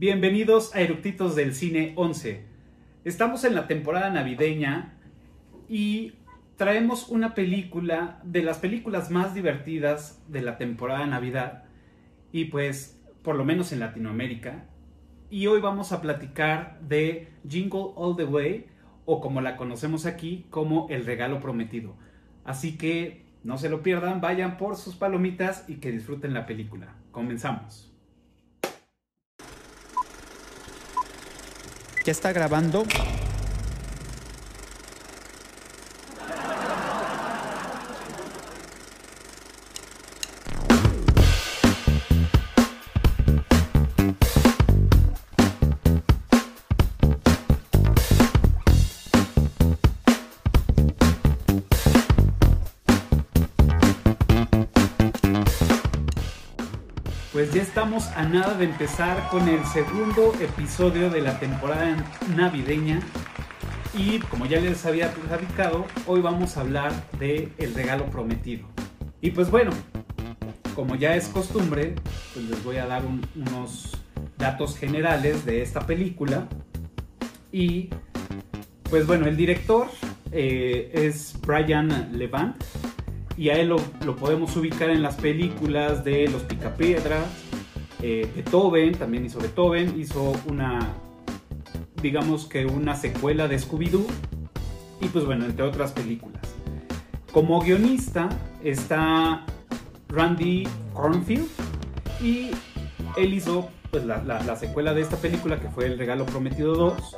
Bienvenidos a Eructitos del Cine 11. Estamos en la temporada navideña y traemos una película de las películas más divertidas de la temporada Navidad y pues por lo menos en Latinoamérica. Y hoy vamos a platicar de Jingle All the Way o como la conocemos aquí como El Regalo Prometido. Así que no se lo pierdan, vayan por sus palomitas y que disfruten la película. Comenzamos. ¿Ya está grabando? Estamos a nada de empezar con el segundo episodio de la temporada navideña. Y como ya les había platicado, hoy vamos a hablar de El regalo prometido. Y pues bueno, como ya es costumbre, pues les voy a dar un- unos datos generales de esta película. Y pues bueno, el director eh, es Brian Levant y a él lo, lo podemos ubicar en las películas de Los Picapiedras, eh, Beethoven, también hizo Beethoven, hizo una, digamos que una secuela de Scooby-Doo y pues bueno, entre otras películas. Como guionista está Randy Cornfield y él hizo pues, la, la- la secuela de esta película que fue El Regalo Prometido 2,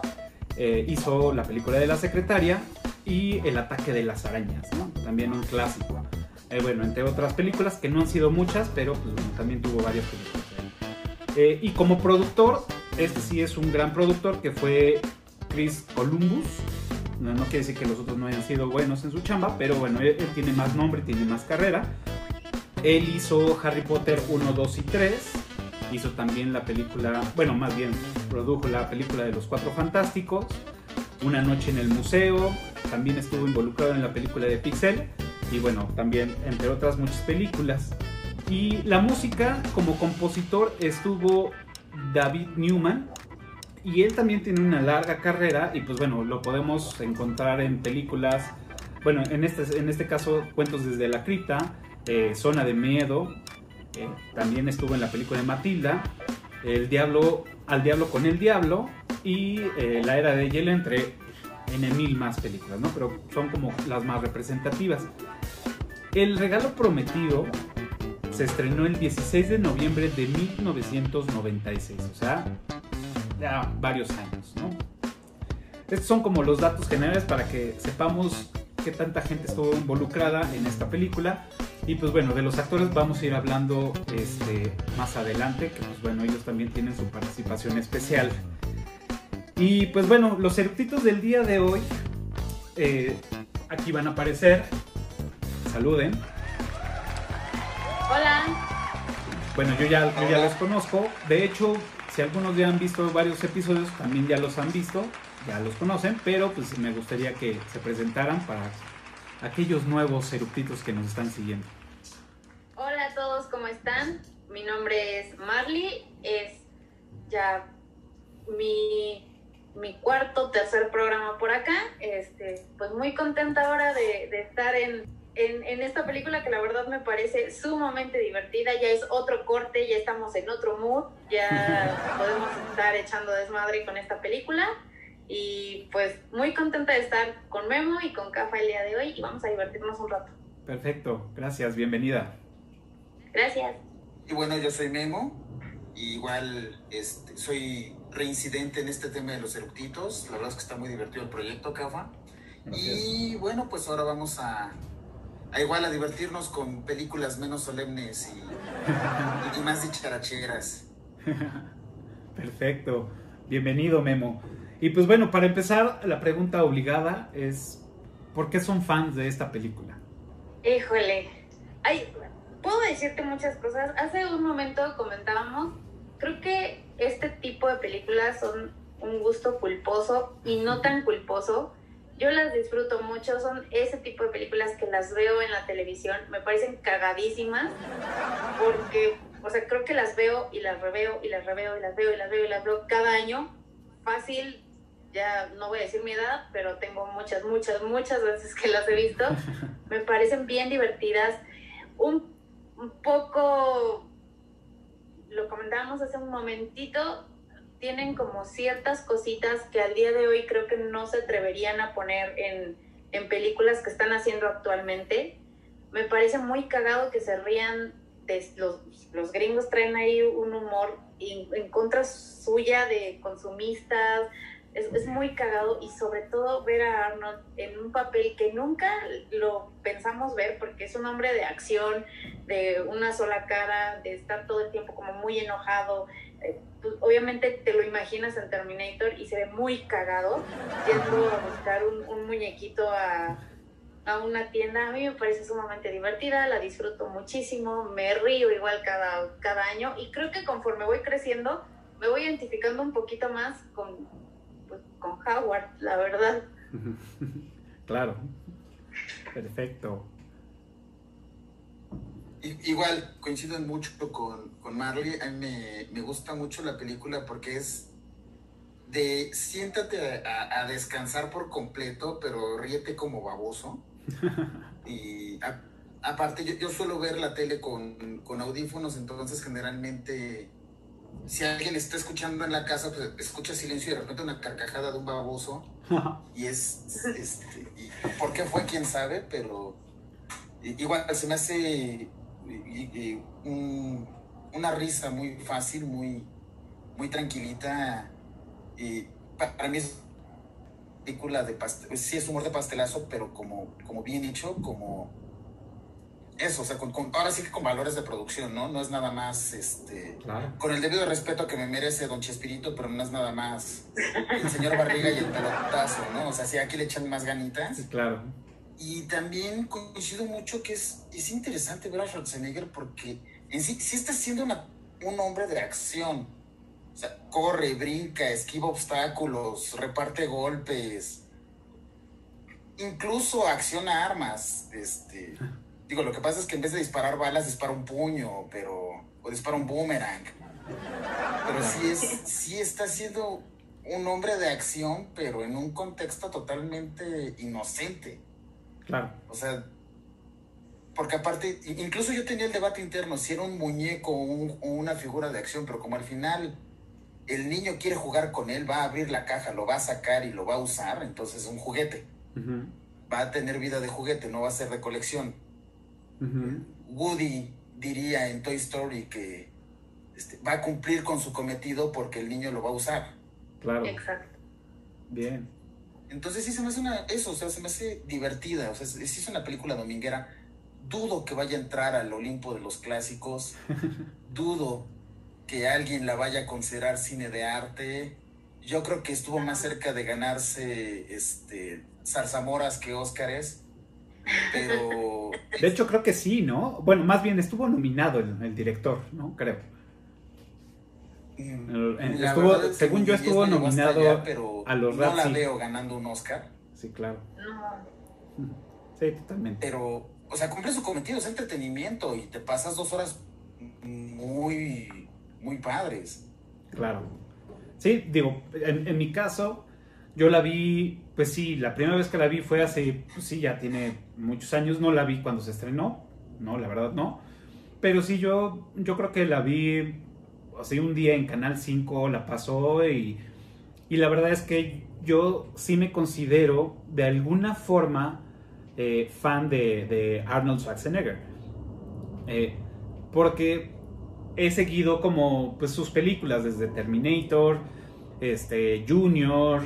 eh, hizo la película de la secretaria y El ataque de las arañas, ¿no? también un clásico. Eh, bueno, entre otras películas que no han sido muchas, pero pues, bueno, también tuvo varias películas. Eh, y como productor, este sí es un gran productor que fue Chris Columbus. No, no quiere decir que los otros no hayan sido buenos en su chamba, pero bueno, él, él tiene más nombre, tiene más carrera. Él hizo Harry Potter 1, 2 y 3. Hizo también la película, bueno, más bien produjo la película de los Cuatro Fantásticos. Una noche en el museo. También estuvo involucrado en la película de Pixel. Y bueno, también entre otras muchas películas. Y la música, como compositor, estuvo David Newman. Y él también tiene una larga carrera. Y pues bueno, lo podemos encontrar en películas. Bueno, en este, en este caso, Cuentos desde la Cripta, eh, Zona de Miedo. eh, también estuvo en la película de Matilda. El Diablo, Al Diablo con el Diablo. Y eh, La Era de Hielo, entre en mil más películas, ¿no? Pero son como las más representativas. El regalo prometido se estrenó el 16 de noviembre de 1996, o sea, ya varios años, ¿no? Estos son como los datos generales para que sepamos qué tanta gente estuvo involucrada en esta película. Y pues bueno, de los actores vamos a ir hablando este, más adelante, que pues bueno, ellos también tienen su participación especial. Y pues bueno, los eructitos del día de hoy, eh, aquí van a aparecer. Saluden. Hola. Bueno, yo ya, yo ya los conozco. De hecho, si algunos ya han visto varios episodios, también ya los han visto, ya los conocen, pero pues me gustaría que se presentaran para aquellos nuevos eructitos que nos están siguiendo. Hola a todos, ¿cómo están? Mi nombre es Marley, es ya mi, mi cuarto, tercer programa por acá. Este, pues muy contenta ahora de, de estar en, en, en esta película que la verdad me parece sumamente divertida. Ya es otro corte, ya estamos en otro mood, ya podemos estar echando desmadre con esta película. Y pues muy contenta de estar con Memo y con Cafa el día de hoy y vamos a divertirnos un rato. Perfecto, gracias, bienvenida. Gracias. Y bueno, yo soy Memo, y igual este, soy reincidente en este tema de los eructitos. La verdad es que está muy divertido el proyecto, Cafa. Gracias. Y bueno, pues ahora vamos a, a igual a divertirnos con películas menos solemnes y, y más dicharacheras. Perfecto, bienvenido Memo. Y pues bueno, para empezar, la pregunta obligada es, ¿por qué son fans de esta película? Híjole. Ay, puedo decirte muchas cosas. Hace un momento comentábamos, creo que este tipo de películas son un gusto culposo y no tan culposo. Yo las disfruto mucho, son ese tipo de películas que las veo en la televisión, me parecen cagadísimas porque o sea, creo que las veo y las reveo y las reveo y las veo y las veo y las veo cada año. Fácil, ya no voy a decir mi edad, pero tengo muchas, muchas, muchas veces que las he visto. Me parecen bien divertidas. Un, un poco, lo comentábamos hace un momentito, tienen como ciertas cositas que al día de hoy creo que no se atreverían a poner en, en películas que están haciendo actualmente. Me parece muy cagado que se rían de los, los gringos traen ahí un humor en, en contra suya de consumistas, es, es, muy cagado y sobre todo ver a Arnold en un papel que nunca lo pensamos ver porque es un hombre de acción, de una sola cara, de estar todo el tiempo como muy enojado. Eh, pues, obviamente te lo imaginas en Terminator y se ve muy cagado yendo a buscar un, un muñequito a, a una tienda, a mí me parece sumamente divertida, la disfruto muchísimo, me río igual cada, cada año y creo que conforme voy creciendo me voy identificando un poquito más con, pues, con Howard, la verdad. claro, perfecto. Igual, coincido mucho con, con Marley, a mí me, me, gusta mucho la película porque es de siéntate a, a descansar por completo, pero ríete como baboso y a, aparte, yo, yo, suelo ver la tele con, con, audífonos, entonces generalmente, si alguien está escuchando en la casa, pues escucha silencio y de repente una carcajada de un baboso. y es, este, y ¿por qué fue? ¿Quién sabe? Pero igual se me hace un, una risa muy fácil, muy, muy tranquilita. Y para mí es película de pastel, sí es humor de pastelazo, pero como, como bien hecho, como eso, o sea, con, con, ahora sí que con valores de producción, ¿no? No es nada más, este, claro. con el debido respeto que me merece Don Chespirito, pero no es nada más el señor Barriga y el pelotazo, ¿no? O sea, sí, aquí le echan más ganitas. Sí, claro. Y también coincido mucho que es, es interesante ver a Schwarzenegger porque en sí, sí está siendo una, un hombre de acción. O sea, corre, brinca, esquiva obstáculos, reparte golpes, incluso acciona armas. Este, digo, lo que pasa es que en vez de disparar balas, dispara un puño, pero o dispara un boomerang. Pero sí, es, sí está siendo un hombre de acción, pero en un contexto totalmente inocente. Claro. O sea, porque aparte, incluso yo tenía el debate interno, si era un muñeco o un, una figura de acción, pero como al final el niño quiere jugar con él, va a abrir la caja, lo va a sacar y lo va a usar, entonces es un juguete. Uh -huh. Va a tener vida de juguete, no va a ser de colección. Uh -huh. Woody diría en Toy Story que este, va a cumplir con su cometido porque el niño lo va a usar. Claro. Exacto. Bien. Entonces sí se me hace una, eso, o sea, se me hace divertida, o sea, sí es una película dominguera. Dudo que vaya a entrar al Olimpo de los clásicos. Dudo que alguien la vaya a considerar cine de arte. Yo creo que estuvo más cerca de ganarse este zarzamoras que Óscares. Pero. De hecho, creo que sí, ¿no? Bueno, más bien estuvo nominado el, el director, ¿no? Creo. El, estuvo, según yo, estuvo no nominado allá, pero a los No la Razzie. veo ganando un Oscar. Sí, claro. No. Sí, totalmente. Pero, o sea, cumple su cometido, es entretenimiento y te pasas dos horas muy, muy padres. Claro. Sí, digo, en, en, mi caso, yo la vi, pues sí, la primera vez que la vi fue hace, pues sí, ya tiene muchos años, no la vi cuando se estrenó, no, la verdad no. Pero sí, yo, yo creo que la vi, o un día en Canal 5 la pasó y, y la verdad es que yo sí me considero de alguna forma eh, fan de, Arnold Schwarzenegger. Eh, porque he seguido como pues sus películas desde Terminator, este Junior,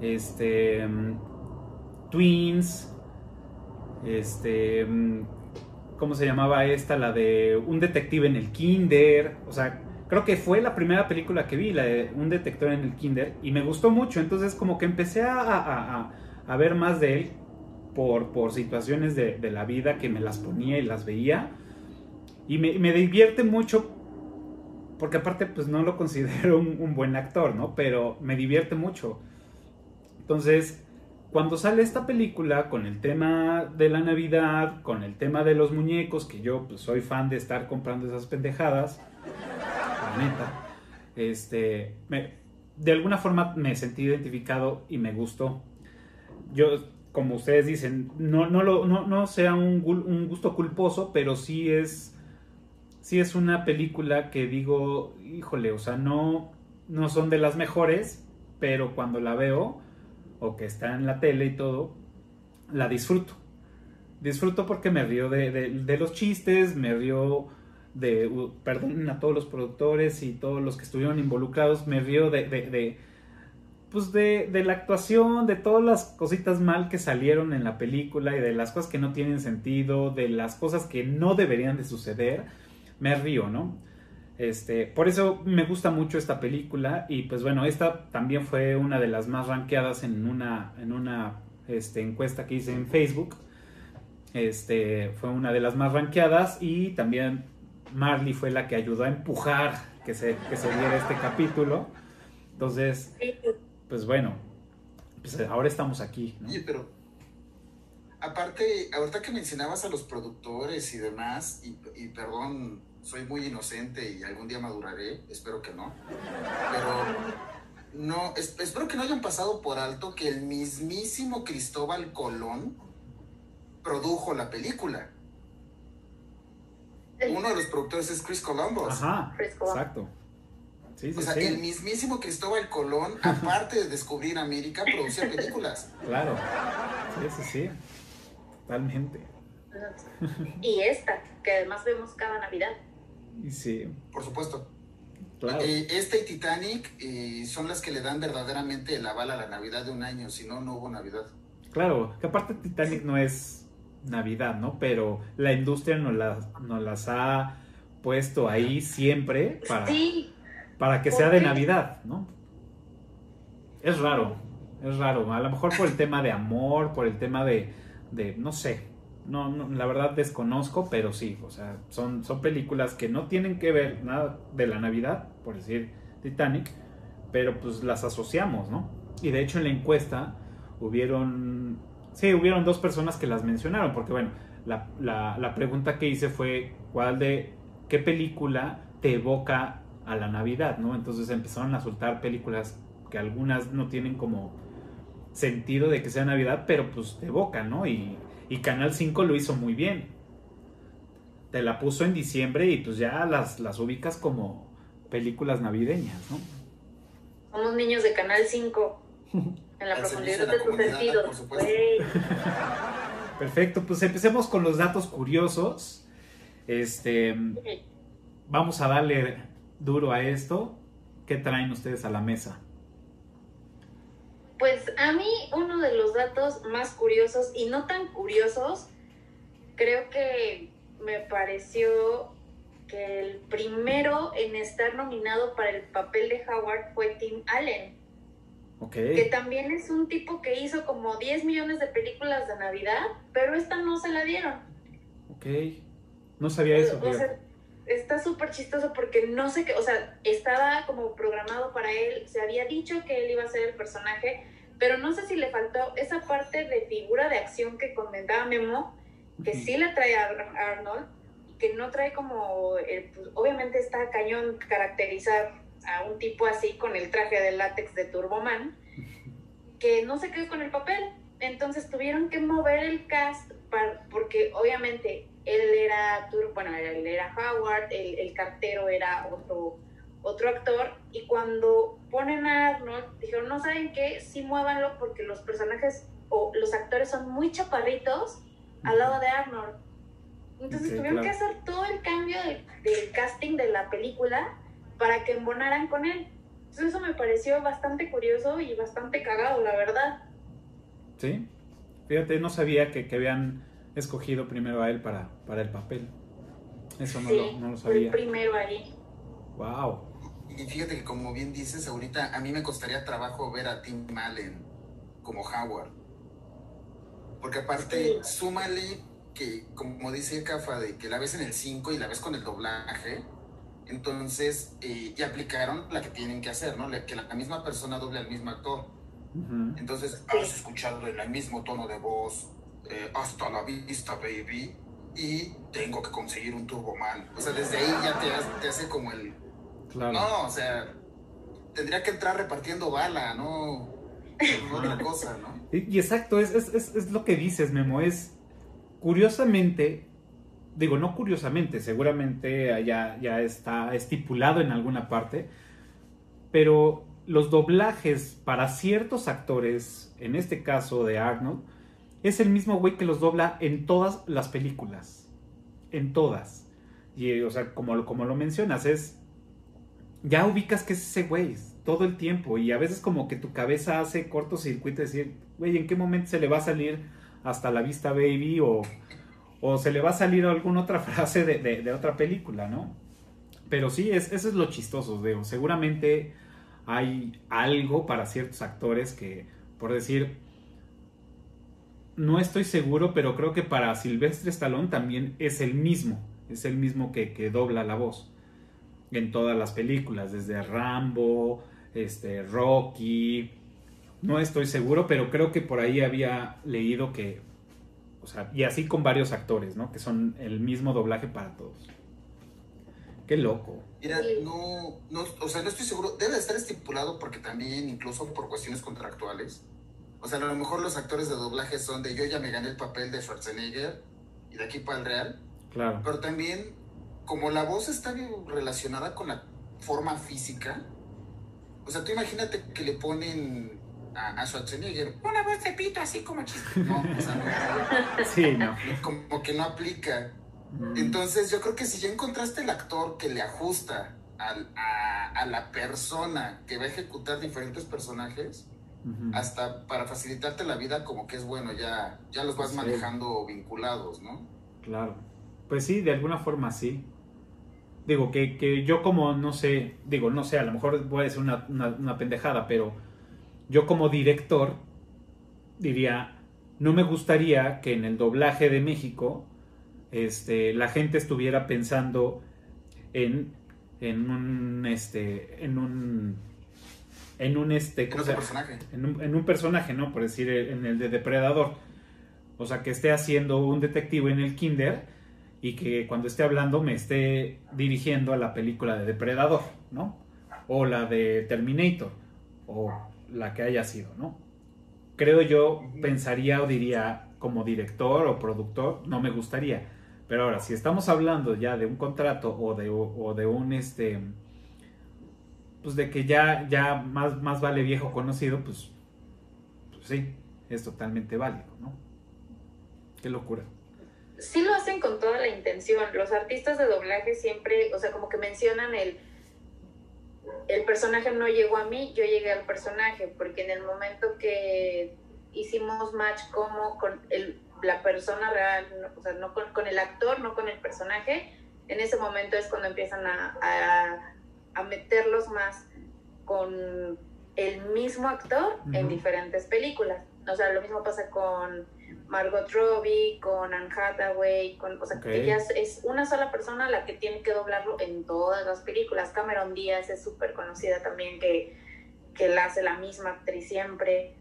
este um, Twins, este um, ¿cómo se llamaba esta? La de un detective en el kinder, o sea, creo que fue la primera película que vi, la de un detective en el kinder y me gustó mucho, entonces como que empecé a, a, a, a ver más de él por, por situaciones de, de, la vida que me las ponía y las veía y me, me divierte mucho porque aparte pues no lo considero un, un, buen actor, ¿no? Pero me divierte mucho. Entonces, cuando sale esta película con el tema de la Navidad, con el tema de los muñecos, que yo pues soy fan de estar comprando esas pendejadas, neta. Este, de alguna forma me sentí identificado y me gustó. Yo, como ustedes dicen, no, no, lo, no, sea un, un, gusto culposo, pero sí es, sí es una película que digo, híjole, o sea, no, no son de las mejores, pero cuando la veo, o que está en la tele y todo, la disfruto. Disfruto porque me río de, de los chistes, me río de, perdón a todos los productores y todos los que estuvieron involucrados, me río de, de, pues de, de, la actuación, de todas las cositas mal que salieron en la película y de las cosas que no tienen sentido, de las cosas que no deberían de suceder, me río, ¿no? Este, por eso me gusta mucho esta película y pues bueno, esta también fue una de las más rankeadas en una, en una este, encuesta que hice en Facebook. Este, fue una de las más rankeadas y también Marley fue la que ayudó a empujar que se, que se diera este capítulo. Entonces, pues bueno, pues ahora estamos aquí. Oye, pero aparte, ahorita que mencionabas a los productores y demás, y, perdón, soy muy inocente y algún día maduraré, espero que no, pero no, espero que no hayan pasado por alto que el mismísimo Cristóbal Colón produjo la película. Uno de los productores es Chris Columbus. Ajá, exacto. Sí, sí, o sea, el mismísimo Cristóbal Colón, aparte de descubrir América, producía películas. Claro, sí, sí, sí, totalmente. Y esta, que además vemos cada Navidad. Sí. Por supuesto. Claro. Eh, este y Titanic eh, son las que le dan verdaderamente el aval a la Navidad de un año, si no, no hubo Navidad. Claro, que aparte Titanic no es Navidad, ¿no? Pero la industria nos las, nos las ha puesto ahí siempre para, para que sea de Navidad, ¿no? Es raro, es raro. A lo mejor por el tema de amor, por el tema de, de no sé, no, no, la verdad desconozco, pero sí, o sea, son, son películas que no tienen que ver nada de la Navidad, por decir Titanic, pero pues las asociamos, ¿no? Y de hecho en la encuesta hubieron Sí, hubieron dos personas que las mencionaron, porque bueno, la, la, pregunta que hice fue cuál de qué película te evoca a la Navidad, ¿no? Entonces empezaron a soltar películas que algunas no tienen como sentido de que sea Navidad, pero pues te evocan, ¿no? Y, y Canal 5 lo hizo muy bien. Te la puso en diciembre y pues ya las, las ubicas como películas navideñas, ¿no? Somos niños de Canal 5. En la profundidad de tus sentidos. Perfecto, pues empecemos con los datos curiosos. Este, vamos a darle duro a esto. ¿Qué traen ustedes a la mesa? Pues a mí uno de los datos más curiosos y no tan curiosos, creo que me pareció que el primero en estar nominado para el papel de Howard fue Tim Allen. Que también es un tipo que hizo como 10 millones de películas de Navidad, pero esta no se la dieron. Ok. No sabía eso. está súper chistoso porque no sé qué, o sea, estaba como programado para él, se había dicho que él iba a ser el personaje, pero no sé si le faltó esa parte de figura de acción que comentaba Memo, que sí le trae a Arnold, que no trae como, pues, obviamente está cañón caracterizar a un tipo así con el traje de látex de Turboman, que no se quedó con el papel. Entonces tuvieron que mover el cast para, porque obviamente él era, bueno, él era Howard, el, el cartero era otro, otro actor, y cuando ponen a Arnold, dijeron, no saben qué, sí muévanlo porque los personajes o los actores son muy chaparritos al lado de Arnold. Entonces tuvieron que hacer todo el cambio del casting de la película para que embonaran con él. Entonces eso me pareció bastante curioso y bastante cagado, la verdad. Sí, fíjate, no sabía que, habían escogido primero a él para, para el papel. Eso no, lo, no lo sabía. El primero ahí. Wow. Y fíjate que como bien dices, ahorita a mí me costaría trabajo ver a Tim Allen como Howard. Porque aparte, súmale que, como dice Cafa, de que la ves en el 5 y la ves con el doblaje, entonces, eh, y aplicaron la que tienen que hacer, ¿no? Que la misma persona doble al mismo actor. Entonces, has escuchado en el mismo tono de voz, eh, hasta la vista, baby, y tengo que conseguir un Turboman. O sea, desde ahí ya te, hace como el, No, o sea, tendría que entrar repartiendo bala, no, otra cosa, ¿no? Y, exacto, es, es, es, lo que dices, Memo, es curiosamente, digo, no curiosamente, seguramente ya, ya está estipulado en alguna parte, pero los doblajes para ciertos actores, en este caso de Arnold, es el mismo güey que los dobla en todas las películas. En todas. Y, o sea, como, como lo mencionas, es. Ya ubicas que es ese güey todo el tiempo. Y a veces, como que tu cabeza hace cortocircuito y decir, güey, ¿en qué momento se le va a salir hasta la vista, baby? O, o se le va a salir alguna otra frase de, de, otra película, ¿no? Pero sí, es, eso es lo chistoso. Seguramente hay algo para ciertos actores que, por decir, no estoy seguro, pero creo que para Silvestre Stallone también es el mismo, es el mismo que, que dobla la voz en todas las películas, desde Rambo, este, Rocky, no estoy seguro, pero creo que por ahí había leído que, o sea, y así con varios actores, ¿no? Que son el mismo doblaje para todos. Qué loco. Mira, no, no, o sea, no estoy seguro, debe estar estipulado porque también, incluso por cuestiones contractuales, o sea, a lo mejor los actores de doblaje son de yo ya me gané el papel de Schwarzenegger y de aquí para el Real. Claro. Pero también, como la voz está relacionada con la forma física, o sea, tú imagínate que le ponen a, Schwarzenegger una voz de pito así como chiste. No, o sea, no. Sí, no. Como que no aplica. Mm. Entonces, yo creo que si ya encontraste el actor que le ajusta a, a la persona que va a ejecutar diferentes personajes, hasta para facilitarte la vida como que es bueno, ya, ya los vas manejando vinculados, ¿no? Claro. Pues sí, de alguna forma sí. Digo, que, que, yo como, no sé, digo, no sé, a lo mejor voy a decir una, una, pendejada, pero yo como director diría, no me gustaría que en el doblaje de México este, la gente estuviera pensando en, en un, este, en un en un este personaje. En un, en un, personaje, ¿no? Por decir en el de depredador. O sea, que esté haciendo un detective en el kinder y que cuando esté hablando me esté dirigiendo a la película de depredador, ¿no? O la de Terminator o la que haya sido, ¿no? Creo yo pensaría o diría como director o productor, no me gustaría. Pero ahora, si estamos hablando ya de un contrato o de, o de un este pues de que ya, ya más, más vale viejo conocido, pues, pues sí, es totalmente válido, ¿no? Qué locura. Sí lo hacen con toda la intención. Los artistas de doblaje siempre, o sea, como que mencionan el, el personaje no llegó a mí, yo llegué al personaje, porque en el momento que hicimos match como con el, la persona real, o sea, no con, el actor, no con el personaje, en ese momento es cuando empiezan a a meterlos más con el mismo actor en diferentes películas. O sea, lo mismo pasa con Margot Robbie, con Anne Hathaway, con, o sea, ella es, una sola persona la que tiene que doblarlo en todas las películas. Cameron Díaz es súper conocida también, que, que la hace la misma actriz siempre.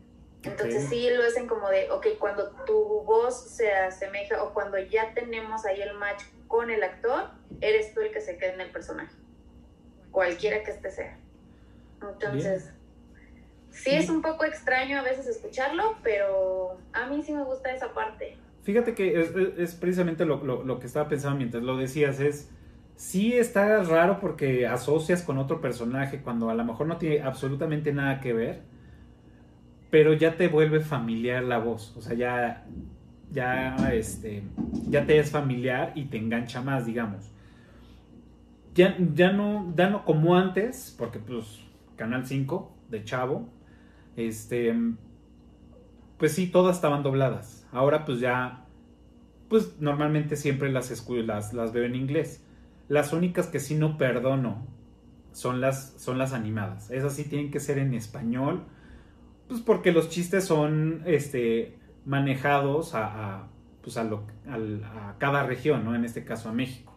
Entonces sí lo hacen como de, ok, cuando tu voz se asemeja o cuando ya tenemos ahí el match con el actor, eres tú el que se queda en el personaje cualquiera que este sea. Entonces, sí es un poco extraño a veces escucharlo, pero a mí sí me gusta esa parte. Fíjate que es, precisamente lo, que estaba pensando mientras lo decías, es, sí está raro porque asocias con otro personaje cuando a lo mejor no tiene absolutamente nada que ver, pero ya te vuelve familiar la voz, o sea, ya, ya, este, ya te es familiar y te engancha más, digamos ya, ya, no, ya no como antes, porque pues Canal 5 de Chavo, este, pues sí, todas estaban dobladas. Ahora pues ya, pues normalmente siempre las, las, veo en inglés. Las únicas que sí no perdono son las, son las animadas. Esas sí tienen que ser en español, pues porque los chistes son este, manejados a, pues a cada región, ¿no? En este caso a México.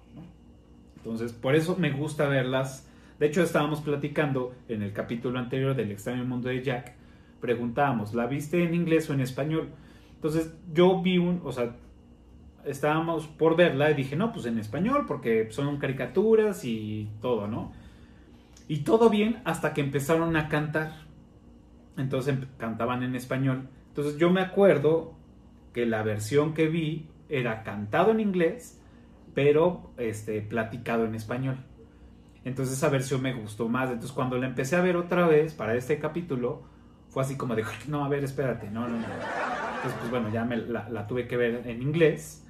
Entonces, por eso me gusta verlas. De hecho, estábamos platicando en el capítulo anterior del extraño mundo de Jack. Preguntábamos, ¿la viste en inglés o en español? Entonces, yo vi un, o sea, estábamos por verla y dije, no, pues en español, porque son caricaturas y todo, ¿no? Y todo bien hasta que empezaron a cantar. Entonces em- cantaban en español. Entonces yo me acuerdo que la versión que vi era cantado en inglés, pero este, platicado en español. Entonces esa versión me gustó más. Entonces cuando la empecé a ver otra vez para este capítulo, fue así como de, no, a ver, espérate, no, no, no. Entonces pues bueno, ya me la, la tuve que ver en inglés,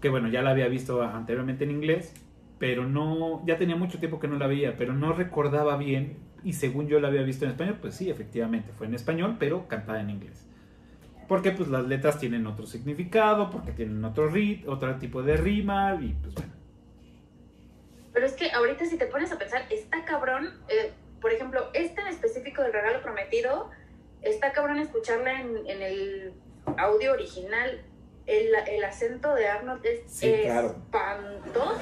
que bueno, ya la había visto anteriormente en inglés, pero no, ya tenía mucho tiempo que no la veía, pero no recordaba bien y según yo la había visto en español, pues sí, efectivamente, fue en español, pero cantada en inglés. Porque pues las letras tienen otro significado, porque tienen otro rit, otro tipo de rima y pues bueno. Pero es que ahorita si te pones a pensar, está cabrón, eh, por ejemplo, esta en específico del regalo prometido, está cabrón escucharla en, en el audio original. El, el acento de Arnold es Sí, claro. espantoso.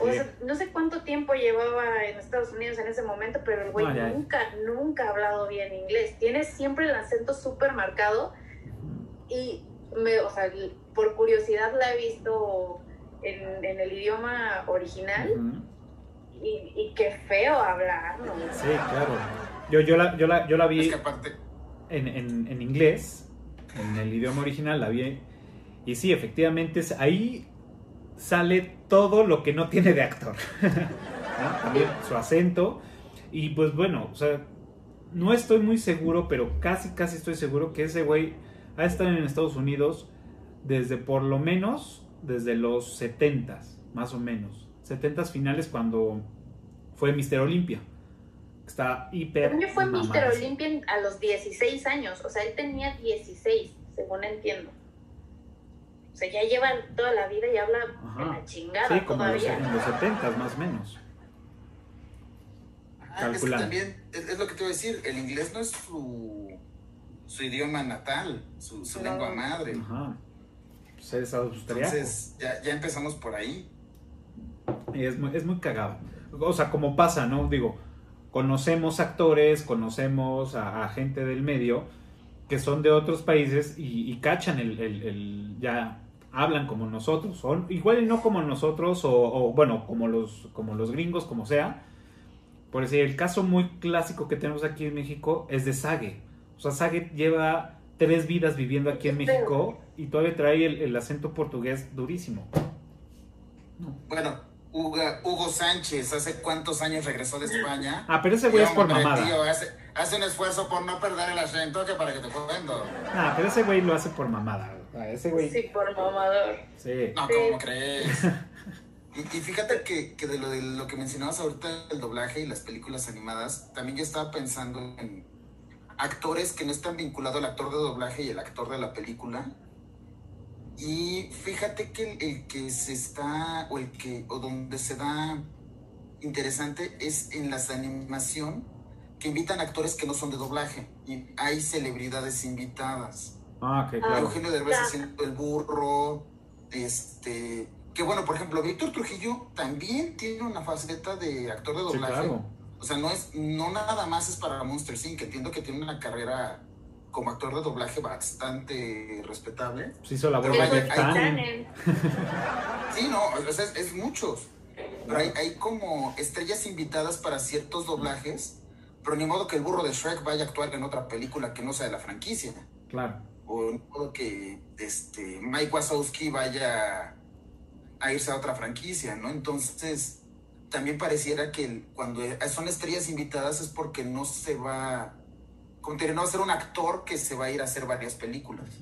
O sea, no sé cuánto tiempo llevaba en Estados Unidos en ese momento, pero el güey No, nunca, nunca ha hablado bien inglés. Tiene siempre el acento súper marcado y, me, o sea, por curiosidad la he visto en, en el idioma original y, y qué feo hablar, ¿no? Sí, claro. Yo, yo, la, yo, la, yo la Es vi que aparte, en, en, en inglés, en el idioma original, la vi. Y sí, efectivamente, es- ahí sale todo lo que no tiene de actor. También su acento. Y pues bueno, o sea, no estoy muy seguro, pero casi, casi estoy seguro que ese güey ha estado en Estados Unidos desde por lo menos, desde los 70s, más o menos. 70s finales cuando fue Mister Olimpia. Está hiper. Yo fue Mr. Olympia a los 16 años, o sea, él tenía 16, según entiendo. O sea, ya lleva toda la vida y habla Ajá. en la chingada Sí, como en los, todavía. en los 70 más o menos. ah, es que también, es, es lo que te voy a decir, el inglés no es su, su idioma natal, su, lengua madre. Ajá. Pues. Entonces, ya, ya empezamos por ahí. Y es muy, es muy cagado. O sea, como pasa, ¿no? Digo, conocemos actores, conocemos a, a gente del medio que son de otros países y, y cachan el, el- el- ya hablan como nosotros, son igual y no como nosotros, o, o, bueno, como los, como los gringos, como sea. Por decir, el caso muy clásico que tenemos aquí en México es de Sage. O sea, Sage lleva tres vidas viviendo aquí en México y todavía trae el, el acento portugués durísimo. Bueno, Hugo, Hugo Sánchez, ¿hace cuántos años regresó de España? Ah, pero ese güey es por mamada. tío, hace, hace un esfuerzo por no perder el acento que para que te cuento. Ah, pero ese güey lo hace por mamada. Sea, ese güey. Sí, por mamador. Sí. No, Sí. ¿cómo crees? Y, y fíjate que, que de, lo, de lo que mencionabas ahorita, el doblaje y las películas animadas, también yo estaba pensando en actores que no están vinculados al actor de doblaje y el actor de la película. Y fíjate que el, el que se está, o el que, o donde se da interesante es en las animación que invitan actores que no son de doblaje. Y hay celebridades invitadas. Ah, ok, Ah, claro. Eugenio Derbez Claro. haciendo el burro, este, que bueno, por ejemplo, Víctor Trujillo también tiene una faceta de actor de Sí, doblaje. claro. O sea, no es, no nada más es para Monster Inc. Entiendo que tiene una carrera como actor de doblaje bastante respetable. Se hizo la voz de. Sí, no, o sea, es, es muchos. Pero hay, hay como estrellas invitadas para ciertos doblajes, pero ni modo que el burro de Shrek vaya a actuar en otra película que no sea de la franquicia. Claro. o ni modo que este, Mike Wazowski vaya a irse a otra franquicia, ¿no? Entonces, también pareciera que cuando son estrellas invitadas es porque no se va, no va a ser un actor que se va a ir a hacer varias películas.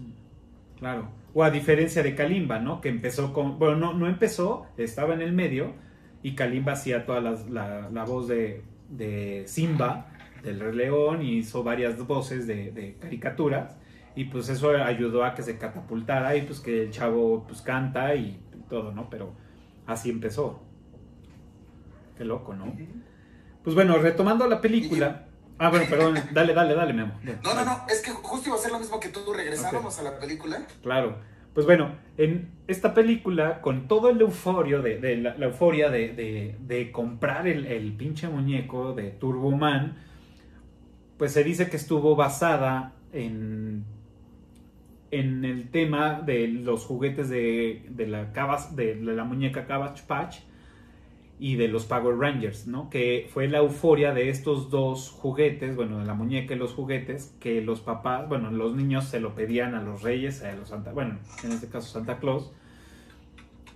Claro. O a diferencia de Kalimba, ¿no? Que empezó con. Bueno, no, no empezó, estaba en el medio. Y Kalimba hacía toda la, la voz de, de Simba, del Rey León, y hizo varias voces de, de caricaturas. Y pues eso ayudó a que se catapultara y pues que el chavo pues canta y todo, ¿no? Pero así empezó. Qué loco, ¿no? Pues bueno, retomando la película. Ah, bueno, perdón, dale, dale, dale, Memo. No, no, no, es que justo iba a ser lo mismo que tú, regresábamos a la película. Claro. Pues bueno, en esta película, con todo el euforio de, de la, la euforia de, de- de comprar el, el pinche muñeco de Turboman, pues se dice que estuvo basada en, en el tema de los juguetes de, de la, Cabas- de la muñeca Cabbage Patch. Y de los Power Rangers, ¿no? Que fue la euforia de estos dos juguetes, bueno, de la muñeca y los juguetes, que los papás, bueno, los niños se lo pedían a los reyes, a los Santa, bueno, en este caso Santa Claus,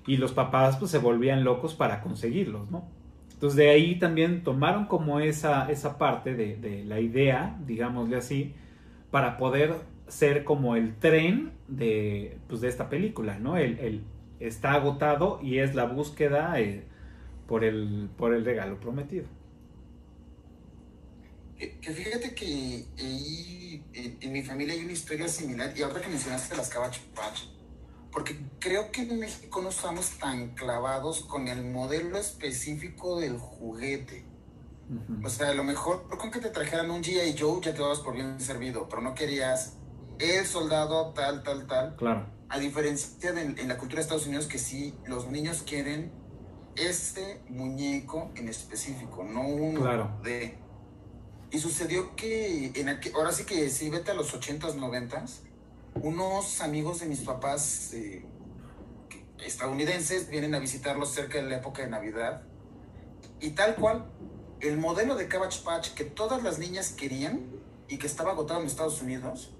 y los papás pues se volvían locos para conseguirlos, ¿no? Entonces de ahí también tomaron como esa, esa parte de, de la idea, digámosle así, para poder ser como el tren de, pues, de esta película, ¿no? El, el está agotado y es la búsqueda... Eh, por el, por el regalo prometido. Que, fíjate que en, mi familia hay una historia similar, y ahora que mencionaste las Cabbage porque creo que en México no estamos tan clavados con el modelo específico del juguete. O sea, a lo mejor con que te trajeran un G.I. Joe ya te dabas por bien servido, pero no querías el soldado tal, tal, tal. Claro. A diferencia de en la cultura de Estados Unidos que sí, los niños quieren este muñeco en específico, no uno de... Y sucedió que, en ahora sí que sí, vete a los 80s, 90s, unos amigos de mis papás eh, estadounidenses vienen a visitarlos cerca de la época de Navidad. Y tal cual, el modelo de Cabbage Patch que todas las niñas querían y que estaba agotado en Estados Unidos,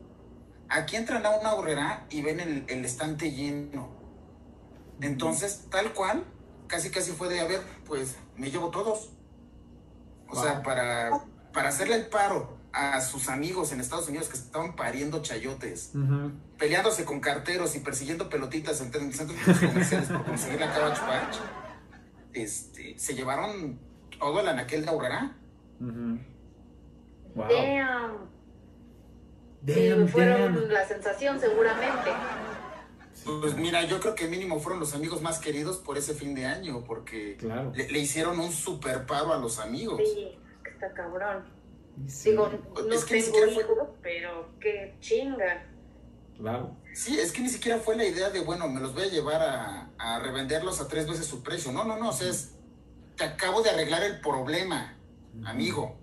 aquí entran a una horrera y ven el, el estante lleno. Entonces, tal cual, casi casi fue de, a ver, pues me llevo todos. O sea, para, para hacerle el paro a sus amigos en Estados Unidos que estaban pariendo chayotes, peleándose con carteros y persiguiendo pelotitas en, centros comerciales por conseguir la Cabbage Patch, este, se llevaron todo el anaquel de ahorrará. wow. Damn. fueron la sensación seguramente. Pues mira, yo creo que mínimo fueron los amigos más queridos por ese fin de año, porque le, hicieron un super paro a los amigos. Sí, está cabrón. Digo, no es que tengo hijos, pero qué chinga. Claro. Sí, es que ni siquiera fue la idea de, bueno, me los voy a llevar a, revenderlos a tres veces su precio. No, no, no, o sea, es, te acabo de arreglar el problema, amigo.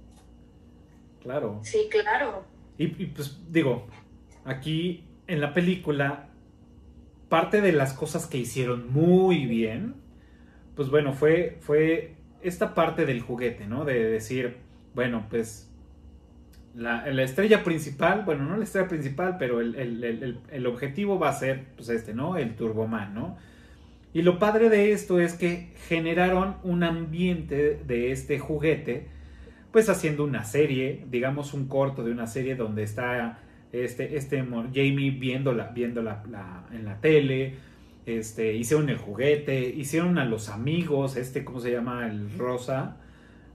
Claro. Sí, claro. y pues digo, aquí en la película parte de las cosas que hicieron muy bien, pues bueno, fue, fue esta parte del juguete, ¿no? De decir, bueno, pues la, estrella principal, bueno, no la estrella principal, pero el, objetivo va a ser, pues este, ¿no? El Turboman, ¿no? Y lo padre de esto es que generaron un ambiente de este juguete, pues haciendo una serie, digamos un corto de una serie donde está este, este Jamie viéndola, viéndola la, en la tele, este, hicieron el juguete, hicieron a los amigos, este, ¿cómo se llama? El rosa,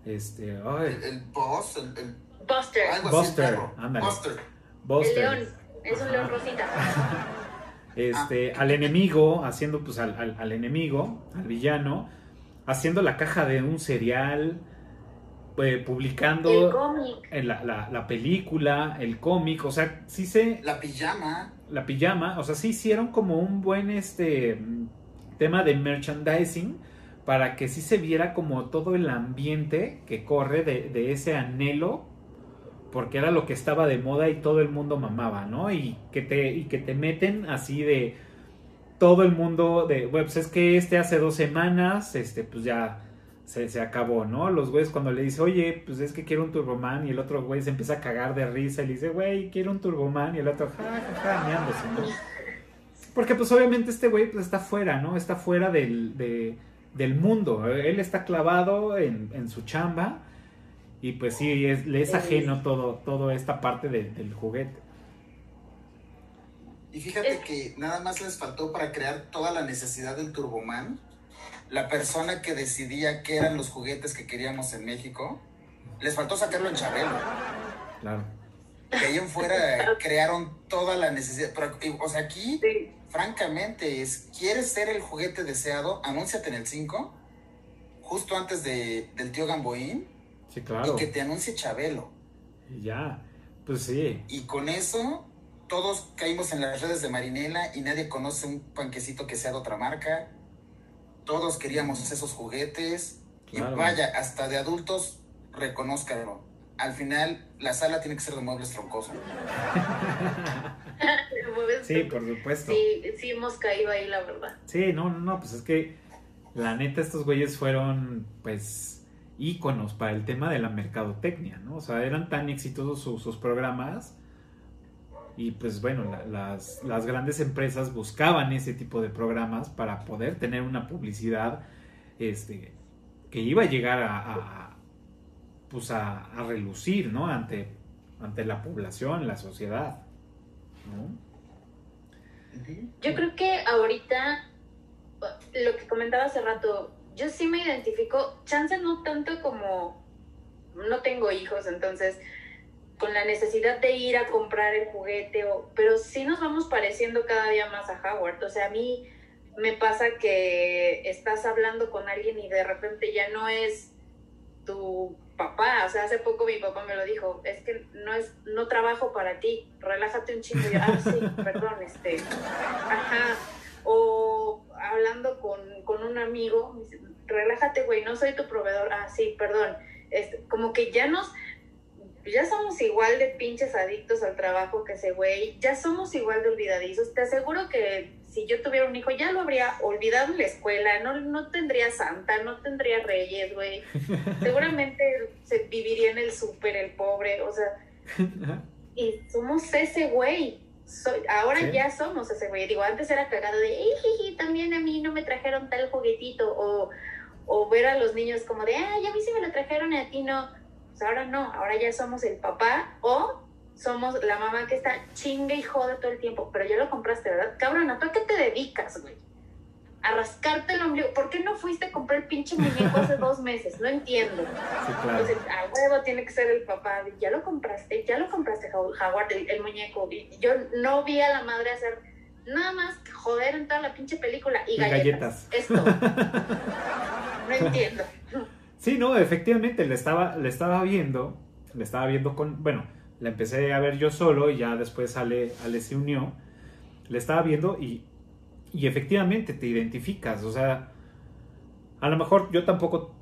este, El, boss, el, Buster. Buster, Buster. Buster. El león, es un león rosita. este, al enemigo, haciendo pues al, al, al enemigo, al villano, haciendo la caja de un cereal, eh, publicando en la, la, película, el cómic, o sea, sí se... La pijama. La pijama, o sea, sí hicieron como un buen este tema de merchandising para que sí se viera como todo el ambiente que corre de, de ese anhelo porque era lo que estaba de moda y todo el mundo mamaba, ¿no? Y que te, y que te meten así de todo el mundo de, bueno, pues es que este hace dos semanas, este, pues ya se, acabó, ¿no? Los güeyes cuando le dice, oye, pues es que quiero un Turboman y el otro güey se empieza a cagar de risa y le dice, güey, quiero un Turboman y el otro, ja, ja, ja, ¿no? Porque pues obviamente este güey pues está fuera, ¿no? Está fuera del, del mundo. Él está clavado en, su chamba y pues sí, le es ajeno todo, toda esta parte del juguete. Y fíjate que nada más les faltó para crear toda la necesidad del Turboman la persona que decidía qué eran los juguetes que queríamos en México, les faltó sacarlo en Chabelo. Claro. Que ahí en fuera crearon toda la necesidad. o sea, aquí, francamente, es, ¿quieres ser el juguete deseado? Anúnciate en el 5, justo antes de, del tío Gamboín. Sí, claro. Y que te anuncie Chabelo. Ya, pues sí. Y con eso, todos caímos en las redes de Marinela y nadie conoce un panquecito que sea de otra marca todos queríamos esos juguetes. Y vaya, hasta de adultos, reconozcanlo. Al final, la sala tiene que ser de muebles troncosos. sí, por supuesto. Sí, sí hemos caído ahí, la verdad. Sí, no, no, no, pues es que la neta estos güeyes fueron pues íconos para el tema de la mercadotecnia, ¿no? O sea, eran tan exitosos sus, programas y pues bueno, las, las, grandes empresas buscaban ese tipo de programas para poder tener una publicidad este, que iba a llegar a, pues a, a, relucir, ¿no? Ante, ante la población, la sociedad, ¿no? Yo creo que ahorita, lo que comentaba hace rato, yo sí me identifico, chance no tanto como no tengo hijos, entonces con la necesidad de ir a comprar el juguete, o, pero sí nos vamos pareciendo cada día más a Howard. O sea, a mí me pasa que estás hablando con alguien y de repente ya no es tu papá, o sea, hace poco mi papá me lo dijo, es que no es, no trabajo para ti, relájate un chingo, y yo, ah, sí, perdón, este, ajá, o hablando con, con un amigo, relájate, güey, no soy tu proveedor, ah, sí, perdón, este, como que ya nos, ya somos igual de pinches adictos al trabajo que ese güey, ya somos igual de olvidadizos, te aseguro que si yo tuviera un hijo, ya lo habría olvidado en la escuela, no, no tendría santa, no tendría reyes, güey. Seguramente se viviría en el súper, el pobre, o sea. Y somos ese güey. ahora ya somos ese güey. Digo, antes era cagado de, jiji, también a mí no me trajeron tal juguetito. O, o ver a los niños como de, ay, a mí sí me lo trajeron y a ti no. Pues ahora no, ahora ya somos el papá o somos la mamá que está chingue y jode todo el tiempo, pero ya lo compraste, ¿verdad? Cabrona, ¿tú a qué te dedicas, güey? A rascarte el ombligo. ¿Por qué no fuiste a comprar el pinche muñeco hace dos meses? No entiendo. Sí, claro. Entonces, a huevo tiene que ser el papá. Ya lo compraste, ya lo compraste, Howard, el, muñeco. yo no vi a la madre hacer nada más que joder en toda la pinche película y, galletas. Esto. no entiendo. Sí, no, efectivamente, le estaba, le estaba viendo, le estaba viendo con, bueno, la empecé a ver yo solo y ya después Ale, Ale se unió. Le estaba viendo y, y efectivamente te identificas. O sea, a lo mejor yo tampoco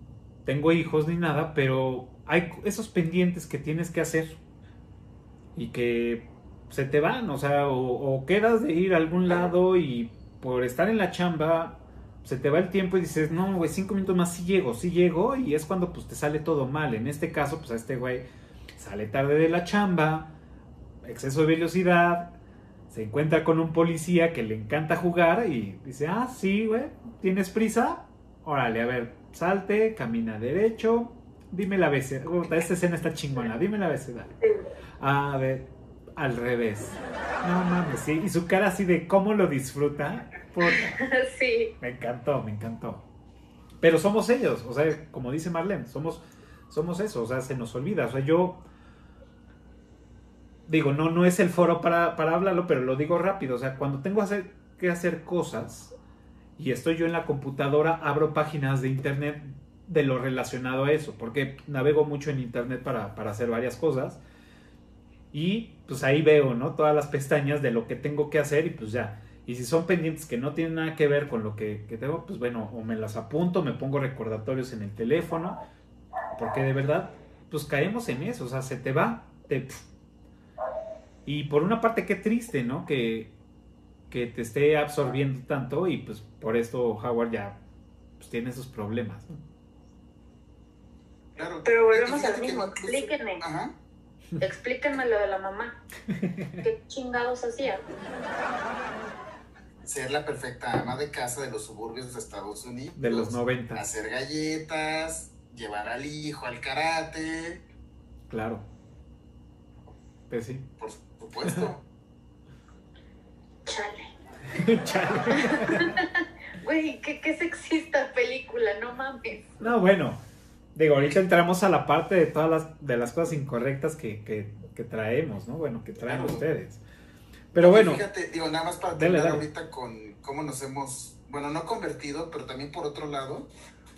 tengo hijos ni nada, pero hay esos pendientes que tienes que hacer y que se te van, o sea, o, quedas de ir a algún lado y por estar en la chamba se te va el tiempo y dices, no, güey, cinco minutos más sí llego, sí llego y es cuando pues te sale todo mal. En este caso, pues a este güey sale tarde de la chamba, exceso de velocidad, se encuentra con un policía que le encanta jugar y dice, ah, sí, güey, ¿tienes prisa? Órale, a ver, salte, camina derecho, dime la vez, esta escena está chingona, dime la vez, A ver, al revés. No mames, sí, y su cara así de cómo lo disfruta. Sí. Me encantó, me encantó. Pero somos ellos, o sea, como dice Marlene, somos, somos eso, o sea, se nos olvida. O sea, yo digo, no, no es el foro para, hablarlo, pero lo digo rápido. O sea, cuando tengo hacer, que hacer cosas y estoy yo en la computadora, abro páginas de internet de lo relacionado a eso, porque navego mucho en internet para, hacer varias cosas. Y pues ahí veo, ¿no? Todas las pestañas de lo que tengo que hacer y pues ya. Y si son pendientes que no tienen nada que ver con lo que, que tengo, pues bueno, o me las apunto, me pongo recordatorios en el teléfono, porque de verdad, pues caemos en eso, o sea, se te va, te, y por una parte, qué triste, ¿no? Que, que te esté absorbiendo tanto y pues por esto Howard ya pues, tiene esos problemas. ¿no? Claro. Pero volvemos al mismo, explíquenme. Ajá. Explíquenme lo de la mamá. ¿Qué chingados hacía? Ser la perfecta ama de casa de los suburbios de Estados Unidos. De los 90. Hacer galletas, llevar al hijo al karate. Claro. Pues sí. Por supuesto. Chale. Chale. Güey, ¿qué, qué sexista película, no mames. No, bueno. Digo, ahorita entramos a la parte de todas las, de las cosas incorrectas que, que, que traemos, ¿no? Bueno, que traen ustedes. Pero bueno. Fíjate, digo, nada más para terminar ahorita con cómo nos hemos, bueno, no convertido, pero también por otro lado,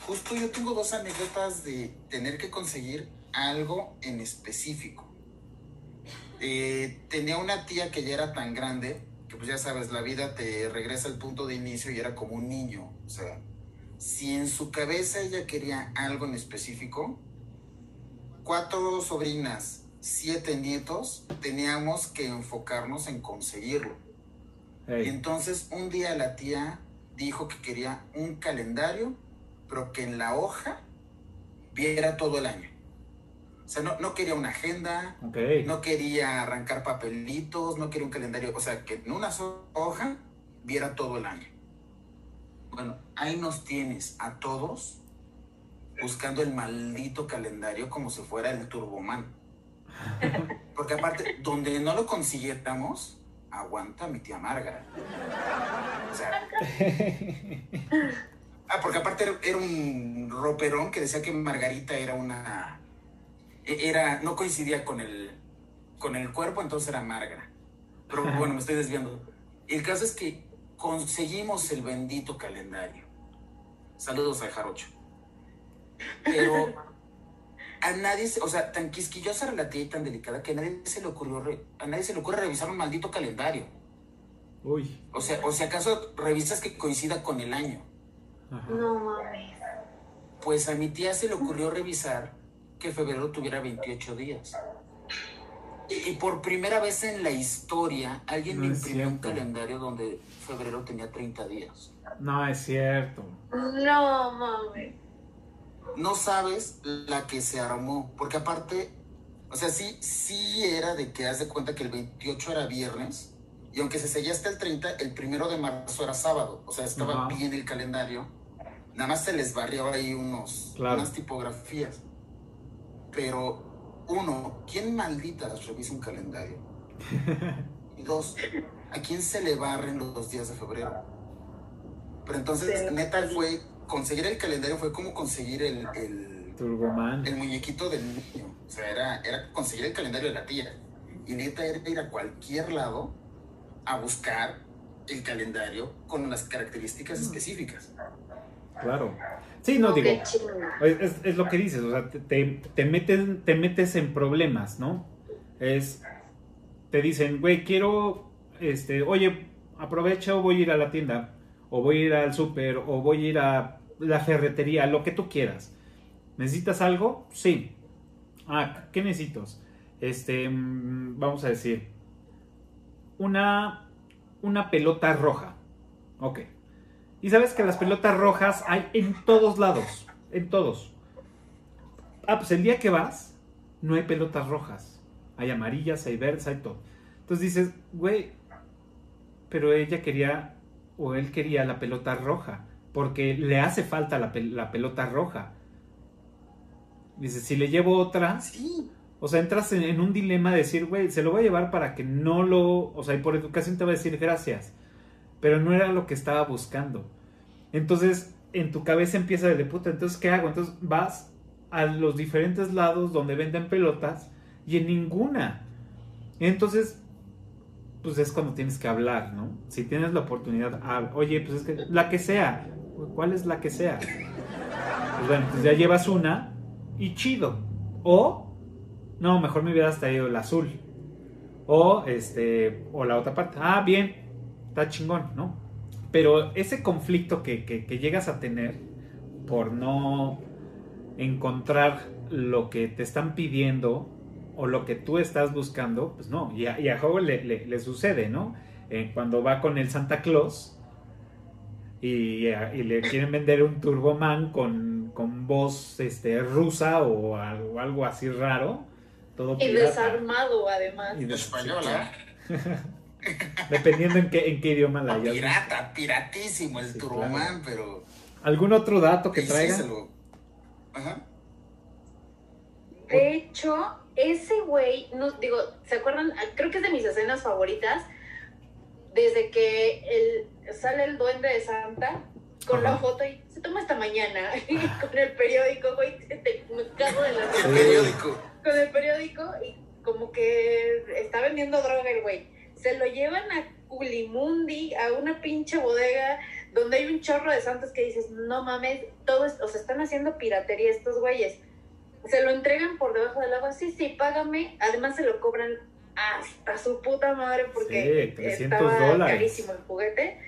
justo yo tengo dos anécdotas de tener que conseguir algo en específico. Eh, tenía una tía que ya era tan grande que pues ya sabes, la vida te regresa al punto de inicio y era como un niño. O sea, si en su cabeza ella quería algo en específico, cuatro sobrinas, siete nietos, teníamos que enfocarnos en conseguirlo. Y entonces un día la tía dijo que quería un calendario pero que en la hoja viera todo el año. O sea, no, no quería una agenda, no quería arrancar papelitos, no quería un calendario, o sea, que en una sola hoja viera todo el año. Bueno, ahí nos tienes a todos buscando el maldito calendario como si fuera el Turboman. Porque aparte, donde no lo consiguiéramos, aguanta mi tía Marga. O sea, ah, porque aparte era- un roperón que decía que Margarita era una e- era, no coincidía con el, con el cuerpo, entonces era Marga. Pero bueno, me estoy desviando. El caso es que conseguimos el bendito calendario. Saludos al Jarocho. Pero a nadie, se- o sea, tan quisquillosa era la tía y tan delicada que a nadie se le ocurrió, re- a nadie se le ocurre revisar un maldito calendario. Uy. O sea, o si acaso revisas que coincida con el año. Ajá. No mames. Pues a mi tía se le ocurrió revisar que febrero tuviera 28 días. Y por primera vez en la historia, alguien me No imprimió un calendario donde febrero tenía 30 días. No, es cierto. No mames. No sabes la que se armó, porque aparte, o sea, sí, sí era de que haz de cuenta que el 28 era viernes, y aunque se seguía hasta el 30, el primero de marzo era sábado, o sea, estaba Ajá. bien el calendario. Nada más se les barrió ahí unos, Claro. unas tipografías. Pero, uno, ¿quién malditas revisa un calendario? Y dos, ¿a quién se le barren los días de febrero? Pero entonces, Sí. neta, fue, conseguir el calendario fue como conseguir el, el, Turboman. el muñequito del niño. O sea, era, era conseguir el calendario de la tía. Y neta era ir a cualquier lado a buscar el calendario con las características específicas. Claro. Sí, no, digo. Es, es- lo que dices, o sea, te, te, te meten- te metes en problemas, ¿no? Es, te dicen, güey, quiero, este, oye, aprovecho, voy a ir a la tienda, o voy a ir al súper, o voy a ir a la ferretería, lo que tú quieras. ¿Necesitas algo? Sí. Ah, ¿qué necesitas? Este, mm, vamos a decir, una, una pelota roja. Ok. Y sabes que las pelotas rojas hay en todos lados. En todos. Ah, pues el día que vas, no hay pelotas rojas. Hay amarillas, hay verdes, hay todo. Entonces dices, güey, pero ella quería, o él quería la pelota roja, porque le hace falta la, pel- la pelota roja. Dices, si le llevo otra, Sí. o sea, entras en, en un dilema de decir, güey, se lo voy a llevar para que no lo. O sea, y por educación te va a decir gracias. Pero no era lo que estaba buscando. Entonces, en tu cabeza empieza de puta, entonces, ¿qué hago? Entonces vas a los diferentes lados donde venden pelotas y en ninguna. Entonces, pues es cuando tienes que hablar, ¿no? Si tienes la oportunidad, oye, pues es que la que sea. ¿Cuál es la que sea? Pues bueno, pues ya llevas una y chido. O no, mejor me hubiera traído el azul. O este, o la otra parte. Ah, bien, está chingón, ¿no? Pero ese conflicto que, que- llegas a tener por no encontrar lo que te están pidiendo o lo que tú estás buscando, pues no. Y a, y le- le sucede, ¿no? Eh, cuando va con el Santa Claus y, y le quieren vender un Turboman con, con voz este, rusa o algo, algo así raro. Todo Y pirata. desarmado, además. Y de- Española. Dependiendo en qué, en qué idioma la No, hayas. pirata, piratísimo el Sí, Turboman, pero. ¿Algún otro dato que sí, traiga? se lo- Ajá. De hecho, ese güey, no, digo, ¿se acuerdan? Ah, Creo que es de mis escenas favoritas. Desde que el, sale el duende de Santa con la foto y se toma esta mañana con el periódico, güey, te, te- me cago de la El Sí. periódico. con el periódico y como que está vendiendo droga el güey. Se lo llevan a Culimundi, a una pinche bodega donde hay un chorro de santos que dices, no mames, todo es, o sea, están haciendo piratería estos güeyes. Se lo entregan por debajo del agua, sí, sí, págame. Además se lo cobran hasta su puta madre porque Sí, 300 estaba dólares. carísimo el juguete.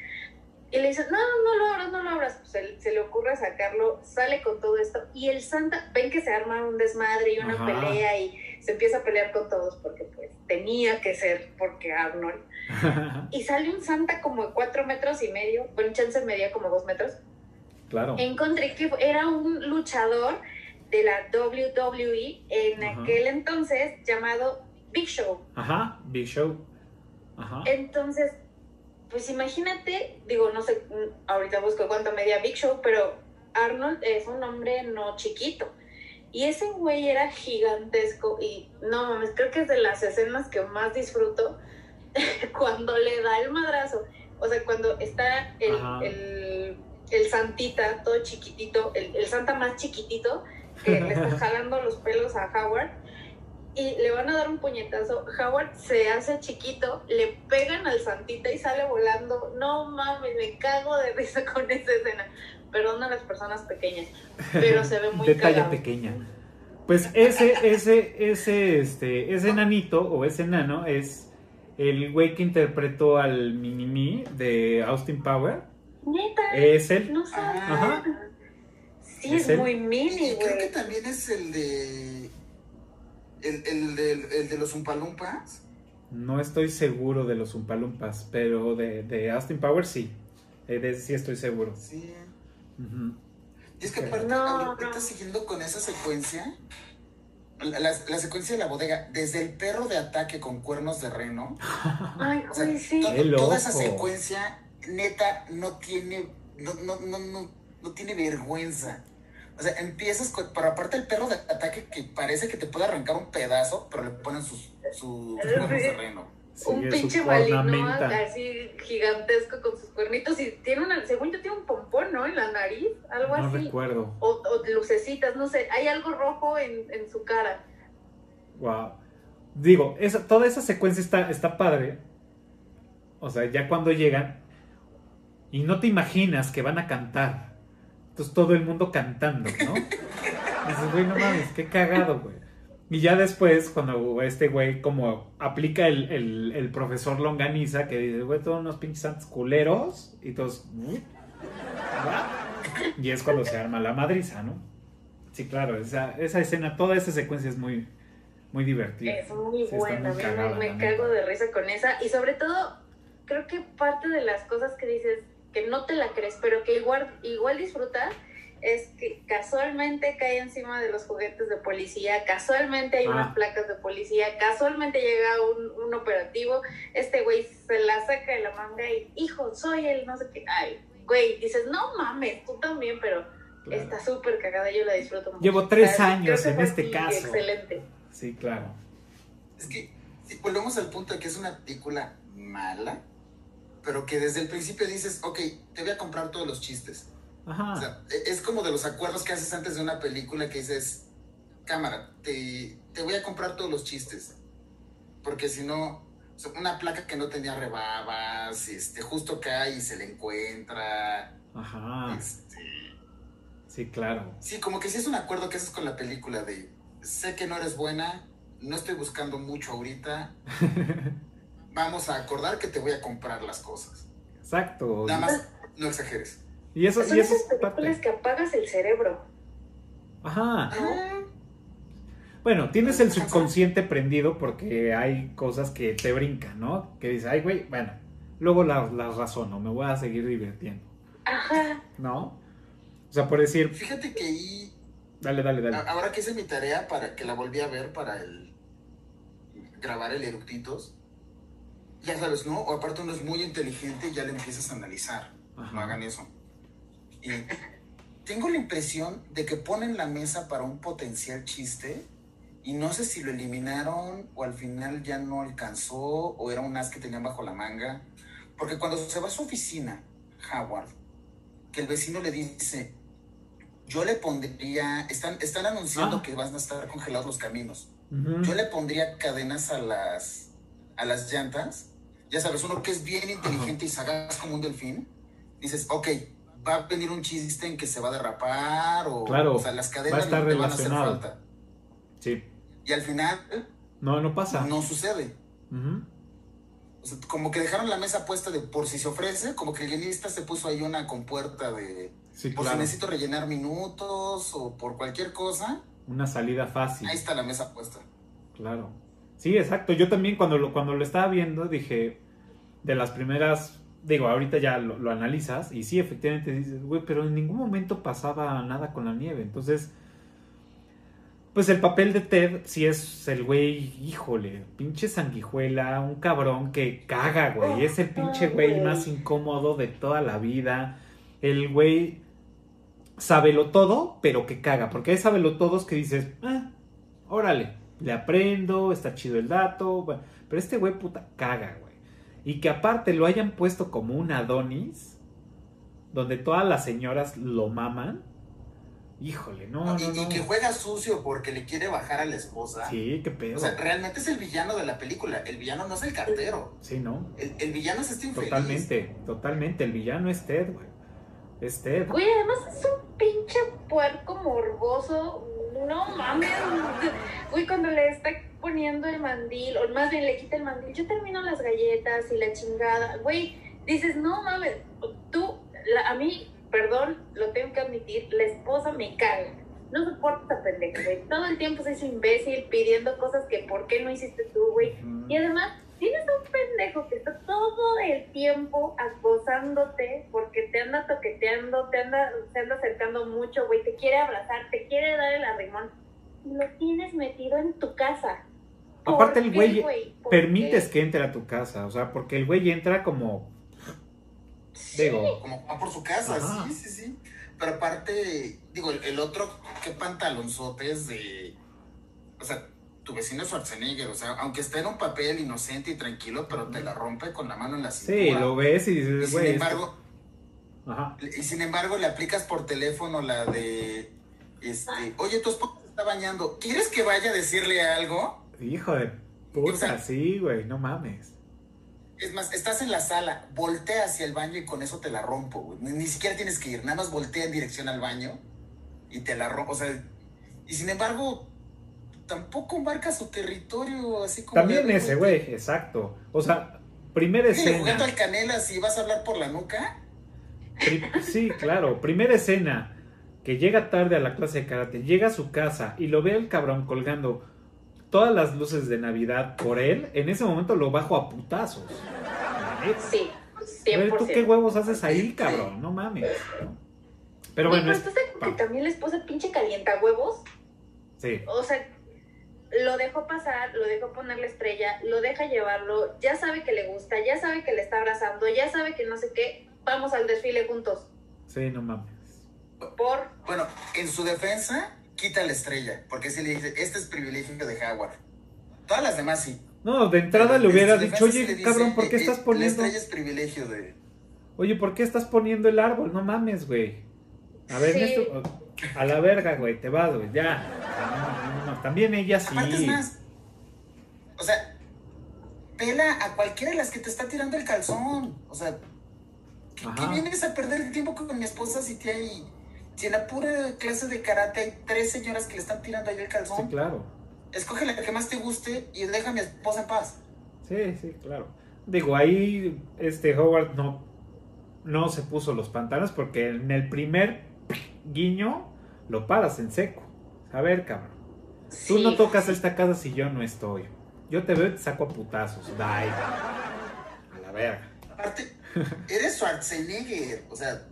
Y le dicen, no, no lo abras, no lo abras. Pues se, se le ocurre sacarlo, sale con todo esto. Y el Santa, ven que se arma un desmadre y una Ajá. pelea y se empieza a pelear con todos porque pues tenía que ser porque Arnold. Y sale un Santa como de cuatro metros y medio, bueno, chance medía como dos metros. Claro. Encontré que era un luchador de la WWE en Ajá. aquel entonces llamado Big Show. Ajá, Big Show. Ajá. Entonces, pues imagínate, digo, no sé, ahorita busco cuánto medía Big Show, pero Arnold es un hombre no chiquito. Y ese güey era gigantesco y no mames, creo que es de las escenas que más disfruto cuando le da el madrazo. O sea, cuando está el, el, el santita todo chiquitito, el, el santa más chiquitito, que le está jalando los pelos a Howard y le van a dar un puñetazo. Howard se hace chiquito, le pegan al santita y sale volando. No mames, me cago de risa con esa escena. Perdón a las personas pequeñas, pero se ve muy de talla pequeña. Pues ese, ese, ese, este, ese nanito o ese nano es el güey que interpretó al Minimi de Austin Power. Neta, Es él. no sabes. Ajá. Sí, ¿Es muy Y mini, creo que güey. también es el de. El, el, del- el de los Umpalumpas. No estoy seguro de los Umpalumpas, pero de, de Austin Power sí. Eh, De sí estoy seguro. Sí. Ujú. Y es que aparte, No, ahorita no. siguiendo con esa secuencia, la, la- la secuencia de la bodega, desde el perro de ataque con cuernos de reno, Ay, o sea, güey, sí. to- Qué toda esa secuencia, neta, no tiene, no, no, no, no, no tiene vergüenza. O sea, empiezas con, pero aparte el perro de ataque que parece que te puede arrancar un pedazo, pero le ponen sus, sus cuernos de reno. Sí, un pinche ornamenta. así gigantesco con sus cuernitos y tiene una, según yo tiene un pompón, ¿no? En la nariz, algo No así. recuerdo. O, o lucecitas, no sé, hay algo rojo en, en su cara. Wow. Digo, esa, toda esa secuencia está, está padre. O sea, ya cuando llegan y no te imaginas que van a cantar. Entonces todo el mundo cantando, ¿no? Dices, güey, no mames, qué cagado, güey. Y ya después, cuando este güey como aplica el, el- el profesor Longaniza, que dice, güey, todos unos pinches santos culeros, y todos... Y es cuando se arma la madriza, ¿no? Sí, claro, esa, esa escena, toda esa secuencia es muy, muy divertida. Es muy Sí, buena, muy cagada, me, me cago de risa con esa. Y sobre todo, creo que parte de las cosas que dices que no te la crees, pero que igual, igual disfrutar, es que casualmente cae encima de los juguetes de policía, casualmente hay Ah. unas placas de policía, casualmente llega un, un operativo, este güey se la saca de la manga y, hijo, soy el no sé qué. Ay, güey, dices, no mames, tú también, pero Claro. está súper cagada, yo la disfruto mucho. Llevo tres años en este caso. Excelente. Sí, claro. Es que sí, volvemos al punto de que es una película mala, pero que desde el principio dices, ok, te voy a comprar todos los chistes. O Ajá. sea, e- es como de los acuerdos que haces antes de una película que dices, cámara, te, te voy a comprar todos los chistes. Porque si no, o una placa que no tenía rebabas, este, justo cae y se le encuentra. Ajá. este, Sí, claro. sí, como que sí es un acuerdo que haces con la película de, sé que no eres buena, no estoy buscando mucho ahorita, vamos a acordar que te voy a comprar las cosas. Exacto. Nada más, no exageres. Y eso, Son y eso esas es películas parte. que apagas el cerebro. Ajá. Ah, Bueno, tienes el subconsciente prendido porque hay cosas que te brincan, ¿no? Que dices, ay, güey, bueno, luego las las razono, me voy a seguir divirtiendo, Ajá. ¿no? O sea, por decir, Fíjate que ahí dale, dale, dale. Ahora que hice mi tarea para que la volví a ver para el grabar el eructitos, ya sabes, ¿no? O aparte uno es muy inteligente y ya le empiezas a analizar. Ajá. No hagan eso. Y tengo la impresión de que ponen la mesa para un potencial chiste y no sé si lo eliminaron o al final ya no alcanzó o era un as que tenían bajo la manga. Porque cuando se va a su oficina, Howard, que el vecino le dice, yo le pondría, están, están anunciando Ah. que van a estar congelados los caminos. Yo le pondría cadenas a las, a las llantas. Ya sabes, uno que es bien inteligente y sagaz como un delfín. Dices, ok, va a venir un chiste en que se va a derrapar o, Claro, o sea, las va a cadenas estar le van a hacer falta. Sí. Y al final No, no pasa. no sucede. Ujú. O sea, como que dejaron la mesa puesta de por si se ofrece, como que el guionista se puso ahí una compuerta de Sí, por claro. si necesito rellenar minutos o por cualquier cosa, Una salida fácil. ahí está la mesa puesta. Claro. Sí, exacto. Yo también cuando lo, cuando lo estaba viendo dije, de las primeras digo, ahorita ya lo, lo analizas y sí, efectivamente dices, güey, pero en ningún momento pasaba nada con la nieve. Entonces, pues el papel de Ted sí es el güey, híjole, pinche sanguijuela, un cabrón que caga, güey. Es el pinche güey más incómodo de toda la vida. El güey sábelo todo, pero que caga. Porque hay sábelo todos que dices, ah, órale, le aprendo, está chido el dato. bueno, pero este güey puta caga, güey. Y que aparte lo hayan puesto como un Adonis, donde todas las señoras lo maman. Híjole, no, no, y, no. y que juega sucio porque le quiere bajar a la esposa. Sí, qué pedo. O sea, realmente es el villano de la película. El villano no es el cartero. Sí, ¿no? El, el villano es este infeliz. Totalmente, totalmente. El villano es Ted, güey. Es Ted. Güey, además es un pinche puerco morboso. No mames. Güey, cuando le está poniendo el mandil, o más bien le quita el mandil, yo termino las galletas y la chingada. Güey, dices, no mames, tú, la- a mí, perdón, lo tengo que admitir, la esposa me caga. No soporto esta pendeja, güey. Todo el tiempo se hizo imbécil pidiendo cosas que por qué no hiciste tú, güey. Y además, tienes un pendejo que está todo el tiempo acosándote porque te anda toqueteando, te anda, te anda acercando mucho, güey, te quiere abrazar, te quiere dar el arrimón. Y lo tienes metido en tu casa. ¿Por Aparte el güey ¿Por Permites qué? que entre a tu casa, o sea, porque el güey entra como, Sí. digo, Como va por su casa, Ajá. sí, sí, sí. Pero aparte, digo, el, el otro, qué pantalonzotes de. O sea, tu vecino es Schwarzenegger, o sea, aunque esté en un papel inocente y tranquilo, pero te la rompe con la mano en la sí, cintura. lo ves y y dices, sin güey, esto- embargo, ajá. y sin embargo le aplicas por teléfono la de. Este, oye, tu esposa está bañando. ¿Quieres que vaya a decirle algo? Hijo de O puta, sea- sí, güey, no mames. Es más, estás en la sala, voltea hacia el baño y con eso te la rompo, güey. Ni, ni siquiera tienes que ir, nada más voltea en dirección al baño y te la rompo. O sea, y sin embargo, tampoco marca su territorio así como. También ese, güey, exacto. O sea, primera ¿qué, Jugando escena. al canelas y vas a hablar por la nuca. pri- sí, claro, primera escena. Que llega tarde a la clase de karate, llega a su casa y lo ve el cabrón colgando todas las luces de Navidad por él. En ese momento lo bajo a putazos. Sí, Güey, 100%. ¿Tú qué huevos haces ahí, cabrón? No mames. ¿no? Pero bueno, pero es... estás que también la esposa pinche calienta huevos. Sí. O sea, lo dejó pasar, lo dejó poner la estrella, lo deja llevarlo, ya sabe que le gusta, ya sabe que le está abrazando, ya sabe que no sé qué, vamos al desfile juntos. Sí, no mames. Por, Bueno, en su defensa, quita la estrella, porque si le dice, este es privilegio de Howard. Todas las demás sí. No, de entrada Pero le hubiera dicho, oye, dice, cabrón, ¿por qué eh, estás eh, poniendo... La estrella es privilegio de. Oye, ¿por qué estás poniendo el árbol? No mames, güey. A ver, Sí. Néstor, a la verga, güey, te vas, güey, ya. No, También ella sí. Aparte es más. O sea, pela a cualquiera de las que te está tirando el calzón. O sea, ¿qué, vienes a perder el tiempo con mi esposa si te hay. Si en la pura clase de karate hay tres señoras que le están tirando ahí el Sí, calzón, claro. escoge la que más te guste y deja a mi esposa en paz. Sí, sí, claro. Digo, ahí este Howard no, no se puso los pantalones porque en el primer guiño lo paras en seco. A ver, cabrón. Tú sí, no tocas esta casa si yo no estoy. Yo te veo y te saco a putazos. Bye. A la verga. Aparte, eres Schwarzenegger. O sea,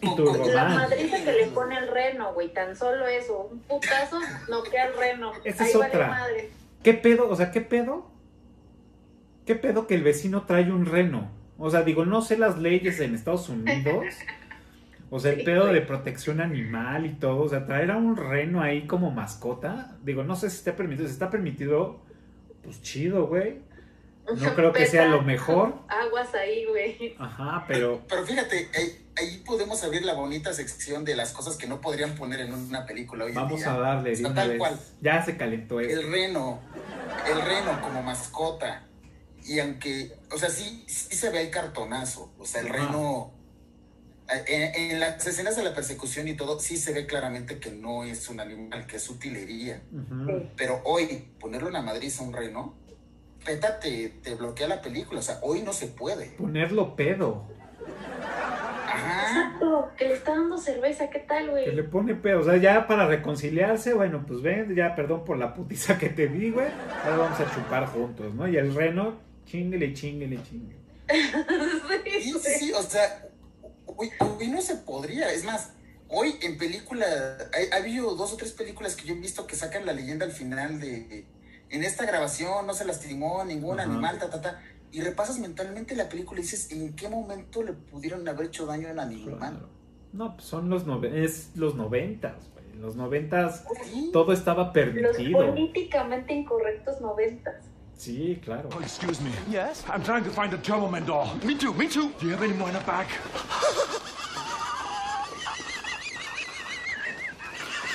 Y tu La madriza que le pone el reno, güey, tan solo eso, un putazo, noquea al reno. Esa Ahí es vale otra. madre. ¿Qué pedo? O sea, ¿qué pedo? ¿Qué pedo que el vecino trae un reno? O sea, digo, no sé las leyes en Estados Unidos. O sea, el pedo de protección animal y todo. O sea, traer a un reno ahí como mascota. Digo, no sé si está permitido. Si está permitido, pues chido, güey. No creo que sea lo mejor. Aguas ahí, güey. Ajá, pero Pero fíjate, ahí, ahí podemos abrir la bonita sección de las cosas que no podrían poner en una película hoy en vamos día. a darle tal vez. cual. Ya se calentó eso. El reno, el reno como mascota. Y aunque, o sea, sí, sí se ve el cartonazo. O sea, el Ajá. reno, en, en las escenas de la persecución y todo, sí se ve claramente que no es un animal, que es utilería. Pero hoy, ponerle una madriz a un reno, peta te, te bloquea la película. O sea, hoy no se puede. Ponerlo pedo. Ajá. Exacto, que le está dando cerveza, ¿qué tal, Que le güey? pone pedo. O sea, ya para reconciliarse, bueno, pues ven, ya perdón por la putiza que te di, güey. Ahora vamos a chupar juntos, ¿no? Y el reno, chinguele, chinguele, chinguele. sí, sí, sí, o sea, hoy, hoy no se podría. Es más, hoy en película, ha, ha, habido dos o tres películas que yo he visto que sacan la leyenda al final de, en esta grabación no se lastimó ningún animal, ta, ta, ta. Y repasas mentalmente la película y dices, ¿en qué momento le pudieron haber hecho daño a un animal? Claro. No, pues son los, nove es los noventas. En los noventas ¿Sí? todo estaba permitido. Los políticamente incorrectos noventas. Sí, claro. Oh, excuse me. Yes? I'm trying to find a Turboman doll. Me too, me too. Do you have any more in the back?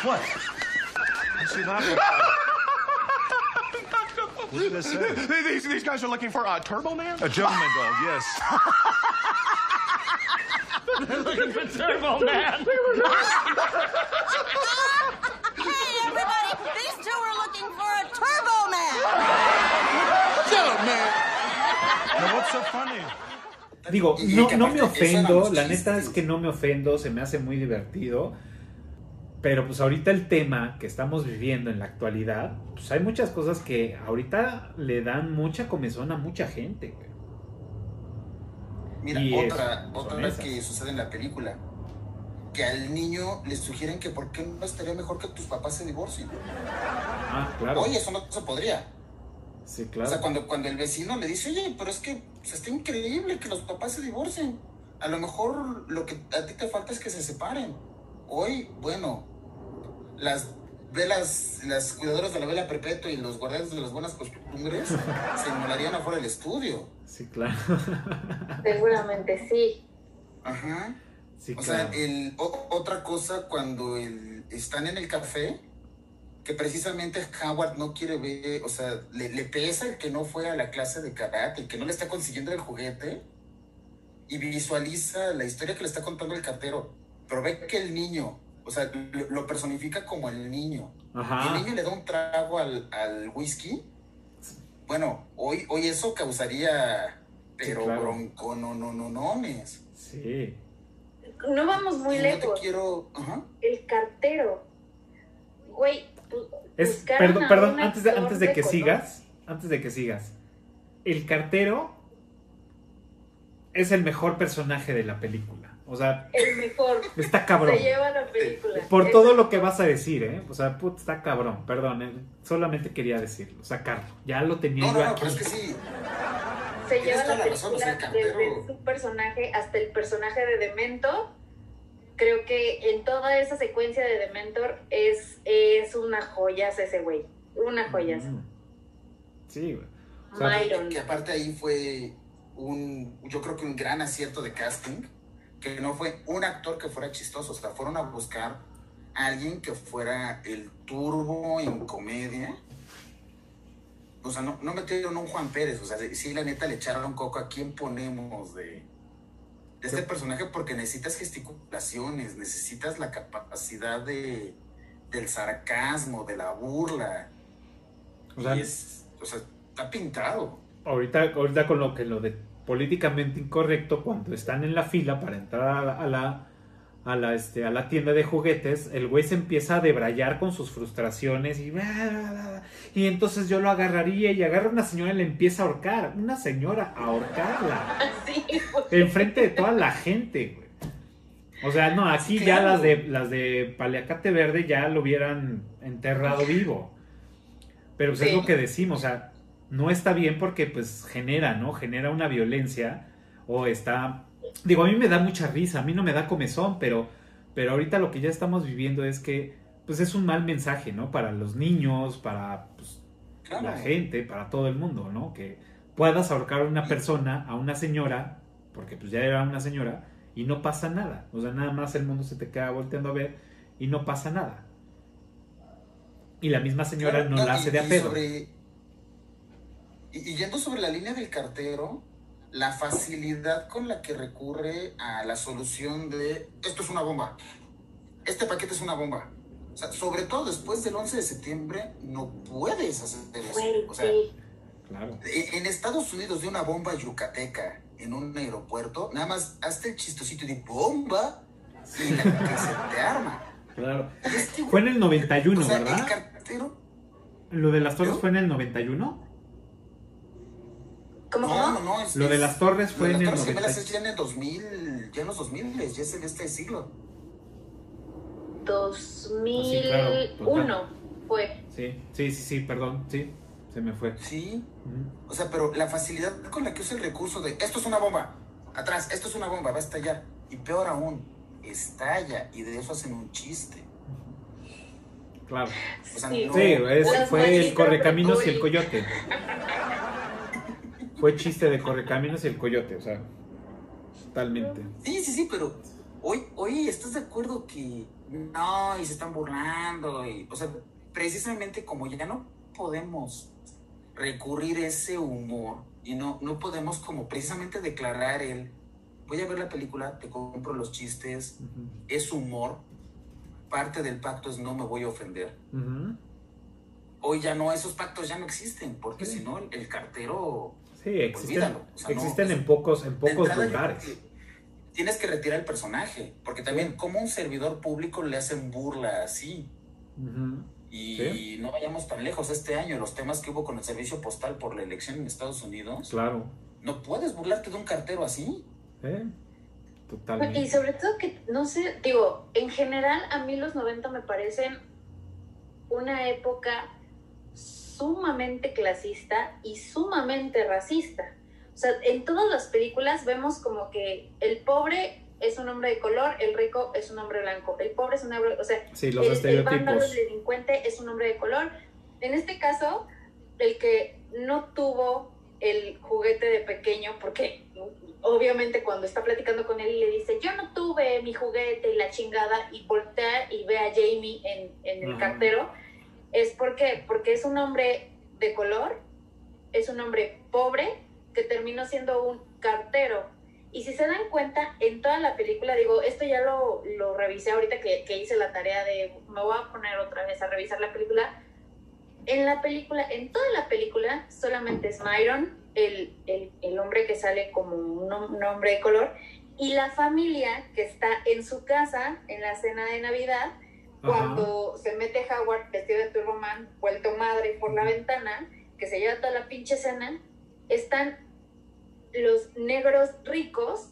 what? I see that. what did I say? These, these guys are looking for a Turbo Man? A gentleman doll, yes. They're looking for Turbo Man. hey, everybody! These two are looking for a Turbo Man. Gentleman. Now, what's so funny? Digo, no, no me ofendo, la neta es que no me ofendo, se me hace muy divertido. Pero pues ahorita el tema que estamos viviendo en la actualidad, pues hay muchas cosas que ahorita le dan mucha comezón a mucha gente. Güey. Mira, y otra, es, otra vez que sucede en la película. Que al niño le sugieren que por qué no estaría mejor que tus papás se divorcien. Ah, claro. Oye, eso no se podría. Sí, claro. O sea, cuando, cuando el vecino le dice, oye, pero es que pues, está increíble que los papás se divorcien. A lo mejor lo que a ti te falta es que se separen. Hoy, bueno, las velas, las cuidadoras de la vela perpetua y los guardianes de las buenas costumbres se inmolarían afuera del estudio. Sí, claro. Seguramente sí. Ajá. Sí, o claro. sea, el, o, otra cosa cuando el, están en el café, que precisamente Howard no quiere ver, o sea, le, le, pesa el que no fue a la clase de karate, el que no le está consiguiendo el juguete, y visualiza la historia que le está contando el cartero, pero ve que el niño, o sea, lo, lo personifica como el niño. Ajá. Y el niño le da un trago al, al whisky. Bueno, hoy, hoy eso causaría, pero Sí, claro. bronco, no, no, no, no, Sí. No vamos muy Y no lejos. te quiero, ajá. El cartero. Güey, Es, perdón, perdón antes de, antes de que color. sigas, antes de que sigas. El cartero es el mejor personaje de la película. O sea, El mejor. está cabrón. Se lleva la película. Por Es- todo lo que vas a decir, ¿eh? O sea, put, está cabrón, perdón. eh, Solamente quería decirlo, sacarlo. Ya lo tenía No, yo no, no, aquí. pero es que sí. Se lleva la razón, película desde su personaje hasta el personaje de Demento. Creo que en toda esa secuencia de Dementor es, es una joyas ese güey. Una joyas. Mm. Sí, güey. O sea, Myron. Que aparte ahí fue un, yo creo que un gran acierto de casting, que no fue un actor que fuera chistoso, o sea, fueron a buscar a alguien que fuera el turbo en comedia. O sea, no, no metieron un Juan Pérez, o sea, sí, la neta le echaron coco a quién ponemos de, de este personaje porque necesitas gesticulaciones, necesitas la capacidad de, del sarcasmo, de la burla. O sea, y es, o sea, está pintado. ahorita, ahorita con lo que lo de políticamente incorrecto, cuando están en la fila para entrar a la, a la, a la, este, a la tienda de juguetes, el güey se empieza a debrayar con sus frustraciones y, y entonces yo lo agarraría y agarra a una señora y le empieza a ahorcar. Una señora a ahorcarla. Así, güey. enfrente de toda la gente, güey. O sea, no, aquí Sí, ya claro. las de las de Paliacate Verde ya lo hubieran enterrado vivo. Pero pues es Sí. lo que decimos, o sea, no está bien porque pues genera, ¿no? Genera una violencia o está digo, a mí me da mucha risa, a mí no me da comezón, pero pero ahorita lo que ya estamos viviendo es que pues es un mal mensaje, ¿no? Para los niños, para pues, Claro. la gente, para todo el mundo, ¿no? Que puedas ahorcar a una persona, a una señora, porque pues ya era una señora, y no pasa nada. O sea, nada más el mundo se te queda volteando a ver y no pasa nada. Y la misma señora Claro, no, no, la y- hace de a pedo. sobre- y, y yendo sobre la línea del cartero, la facilidad con la que recurre a la solución de esto es una bomba, este paquete es una bomba. O sea, sobre todo después del 11 de septiembre, no puedes hacer eso. O sea. Claro. en en Estados Unidos de una bomba yucateca en un aeropuerto, nada más hazte el chistosito de bomba y la que se te arma. Claro. Este Fue en el 91, o sea, el ¿verdad? cartero Lo de las torres fue en el 91. ¿Cómo, No, cómo? no. Es, Lo de las torres fue en las el Torres Gemelas 90. es ya en el 2000, ya en los 2000, ya es en este siglo. 2001 total. fue. Sí, sí, sí, sí, perdón, sí, se me fue. Sí. O sea, pero la facilidad con la que usa el recurso de esto es una bomba, atrás, esto es una bomba, va a estallar. Y peor aún, estalla y de eso hacen un chiste. Claro. O sea, Sí. no- Sí, fue el correcaminos y el coyote. Fue chiste de correcaminos y el coyote, o sea, totalmente. Sí, sí, sí, pero hoy, hoy estás de acuerdo que no, y se están burlando, y, o sea, precisamente como ya no podemos recurrir a ese humor y no, no podemos como precisamente declarar el, voy a ver la película, te compro los chistes, es humor, parte del pacto es no me voy a ofender. Hoy ya no, esos pactos ya no existen, porque Sí. si no, el, el cartero... Sí, existen, o sea, existen en pocos, en pocos lugares. Tienes que retirar el personaje, porque también como un servidor público le hacen burla así. Y Sí. no vayamos tan lejos este año, los temas que hubo con el servicio postal por la elección en Estados Unidos. Claro. No puedes burlarte de un cartero así. ¿eh? Y Totalmente. sobre todo que, no sé, digo, en general a mí los 90 me parecen una época sumamente clasista y sumamente racista. O sea, en todas las películas vemos como que el pobre es un hombre de color, el rico es un hombre blanco, el pobre es un hombre, o sea, Sí, los el, el vándalo, el delincuente es un hombre de color. En este caso, el que no tuvo el juguete de pequeño, porque obviamente cuando está platicando con él y le dice, yo no tuve mi juguete y la chingada, y voltea y ve a Jamie en, en el Ajá. cartero, es porque, porque es un hombre de color, es un hombre pobre que terminó siendo un cartero. Y si se dan cuenta, en toda la película, digo, esto ya lo, lo revisé ahorita que, que hice la tarea de, me voy a poner otra vez a revisar la película. En la película, en toda la película, solamente es Myron, el, el, el hombre que sale como un, un hombre de color, y la familia que está en su casa en la cena de Navidad, cuando se mete Howard vestido de Turboman, vuelto madre por la ventana, que se lleva toda la pinche cena, están los negros ricos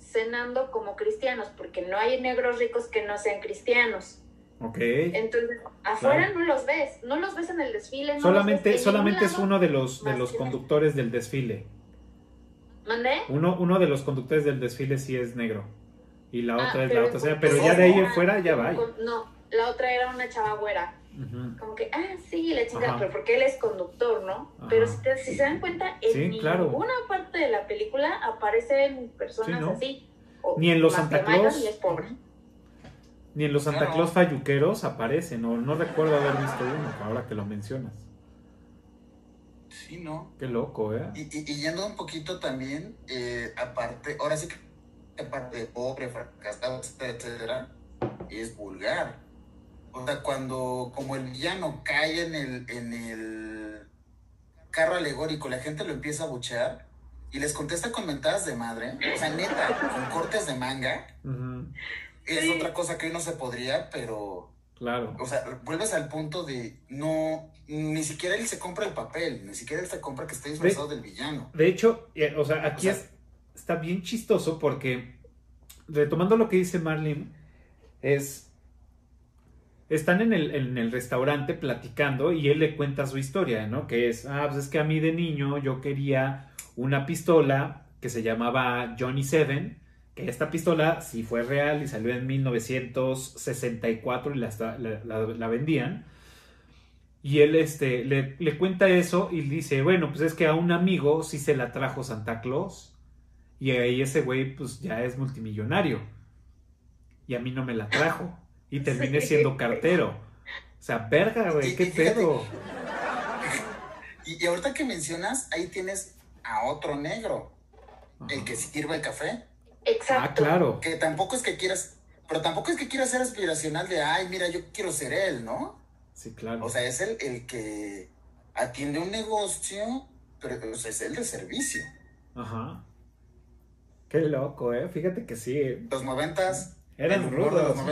cenando como cristianos, porque no hay negros ricos que no sean cristianos. Ok. Entonces, afuera Claro. no los ves, no los ves en el desfile. No Solamente, los ves en solamente es uno de los, de los conductores del desfile. ¿Mandé? Uno, uno de los conductores del desfile sí es negro. Y la Ah, otra es la otra. O sea, pero ya de ahí en fuera ya va. No, la otra era una chava güera. Como que, ah, sí, la chica, Ajá. pero porque él es conductor, ¿no? Ajá. Pero si, te- si se dan cuenta, en Sí, claro. ninguna parte de la película aparecen personas Sí, ¿no? así. O Ni en los Santa Claus. y es pobre. Ni en los Santa Claro. Claus falluqueros aparecen. No, no recuerdo haber visto uno, ahora que lo mencionas. Sí, ¿no? Qué loco, ¿eh? Y, y- y yendo un poquito también, eh, aparte, ahora sí que aparte de pobre, fracasado, etcétera, etcétera, es vulgar. O sea, cuando como el villano cae en el, en el carro alegórico, la gente lo empieza a buchear y les contesta con mentadas de madre, o sea, neta, con cortes de manga, es Sí. otra cosa que hoy no se podría, pero Claro. o sea, vuelves al punto de no, ni siquiera él se compra el papel, ni siquiera él se compra que esté disfrazado del villano. De hecho, eh, o sea, aquí O sea- es, está bien chistoso porque, retomando lo que dice Marlene, es. Están en el, restaurante platicando y él le cuenta su historia, ¿no? Que es, ah, pues es que a mí de niño yo quería una pistola que se llamaba Johnny Seven, que esta pistola sí fue real y salió en 1964 y la- la vendían. Y él este, le, le cuenta eso y dice, bueno, pues es que a un amigo sí se la trajo Santa Claus. Y ahí ese güey pues ya es multimillonario. Y a mí no me la trajo. Y terminé Sí. siendo cartero. O sea, verga, güey, qué pedo. Y, y ahorita que mencionas, ahí tienes a otro negro, el que sirve el café, Exacto. Ah, claro. que tampoco es que quieras, pero tampoco es que quieras ser aspiracional de, ay, mira, yo quiero ser él, ¿no? Sí, claro. O sea, es el, el que atiende un negocio, pero o sea, es el de servicio. Ajá. Qué loco, ¿eh? Fíjate que sí. Los noventas, Eran el humor de rudos, los ¿eh?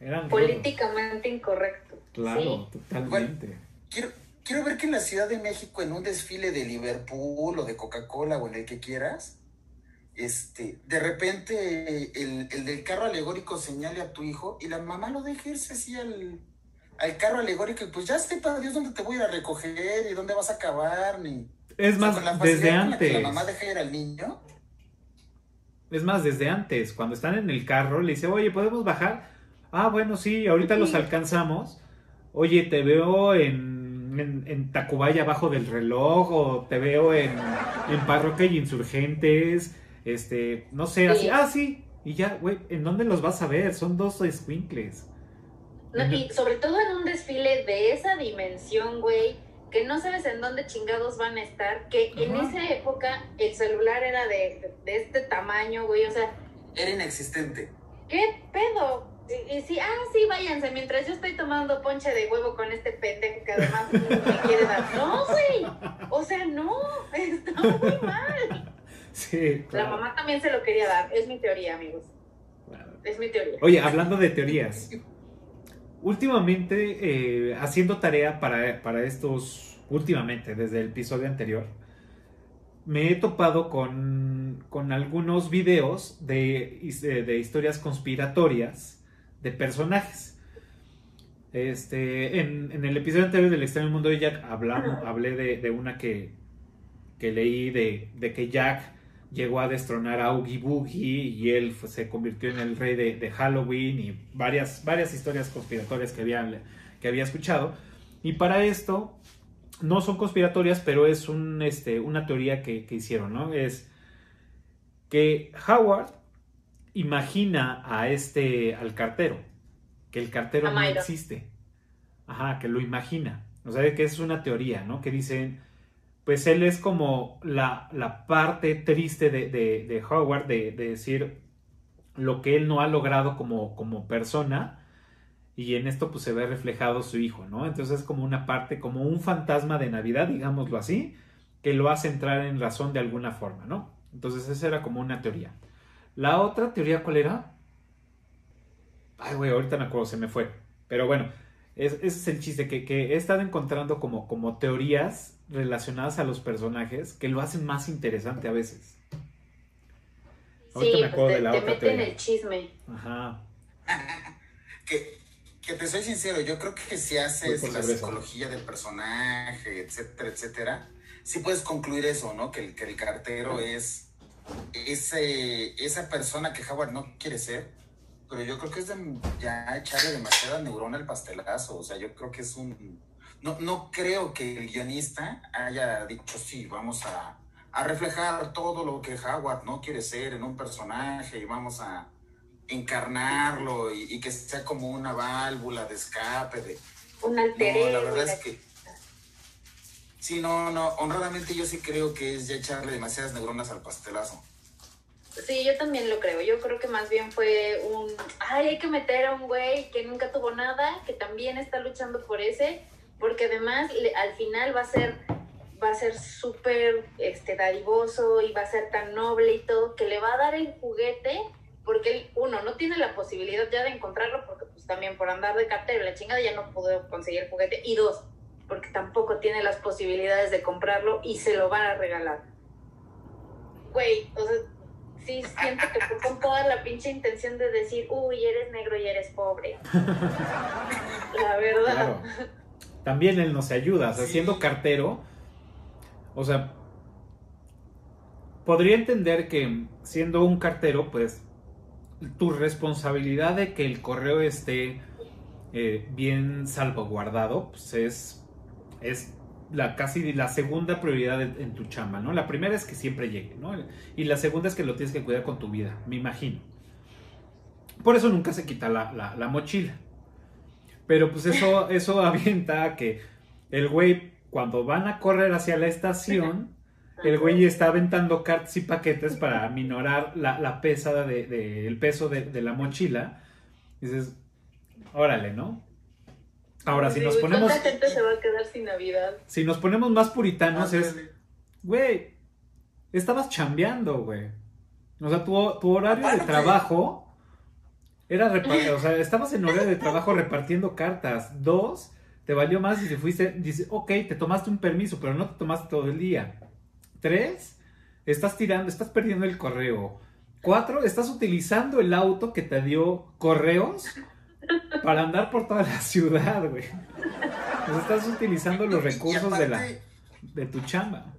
Eran. Políticamente incorrecto. Claro, Sí. totalmente. Quiero, quiero ver que en la Ciudad de México, en un desfile de Liverpool o de Coca-Cola o en el que quieras, este, de repente el, el del carro alegórico señale a tu hijo y la mamá lo deje irse así al, al carro alegórico y pues ya sepa Dios dónde te voy a ir a recoger y dónde vas a acabar, ni... Es o sea, más, con la desde con la que antes. La mamá deja ir al niño. Es más, desde antes, cuando están en el carro, le dice, oye, ¿podemos bajar? Ah, bueno, sí, ahorita los alcanzamos. Oye, te veo en, en, en Tacubaya abajo del reloj, o te veo en, en Parroquia y Insurgentes, este, no sé, así, Sí. ah, sí, y ya, güey, ¿en dónde los vas a ver? Son dos squinkles. No, y sobre todo en un desfile de esa dimensión, güey, que no sabes en dónde chingados van a estar, que en esa época el celular era de, de este tamaño, güey, o sea, Era inexistente. ¿qué pedo? Y, y sí, ah, sí, váyanse, mientras yo estoy tomando ponche de huevo con este pendejo que además me quiere dar. No, güey, o sea, no, está muy mal. Sí, La mamá también se lo quería dar, es mi teoría, amigos, claro. es mi teoría. Oye, hablando de teorías. Últimamente, eh, haciendo tarea para, para estos, últimamente, desde el episodio anterior, me he topado con, con algunos videos de, eh, de historias conspiratorias de personajes. Este, en, en el episodio anterior del extraño mundo de Jack hablamos, hablé de, de una que, que leí de, de que Jack llegó a destronar a Oogie Boogie y él se convirtió en el rey de, de Halloween y varias, varias historias conspiratorias que había, que había escuchado. Y para esto, no son conspiratorias, pero es un, este, una teoría que, que hicieron, ¿no? Es que Howard imagina a este, al cartero, que el cartero no existe. Ajá, que lo imagina. O sea, que es una teoría, ¿no? Que dicen, pues él es como la, la parte triste de, de- de Howard, de, de decir lo que él no ha logrado como, como persona, y en esto pues se ve reflejado su hijo, ¿no? Entonces es como una parte, como un fantasma de Navidad, digámoslo así, que lo hace entrar en razón de alguna forma, ¿no? Entonces esa era como una teoría. La otra teoría, ¿cuál era? Ay, güey, ahorita me acuerdo, se me fue. Pero bueno, es- ese es el chiste, que, que he estado encontrando como, como teorías relacionadas a los personajes que lo hacen más interesante a veces. Ahorita Sí, me acuerdo pues de te, la te otra meten teoría. el chisme. Ajá. Que, que te soy sincero, yo creo que si haces la cerveza. psicología del personaje, etcétera, etcétera, sí puedes concluir eso, ¿no? Que el, que el cartero es ese, esa persona que Howard no quiere ser, pero yo creo que es de ya echarle demasiada neurona al pastelazo, o sea, yo creo que es un... No, no creo que el guionista haya dicho, sí, vamos a, a reflejar todo lo que Howard no quiere ser en un personaje y vamos a encarnarlo y, y que sea como una válvula de escape de... Un alter No, la verdad es que... Sí, no, no, honradamente yo sí creo que es ya echarle demasiadas neuronas al pastelazo. Sí, yo también lo creo. Yo creo que más bien fue un, ay, hay que meter a un güey que nunca tuvo nada, que también está luchando por ese, porque además al final va a ser va a ser súper este dadivoso y va a ser tan noble y todo que le va a dar el juguete porque él, uno no tiene la posibilidad ya de encontrarlo porque pues también por andar de cartero la chingada ya no pudo conseguir el juguete y dos porque tampoco tiene las posibilidades de comprarlo y se lo van a regalar güey o sea sí siento que fue con toda la pinche intención de decir, uy, eres negro y eres pobre. La verdad. Claro. También él nos ayuda, o sea, Sí. siendo cartero, o sea, podría entender que siendo un cartero, pues, tu responsabilidad de que el correo esté eh, bien salvaguardado, pues es, es la casi la segunda prioridad en, en tu chamba, ¿no? La primera es que siempre llegue, ¿no? Y la segunda es que lo tienes que cuidar con tu vida, me imagino. Por eso nunca se quita la, la- la mochila. Pero pues eso, eso avienta a que el güey, cuando van a correr hacia la estación, el güey está aventando cartas y paquetes para minorar la, la pesada de, de- el peso de, de la mochila. Y dices, órale, ¿no? Ahora, si nos ponemos, ¿Cuánta gente se va a quedar sin Navidad? si nos ponemos más puritanos, es, Ándale. güey, estabas chambeando, güey. O sea, tu, tu horario de trabajo era repartir, o sea, estabas en horario de trabajo repartiendo cartas. Dos, te valió más y te fuiste, dice, ok, te tomaste un permiso, pero no te tomaste todo el día. Tres, estás tirando, estás perdiendo el correo. Cuatro, estás utilizando el auto que te dio correos para andar por toda la ciudad, güey. Sea, estás utilizando los recursos de la de tu chamba.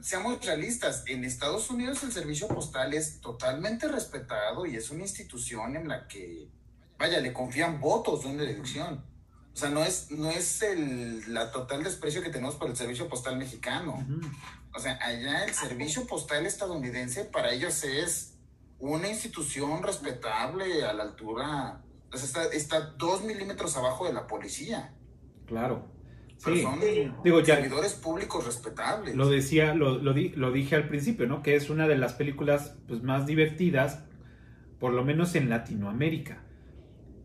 Seamos realistas, en Estados Unidos el servicio postal es totalmente respetado y es una institución en la que, vaya, le confían votos de una elección. O sea, no es, no es el, la total desprecio que tenemos por el servicio postal mexicano. O sea, allá el servicio postal estadounidense para ellos es una institución respetable a la altura, o sea, está, está dos milímetros abajo de la policía. Claro. Pero Sí. son Digo, ya servidores públicos respetables. lo decía, lo, lo, di- lo dije al principio, ¿no? Que es una de las películas pues, más divertidas, por lo menos en Latinoamérica.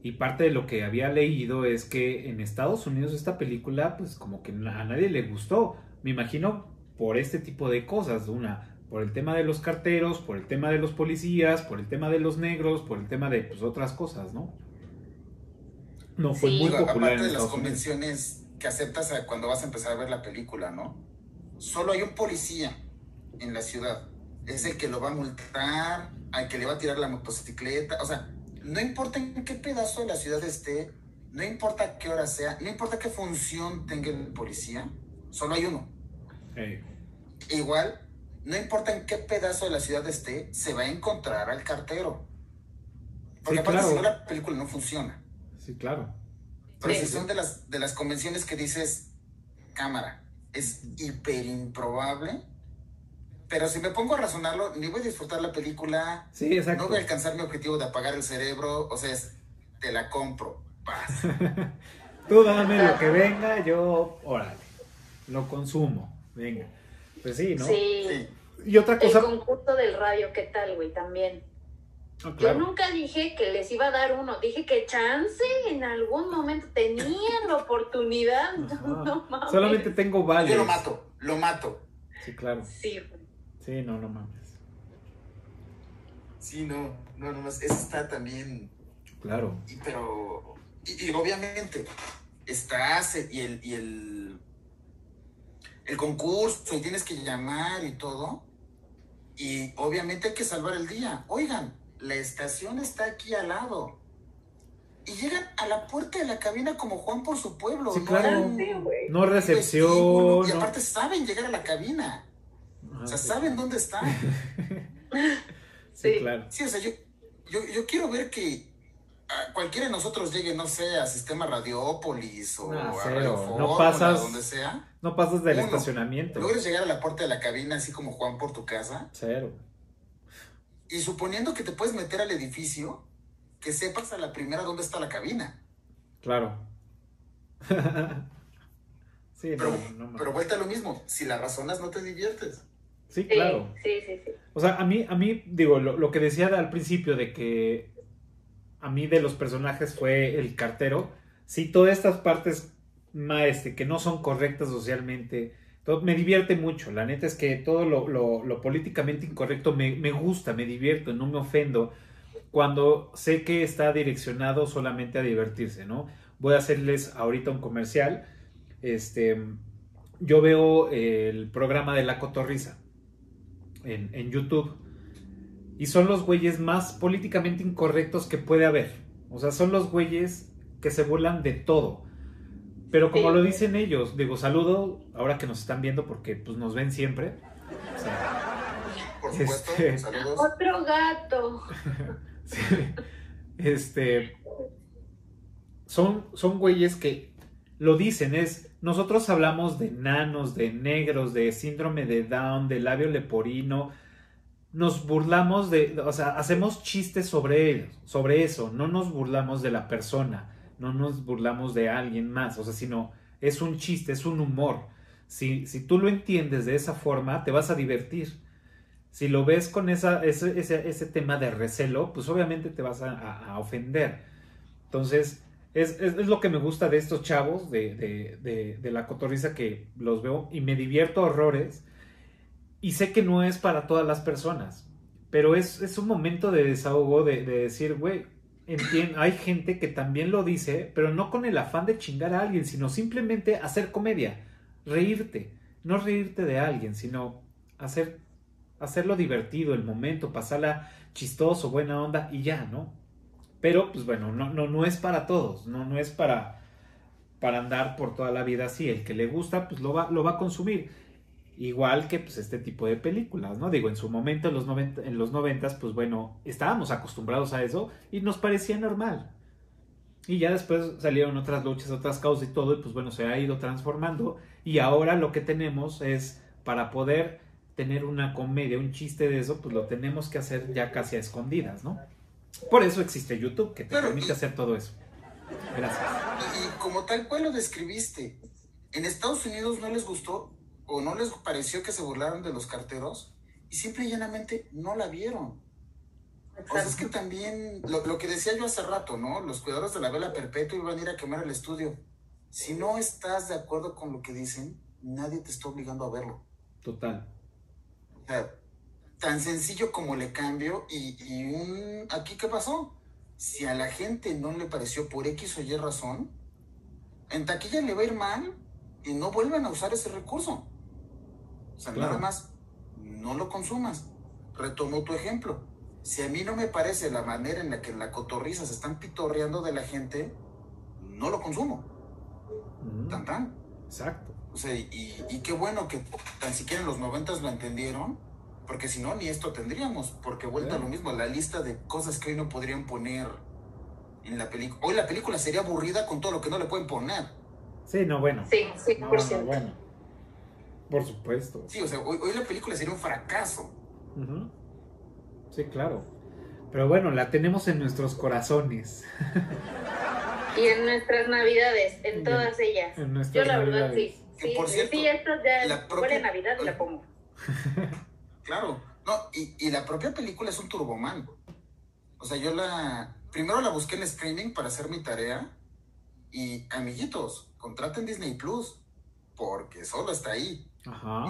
Y parte de lo que había leído es que en Estados Unidos esta película, pues como que a nadie le gustó. Me imagino por este tipo de cosas. Una, por el tema de los carteros, por el tema de los policías, por el tema de los negros, por el tema de pues, otras cosas, ¿no? No fue Sí. muy popular en aparte de las Unidos. convenciones que aceptas cuando vas a empezar a ver la película, ¿no? Solo hay un policía en la ciudad. Es el que lo va a multar, al que le va a tirar la motocicleta. O sea, no importa en qué pedazo de la ciudad esté, no importa qué hora sea, no importa qué función tenga el policía, solo hay uno. Igual, no importa en qué pedazo de la ciudad esté, se va a encontrar al cartero. Porque Sí, aparte, claro. si no, la película no funciona. Sí, claro. Pero Sí. si son de las, de las convenciones que dices, cámara, es hiper improbable. Pero si me pongo a razonarlo, ni voy a disfrutar la película, Sí, exacto. no voy a alcanzar mi objetivo de apagar el cerebro, o sea, es, te la compro, paz. Tú dame lo que venga, yo, órale, lo consumo, venga. Pues sí, ¿no? Sí. Sí. Y otra El cosa... concurso del radio, ¿qué tal, güey? También. Ah, Yo nunca dije que les iba a dar uno, dije que chance en algún momento tenían la oportunidad. No mames. Solamente tengo vales. Yo lo mato, lo mato. Sí, claro. Sí. Sí, no, no mames. Sí, no, no, no, eso está también Claro. Y, pero, y, y obviamente, estás y el, y el, el concurso y tienes que llamar y todo. Y obviamente hay que salvar el día. Oigan, la estación está aquí al lado. Y llegan a la puerta de la cabina como Juan por su pueblo. Sí, no claro. güey. No recepción. vestíbulo, Y no- aparte saben llegar a la cabina. Ajá, O sea, sí. saben dónde están. Sí, Sí. claro. Sí, o sea, yo, yo, yo quiero ver que ah, cualquiera de nosotros llegue, no sé, a Sistema Radiópolis o Ah, a cero. Radio No pasas- donde sea. No pasas del Uno. estacionamiento. Logres llegar a la puerta de la cabina así como Juan por tu casa. Cero. Y suponiendo que te puedes meter al edificio, que sepas a la primera dónde está la cabina. Claro. sí, no, Pero, no mames. pero vuelta a lo mismo. Si la razonas, no te diviertes. Sí, claro. sí, sí, sí. O sea, a mí, a mí, digo, lo, lo que decía al principio de que a mí de los personajes fue el cartero, sí, todas estas partes ma, este, que no son correctas socialmente, me divierte mucho. La neta es que todo lo, políticamente incorrecto me, gusta, me divierto, no me ofendo cuando sé que está direccionado solamente a divertirse, ¿no? Voy a hacerles ahorita un comercial. Este, yo veo el programa de La Cotorrisa en, en YouTube. Y son los güeyes más políticamente incorrectos que puede haber. O sea, son los güeyes que se burlan de todo. Pero como Sí. lo dicen ellos, digo, saludo ahora que nos están viendo porque pues nos ven siempre. O sea, Por supuesto, Este- saludos. Otro gato. sí, este son, son güeyes que lo dicen, es nosotros hablamos de nanos, de negros, de síndrome de Down, de labio leporino, nos burlamos de, o sea, hacemos chistes sobre ellos, sobre eso, no nos burlamos de la persona, no nos burlamos de alguien más, o sea, sino es un chiste, es un humor. Si, si tú lo entiendes de esa forma, te vas a divertir. Si lo ves con esa, ese, ese, ese tema de recelo, pues obviamente te vas a, a- ofender. Entonces, es, es- lo que me gusta de estos chavos, de, de- de- la cotorriza que los veo y me divierto a horrores. Y sé que no es para todas las personas, pero es, es un momento de desahogo de, de decir, güey, hay gente que también lo dice, pero no con el afán de chingar a alguien, sino simplemente hacer comedia, reírte, no reírte de alguien, sino hacer hacerlo divertido el momento, pasarla chistoso, buena onda y ya, ¿no? Pero pues bueno, no no no es para todos, no no es para para andar por toda la vida así, el que le gusta pues lo va lo va a consumir. Igual que pues este tipo de películas, ¿no? Digo, en su momento, en los, 90, en los 90, pues bueno, estábamos acostumbrados a eso y nos parecía normal. Y ya después salieron otras luchas, otras causas y todo, y pues bueno, se ha ido transformando. Y ahora lo que tenemos es, para poder tener una comedia, un chiste de eso, pues lo tenemos que hacer ya casi a escondidas, ¿no? Por eso existe YouTube, que te Pero, permite y- hacer todo eso. Gracias. Y, y como tal cual lo describiste, en Estados Unidos no les gustó o no les pareció que se burlaron de los carteros y simple y llanamente no la vieron. O sea, es que también, lo, lo que decía yo hace rato, ¿no? Los cuidadores de la vela perpetua iban a ir a quemar el estudio. Si no estás de acuerdo con lo que dicen, nadie te está obligando a verlo. Total. O sea, tan sencillo como le cambio y, y un... ¿Aquí qué pasó? Si a la gente no le pareció por X o Y razón, en taquilla le va a ir mal y no vuelven a usar ese recurso. O sea, Claro. nada más, no lo consumas. Retomo tu ejemplo. Si a mí no me parece la manera en la que en la cotorriza se están pitorreando de la gente, no lo consumo. Mm, Tan tan. Exacto. O sea, y, y qué bueno que tan siquiera en los noventas lo entendieron, porque si no, ni esto tendríamos, porque vuelta a lo mismo, la lista de cosas que hoy no podrían poner en la película. Hoy la película sería aburrida con todo lo que no le pueden poner. Sí, no, bueno. Sí, No, 100%. no, bueno. Por supuesto. Sí, o sea, hoy, hoy la película sería un fracaso. Sí, claro. Pero bueno, la tenemos en nuestros corazones. Y en nuestras navidades, en todas ellas. En nuestras Yo la verdad sí. Sí, por sí, cierto, sí, esto ya la propia- a Navidad y la pongo. Claro. No, y, y la propia película es un turboman. O sea, yo la. Primero la busqué en streaming para hacer mi tarea. Y, amiguitos, contraten Disney Plus. Porque solo está ahí.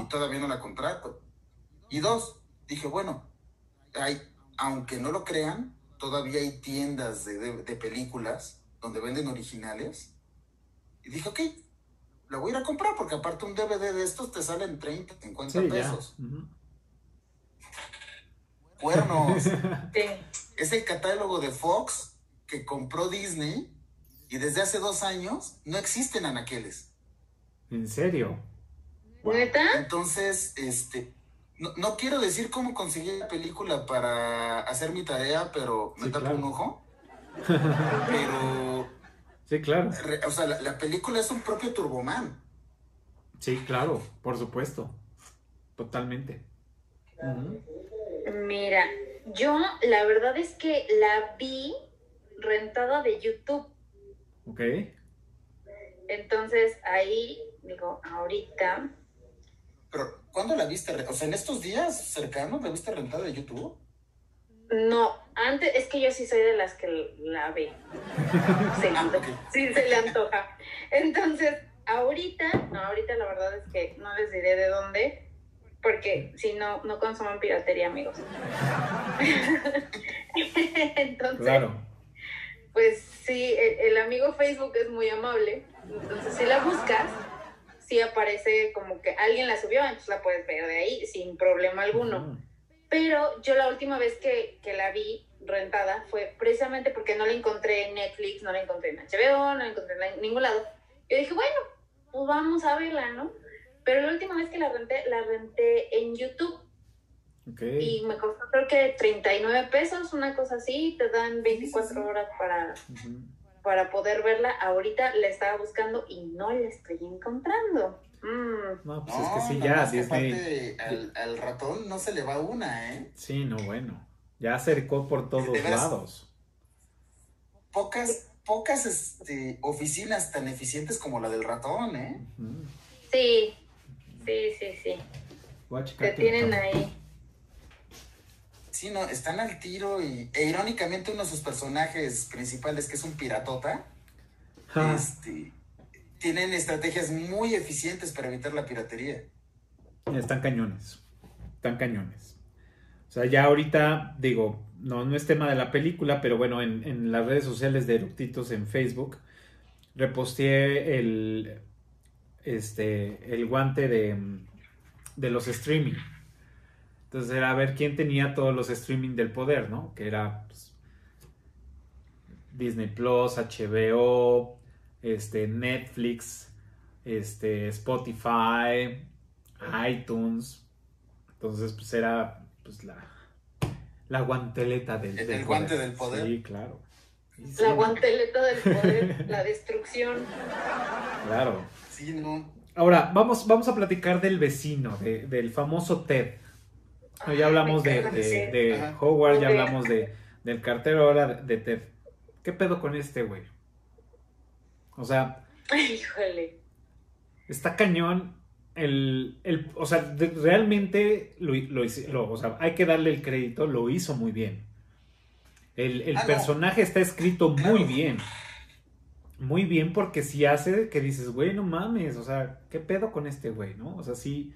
Y todavía no la contrato. Y dos, dije, bueno, hay, aunque no lo crean, todavía hay tiendas de, de- de películas donde venden originales. Y dije, ok, la voy a ir a comprar porque aparte un DVD de estos te salen 30, 50 Sí, pesos. Cuernos. Es el catálogo de Fox que compró Disney y desde hace dos años no existen anaqueles. ¿En serio? ¿Neta? Entonces, este, no, no quiero decir cómo conseguí la película para hacer mi tarea, pero me Sí, tapo claro. un ojo. Pero, Sí, claro. re- o sea, la, la película es un propio Turboman. Sí, claro. Por supuesto. Totalmente. Mira, yo la verdad es que la vi rentada de YouTube. Ok. Entonces ahí, digo, ahorita. Pero, ¿cuándo la viste? O sea, en estos días cercanos, ¿la viste rentada de YouTube? No, antes, es que yo sí soy de las que la ve. Sí, Ah, sí se le antoja. Entonces, ahorita, no, ahorita la verdad es que no les diré de dónde, porque si no, no consuman piratería, amigos. Entonces, Claro. pues sí, el, el amigo Facebook es muy amable. Entonces, si la buscas, sí aparece como que alguien la subió, entonces la puedes ver de ahí sin problema alguno. Pero yo la última vez que, que la vi rentada fue precisamente porque no la encontré en Netflix, no la encontré en HBO, no la encontré en ningún lado. Yo dije, bueno, pues vamos a verla, ¿no? Pero la última vez que la renté, la renté en YouTube Ok. y me costó creo que 39 pesos, una cosa así, te dan 24 horas para. Para poder verla. Ahorita la estaba buscando y no la estoy encontrando. Mm, No, pues No, es que sí, ya Disney. aparte, al, al ratón no se le va una, ¿eh? Sí, no, bueno. Ya acercó por todos veras. lados. Pocas, pocas este, oficinas tan eficientes como la del ratón, ¿eh? Sí, sí, sí, sí. Te tienen ahí. Sí, no, están al tiro y e irónicamente uno de sus personajes principales, que es un piratota, Ah, este, tienen estrategias muy eficientes para evitar la piratería. están cañones. Están cañones. sea, ya ahorita, digo, no, no es tema de la película, pero bueno, en, en las redes sociales de Eructitos en Facebook, reposteé el, este, el guante de, de los streaming. Entonces era a ver quién tenía todos los streaming del poder, ¿no? Que era pues, Disney Plus, HBO, este, Netflix, este, Spotify, iTunes. Entonces, pues era pues la, la guanteleta del, El- del el guante del poder. Sí, claro. Y sí, La guanteleta del poder, la destrucción. Claro. Sí, no. Ahora, vamos, vamos a platicar del vecino, de- del famoso Ted. No, ya hablamos de, de, de. Howard, ya hablamos de, del cartero, ahora de Ted. ¿Qué pedo con este güey? O sea, Híjole. está cañón. El, el- o sea, de- realmente lo, lo o sea, hay que darle el crédito, lo hizo muy bien. El, el Ah, no. personaje está escrito muy bien. Muy bien porque si hace que dices, güey, no mames, o sea, ¿qué pedo con este güey, no? O sea, sí,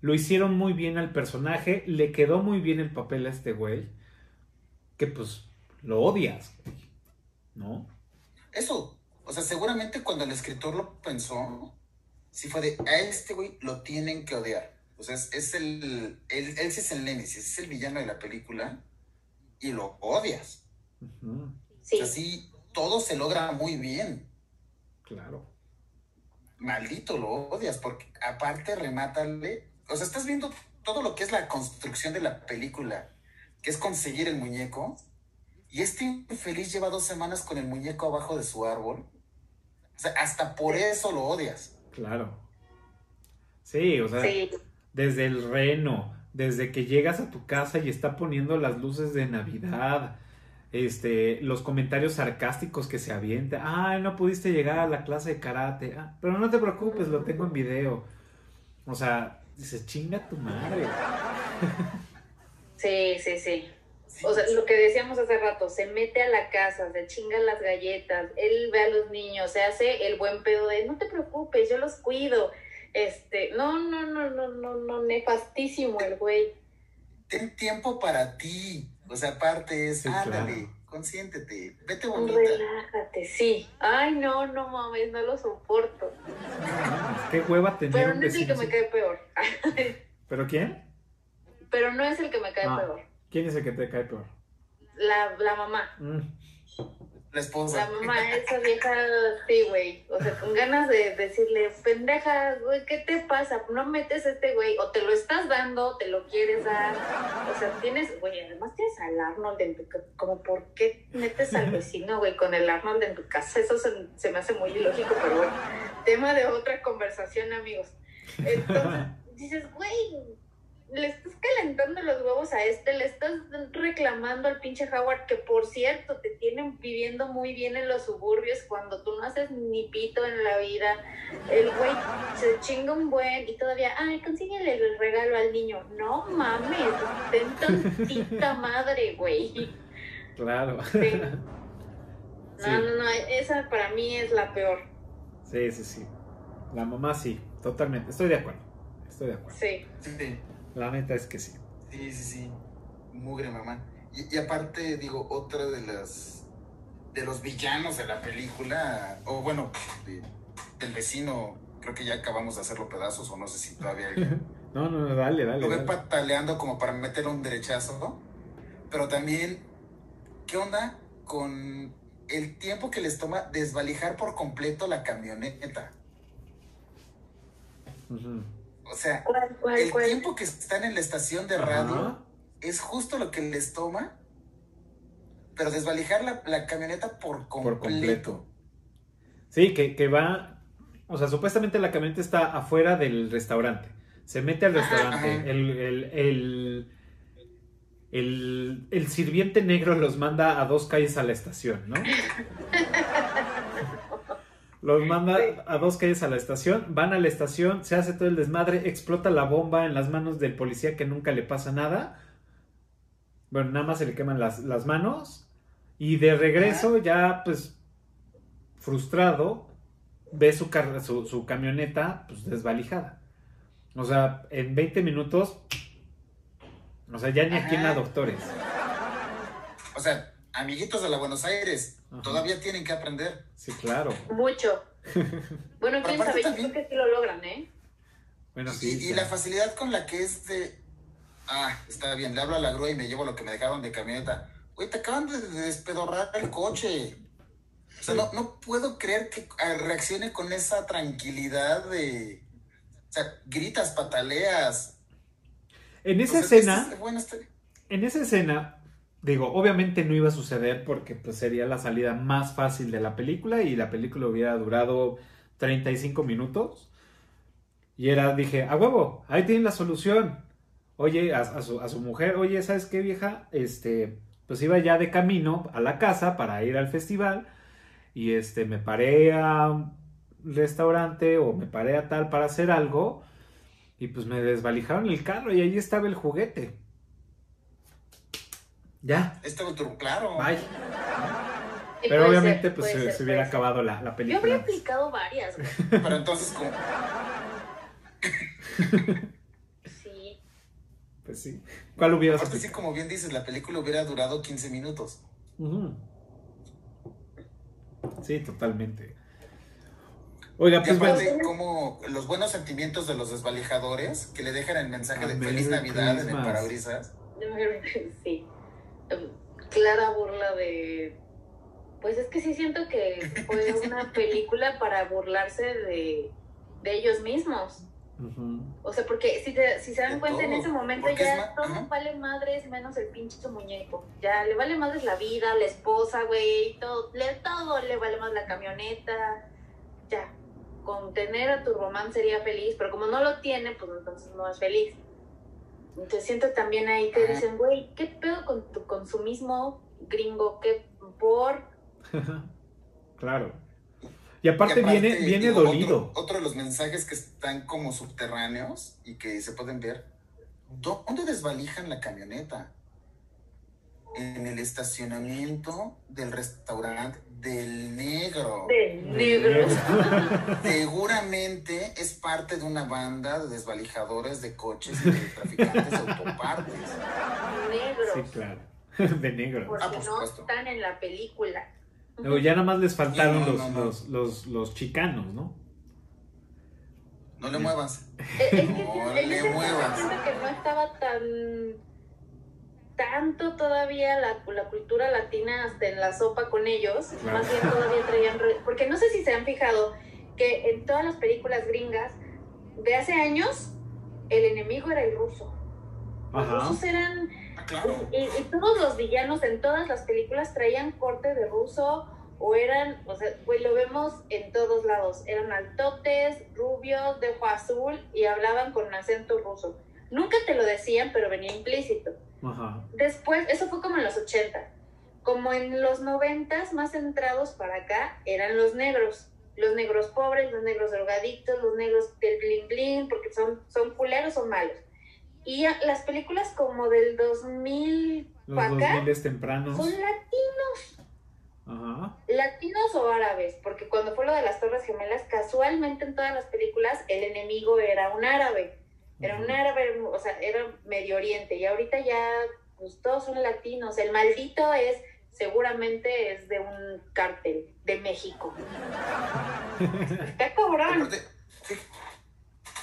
lo hicieron muy bien al personaje, le quedó muy bien el papel a este güey, que pues lo odias, güey, ¿no? Eso, o sea, seguramente cuando el escritor lo pensó, sí fue de, a este güey lo tienen que odiar. O sea, es, es el, él, él sí es el némesis, es el villano de la película y lo odias. O Sí. sea, sí, todo se logra muy bien. claro. Maldito lo odias, porque aparte remátale, o sea, estás viendo todo lo que es la construcción de la película, que es conseguir el muñeco, y este infeliz lleva dos semanas con el muñeco abajo de su árbol. O sea, hasta por eso lo odias. Claro. Sí, o sea, Sí. desde el reno, desde que llegas a tu casa y está poniendo las luces de Navidad, este, los comentarios sarcásticos que se avienta, ay, no pudiste llegar a la clase de karate, "Ah, pero no te preocupes, lo tengo en video. O sea, dices, chinga tu madre. Sí, sí, sí. O sea, lo que decíamos hace rato, se mete a la casa, se chinga las galletas, él ve a los niños, se hace el buen pedo de no te preocupes, yo los cuido. Este, no, no, no, no, no, no, nefastísimo el güey. Ten tiempo para ti. O sea, aparte es, Sí, ándale, claro. Consiéntete, vete bonita. Relájate, sí. Ay, no, no mames, no lo soporto. Qué hueva tener Pero un no es el que me cae peor. ¿Pero quién? Pero no es el que me cae Ah. peor. ¿Quién es el que te cae peor? La, la mamá. Mm, La esposa. La mamá, esa vieja, sí, güey. O sea, con ganas de decirle, pendeja, güey, ¿qué te pasa? No metes a este güey. O te lo estás dando, te lo quieres dar. O sea, tienes, güey, además tienes al Arnold en tu casa. Como, ¿por qué metes al vecino, güey, con el Arnold en tu casa? Eso se, se me hace muy ilógico, pero bueno. Tema de otra conversación, amigos. Entonces, dices, güey, le estás calentando los huevos a este, le estás reclamando al pinche Howard, que por cierto, te tienen viviendo muy bien en los suburbios cuando tú no haces ni pito en la vida. El güey se chinga un buen y todavía, ay, consíguele el regalo al niño. No mames, ten tantita madre, güey. claro. Sí. Sí. No, no, no, esa para mí es la peor. Sí, sí, sí. La mamá sí, totalmente. Estoy de acuerdo. Estoy de acuerdo. Sí. Sí, La neta es que sí. sí, sí, sí. Mugre mamá. Y, y aparte, digo, otra de las de los villanos de la película, o bueno, de- del vecino, creo que ya acabamos de hacerlo pedazos, o no sé si todavía hay- No, no, no, dale, dale. lo dale. pataleando como para meterle un derechazo, ¿no? Pero también, ¿qué onda con el tiempo que les toma desvalijar por completo la camioneta? O sea, ¿Cuál, cuál, el cuál? tiempo que están en la estación de radio Ajá. es justo lo que les toma, pero desvalijar la, la camioneta por completo. Por completo. Sí, que, que va. O sea, supuestamente la camioneta está afuera del restaurante. Se mete al restaurante. Ajá. El, el, el, el, el sirviente negro los manda a dos calles a la estación, ¿no? Los manda a dos calles a la estación, van a la estación, se hace todo el desmadre, explota la bomba en las manos del policía que nunca le pasa nada. Bueno, nada más se le queman las, las manos. Y de regreso, ya pues frustrado, ve su, su, su camioneta pues desvalijada. O sea, en 20 minutos O sea, ya ni aquí en doctores. O sea, amiguitos de la Buenos Aires, Ajá. todavía tienen que aprender. Sí, claro. Mucho. Bueno, quién sabe, yo también- creo que sí lo logran, ¿eh? Bueno, sí. y, la facilidad con la que es de. Ah, está bien, le hablo a la grúa y me llevo lo que me dejaron de camioneta. Güey, te acaban de despedorrar el coche. O sea, Sí. no, no puedo creer que ah, reaccione con esa tranquilidad de. O sea, gritas, pataleas. En esa O sea, escena, este- bueno, este- en esa escena, digo, obviamente no iba a suceder porque pues sería la salida más fácil de la película y la película hubiera durado 35 minutos. Y era, dije, a huevo, ahí tienen la solución. Oye, a, su, a su mujer, oye, ¿sabes qué vieja? Este, pues iba ya de camino a la casa para ir al festival y este, me paré a un restaurante o me paré a tal para hacer algo y pues me desvalijaron el carro y ahí estaba el juguete. Ya, Este otro, claro. bye. Pero puede obviamente ser, pues se, ser, se hubiera ser. acabado la, la Yo habría película. aplicado varias, güey. Pero entonces, como. Sí. Pues sí. ¿Cuál hubieras Aparte, sí, como bien dices, la película hubiera durado 15 minutos. Ujú. Sí, totalmente. Oiga, pues bueno. aparte, como los buenos sentimientos de los desvalijadores que le dejan el mensaje de Feliz Navidad en el Christmas. parabrisas. Sí. Clara burla de. Pues es que sí siento que fue una película para burlarse de, de ellos mismos. O sea, porque si, te- si se dan De cuenta, en ese momento es ya todo ajá. vale madres menos el pinche muñeco. Ya le vale madres la vida, la esposa, güey, todo, le, todo le vale más la camioneta. Ya, con tener a tu román sería feliz, pero como no lo tiene, pues entonces no es feliz. Entonces siento también ahí que dicen, güey, ¿qué pedo con tu consumismo gringo? ¿Qué por? claro. Y aparte, Y aparte, viene, viene digo, dolido. Otro, otro de los mensajes que están como subterráneos y que se pueden ver. ¿Dónde desvalijan la camioneta? En el estacionamiento del restaurante del negro. De negros. Seguramente es parte de una banda de desvalijadores de coches y de traficantes de autopartes. negros. Sí, claro. De negro. Porque Ah, por no supuesto. están en la película. Luego ya nada más les faltaron No, no, los, no, no. Los, los, los chicanos, ¿no? No le muevas. Eh, Es que No le muevas. que no estaba tan tanto todavía la, la cultura latina hasta en la sopa con ellos, Claro. más bien todavía traían, porque no sé si se han fijado que en todas las películas gringas de hace años el enemigo era el ruso. Los Ajá. rusos eran Ah, claro. y, y todos los villanos en todas las películas traían corte de ruso o eran, o sea, pues lo vemos en todos lados. Eran altotes, rubios, de ojo azul y hablaban con acento ruso. Nunca te lo decían, pero venía implícito. Ajá. Después, eso fue como en los 80. Como en los 90, más centrados para acá, eran los negros. Los negros pobres, los negros drogadictos, los negros del bling bling, porque son, son culeros, son malos. Y las películas como del 2000 Los para acá 2000 tempranos. son latinos, Ajá. latinos o árabes, porque cuando fue lo de las Torres Gemelas, casualmente en todas las películas el enemigo era un árabe. Era un árabe, o sea, era Medio Oriente. Y ahorita ya, pues todos son latinos. El maldito es, seguramente es de un cártel de México. Está fí-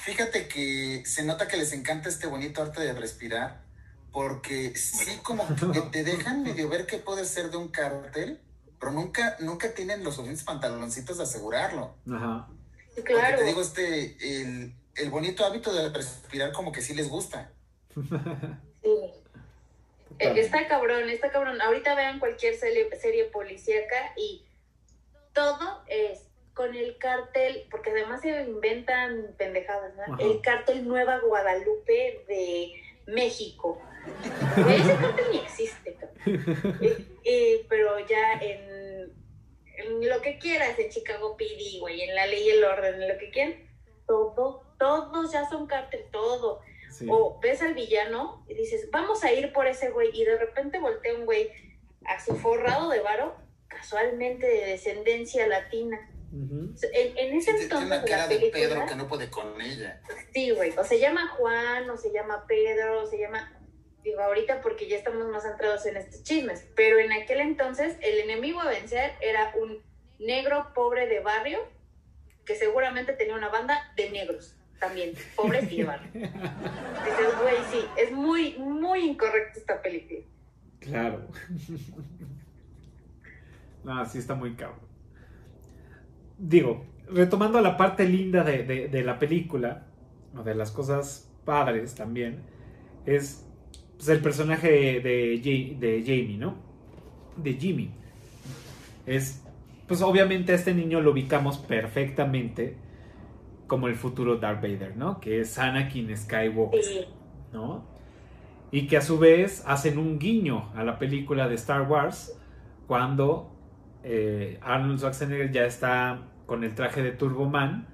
Fíjate que se nota que les encanta este bonito arte de respirar, porque sí como que te dejan medio ver qué puede ser de un cártel, pero nunca, nunca tienen los suficientes pantaloncitos de asegurarlo. Ajá. Porque claro. te digo, este, el, el bonito hábito de respirar como que sí les gusta. Sí. Eh, Está cabrón, está cabrón. Ahorita vean cualquier serie, serie policíaca y todo es con el cártel, porque además se inventan pendejadas, ¿no? Ajá. El cártel Nueva Guadalupe de México. Ese cártel ni existe. Eh, eh, pero ya en, en lo que quieras, en Chicago PD, güey, en la ley y el orden, en lo que quieran, todo, todos ya son cártel, todo. Sí. O ves al villano y dices, vamos a ir por ese güey, y de repente voltea un güey a su forrado de varo, casualmente de descendencia latina. En, en ese Tiene entonces una de la cara de Pedro película, que no puede con ella. sí, güey, o se llama Juan, o se llama Pedro, o se llama... digo ahorita porque ya estamos más centrados en estos chismes, pero en aquel entonces el enemigo a vencer era un negro pobre de barrio que seguramente tenía una banda de negros también, de barrio. Dices, güey, sí, es muy, muy incorrecto esta película. Claro. no, sí está muy cabrón. Digo, retomando la parte linda de, de- la película, o de las cosas padres también, es pues, el personaje de, de Jamie, ¿no? De Jimmy. Es, pues obviamente a este niño lo ubicamos perfectamente como el futuro Darth Vader, ¿no? Que es Anakin Skywalker. Sí, ¿no? Y que a su vez hacen un guiño a la película de Star Wars cuando eh, Arnold Schwarzenegger ya está con el traje de Turbo Man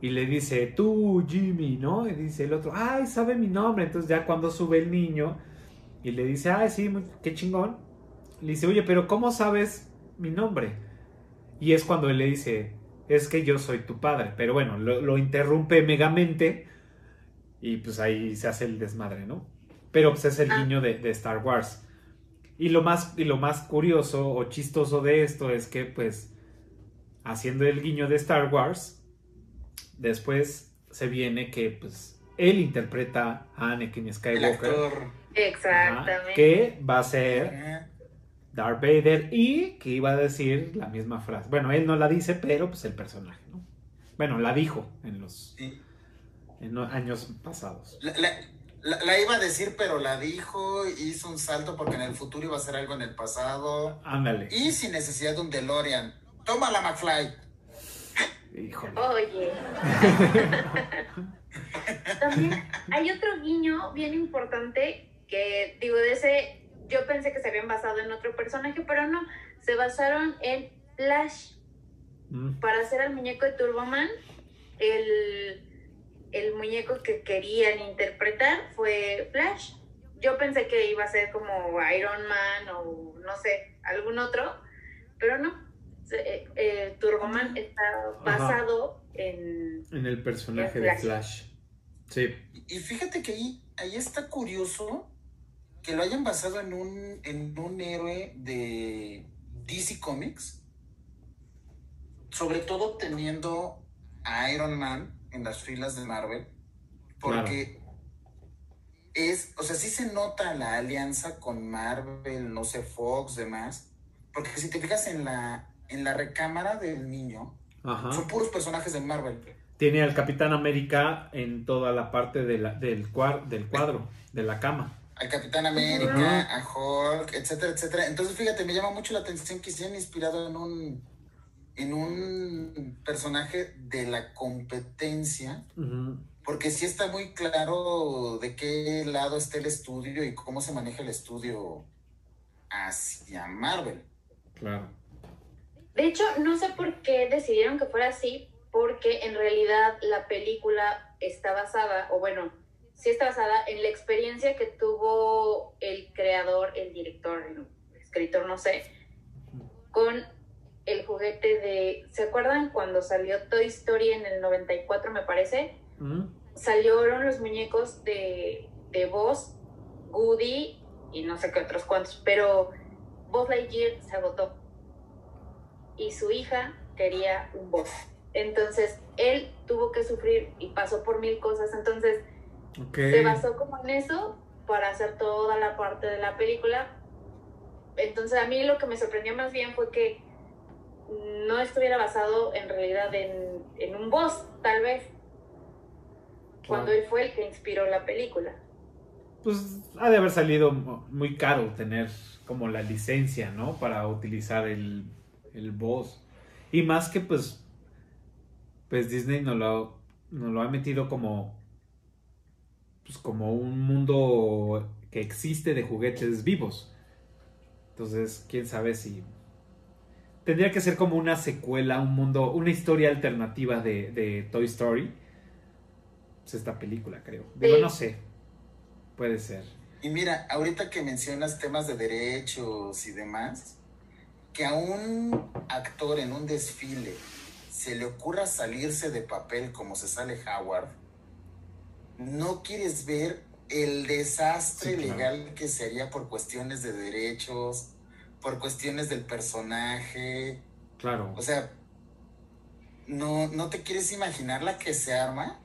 y le dice, tú Jimmy, ¿no? Y dice el otro, ay, sabe mi nombre. Entonces ya cuando sube el niño y le dice, ay, sí, muy- qué chingón. Le dice, oye, pero ¿cómo sabes mi nombre? Y es cuando él le dice, es que yo soy tu padre. Pero bueno, lo, lo interrumpe megamente y pues ahí se hace el desmadre, ¿no? Pero pues es el Ah. guiño de, de Star Wars. Y lo, más, y lo más curioso o chistoso de esto es que pues haciendo el guiño de Star Wars, después se viene que pues él interpreta a Anakin El Skywalker. actor. ajá, exactamente. que va a ser. Darth Vader y que iba a decir la misma frase. Bueno, él no la dice, pero pues el personaje, ¿no? Bueno, la dijo en los Sí. en los años pasados. La, la- la- la iba a decir, pero la dijo, hizo un salto porque en el futuro iba a hacer algo en el pasado. Ándale. Y sin necesidad de un DeLorean. Toma la McFly. Híjole. Oye. También hay otro guiño bien importante que, digo, de ese, yo pensé que se habían basado en otro personaje, pero no, se basaron en Flash. Mm, Para hacer al muñeco de Turboman, el, el muñeco que querían interpretar fue Flash. Yo pensé que iba a ser como Iron Man o no sé, algún otro, pero no. Eh, eh, Turboman está basado en... En el personaje En de Flash. Flash. Sí. Y fíjate que ahí, ahí está curioso que lo hayan basado en un, en un héroe de DC Comics. Sobre todo teniendo a Iron Man en las filas de Marvel. Porque es, o sea, sí se nota la alianza con Marvel, no sé, Fox, demás. Porque si te fijas en la, en la recámara del niño, Ajá. son puros personajes de Marvel. Tiene al Capitán América en toda la parte de la- del, cuar- del cuadro, de la cama. Al Capitán América, a Hulk, etcétera, etcétera. Entonces, fíjate, me llama mucho la atención que se hayan inspirado en un en un personaje de la competencia, porque sí está muy claro de qué lado está el estudio y cómo se maneja el estudio hacia Marvel. Claro. De hecho, no sé por qué decidieron que fuera así, porque en realidad la película está basada, o bueno, sí está basada en la experiencia que tuvo el creador, el director, el escritor, no sé, con el juguete de... ¿Se acuerdan cuando salió Toy Story en el 94, me parece? Ujú. salieron los muñecos de, de Buzz, Woody y no sé qué otros cuantos, pero Buzz Lightyear se agotó y su hija quería un Buzz. Entonces él tuvo que sufrir y pasó por mil cosas, entonces Se basó como en eso para hacer toda la parte de la película. Entonces a mí lo que me sorprendió más bien fue que no estuviera basado en realidad en, en un boss, tal vez, cuando él fue el que inspiró la película. Pues ha de haber salido mu- muy caro tener como la licencia, ¿no? Para utilizar el, el voz. Y más que pues, pues Disney nos lo, nos lo ha metido como, pues como un mundo que existe de juguetes vivos. Entonces, quién sabe si... Tendría que ser como una secuela, un mundo, una historia alternativa de, de Toy Story. Pues esta película, creo. Digo, Sí. no sé. Puede ser. Y mira, ahorita que mencionas temas de derechos y demás, que a un actor en un desfile se le ocurra salirse de papel como se sale Howard, no quieres ver el desastre Sí, claro. legal que sería por cuestiones de derechos, por cuestiones del personaje. Claro. O sea, no, no te quieres imaginar la que se arma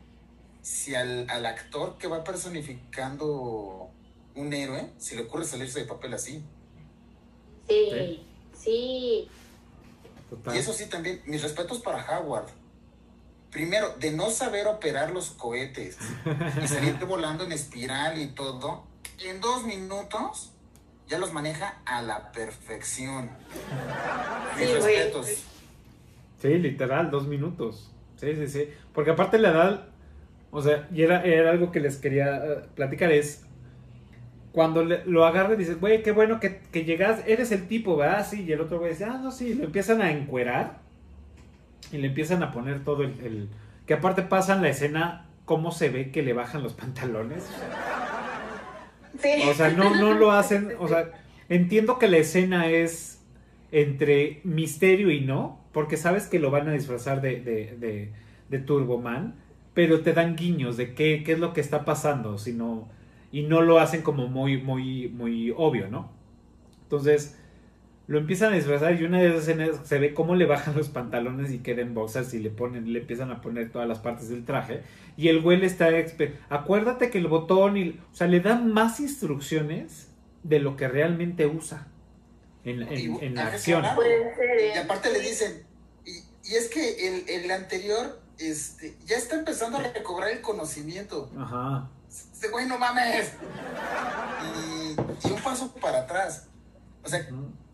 si al, al actor que va personificando un héroe, si le ocurre salirse de papel así. Sí, sí. Total. Y eso sí, también, mis respetos para Howard. Primero, de no saber operar los cohetes y salir volando en espiral y todo, en dos minutos ya los maneja a la perfección. Mis Sí, güey. respetos. Sí, literal, dos minutos. Sí, sí, sí. Porque aparte la edad, o sea, y era, era algo que les quería eh, platicar, es cuando le- lo agarra y dices, güey, qué bueno que, que llegas, eres el tipo, ¿verdad? Sí, y el otro güey dice, ah, no, sí, lo empiezan a encuerar y le empiezan a poner todo el... el- que aparte pasan la escena, cómo se ve que le bajan los pantalones. Sí. O sea, no, no lo hacen. O sea, entiendo que la escena es entre misterio y no, porque sabes que lo van a disfrazar de, de, de, de Turboman, pero te dan guiños de qué, qué es lo que está pasando, sino, y no lo hacen como muy, muy, muy obvio, ¿no? Entonces, lo empiezan a disfrazar y una de esas escenas se ve cómo le bajan los pantalones y queda en boxers y le ponen, le empiezan a poner todas las partes del traje. Y el güey le está acuérdate que el botón y, o sea, le dan más instrucciones de lo que realmente usa en, en- en la Ah, acción. Y aparte le dicen, y, y es que el, el anterior este, ya está empezando a recobrar el conocimiento. Ajá. Este güey, no mames. Y, y un paso para atrás. O sea,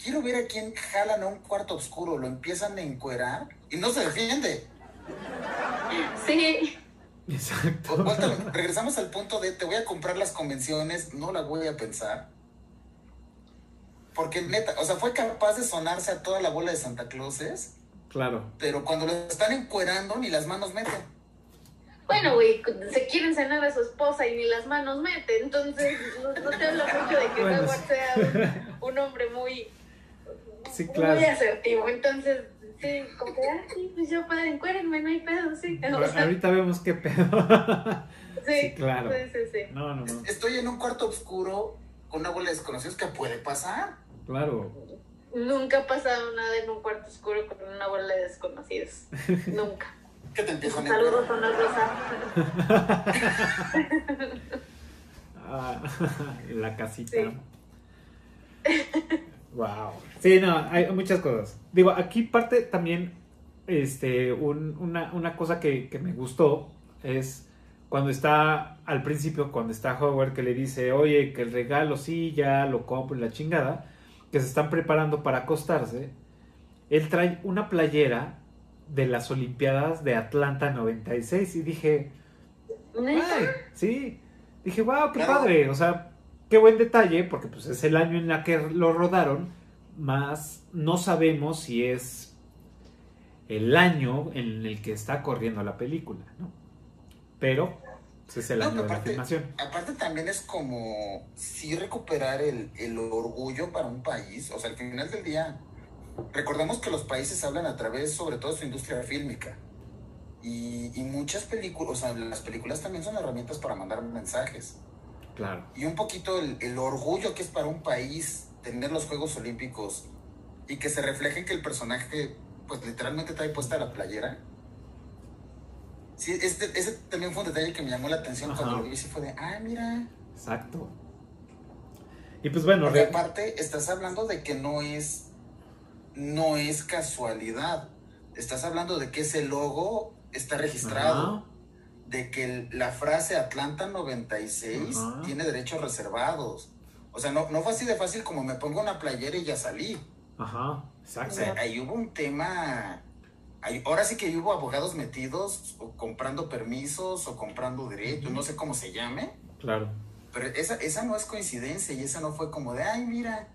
quiero ver a quién jalan a un cuarto oscuro, lo empiezan a encuerar y no se defiende. Sí. Exacto. Vuelta- regresamos al punto de te voy a comprar las convenciones, no la voy a pensar. Porque neta, o sea, fue capaz de sonarse a toda la bola de Santa Clauses, Claro. pero cuando lo están encuerando ni las manos meten. Bueno, güey, se quieren cenar a su esposa y ni las manos mete, entonces no, no te habla mucho de que Bueno, Howard sea un, un hombre muy, Sí, claro. muy asertivo. Entonces, sí, como que, ah, sí, pues yo padre, encuérenme, no hay pedo, sí. O sea, Ahorita vemos qué pedo. sí, sí, claro. Sí, sí, sí. No, no, no. Estoy en un cuarto oscuro con una bola de desconocidos que puede pasar. Claro. Nunca ha pasado nada en un cuarto oscuro con una bola de desconocidos. Nunca. Que te empiezan a Saludos, Rosa. Ah, la casita. Sí. Wow. Sí, no, hay muchas cosas. Digo, aquí parte también este, un- una, una cosa que, que me gustó es cuando está al principio, cuando está Howard que le dice, oye, que el regalo sí, ya lo compro y la chingada, que se están preparando para acostarse. Él trae una playera de las Olimpiadas de Atlanta 96 y dije, sí. Dije, wow, qué padre. O sea, qué buen detalle, porque pues es el año en la que lo rodaron, más no sabemos si es el año en el que está corriendo la película, ¿no? Pero pues, es el No, año de la filmación. Aparte también es como sí recuperar el, el orgullo para un país. O sea, al final del día, recordemos que los países hablan a través sobre todo de su industria fílmica. Y, y muchas películas, o sea, las películas también son herramientas para mandar mensajes. Claro. Y un poquito el, el orgullo que es para un país tener los Juegos Olímpicos y que se refleje en que el personaje, pues literalmente trae puesta la playera. Sí, este, ese también fue un detalle que me llamó la atención Ajá. cuando lo vi. y fue de, ah, mira. Exacto. Y pues bueno, Porque re- aparte estás hablando de que no es, no es casualidad. Estás hablando de que ese logo está registrado. Ajá. de que la frase Atlanta 96 Ajá. tiene derechos reservados. O sea, no, no fue así de fácil como me pongo una playera y ya salí. Ajá, O exacto. sea, ahí hubo un tema. ahí- ahora sí que hubo abogados metidos o comprando permisos o comprando derechos, no sé cómo se llame. Claro. Pero esa, esa no es coincidencia y esa no fue como de, ay, mira,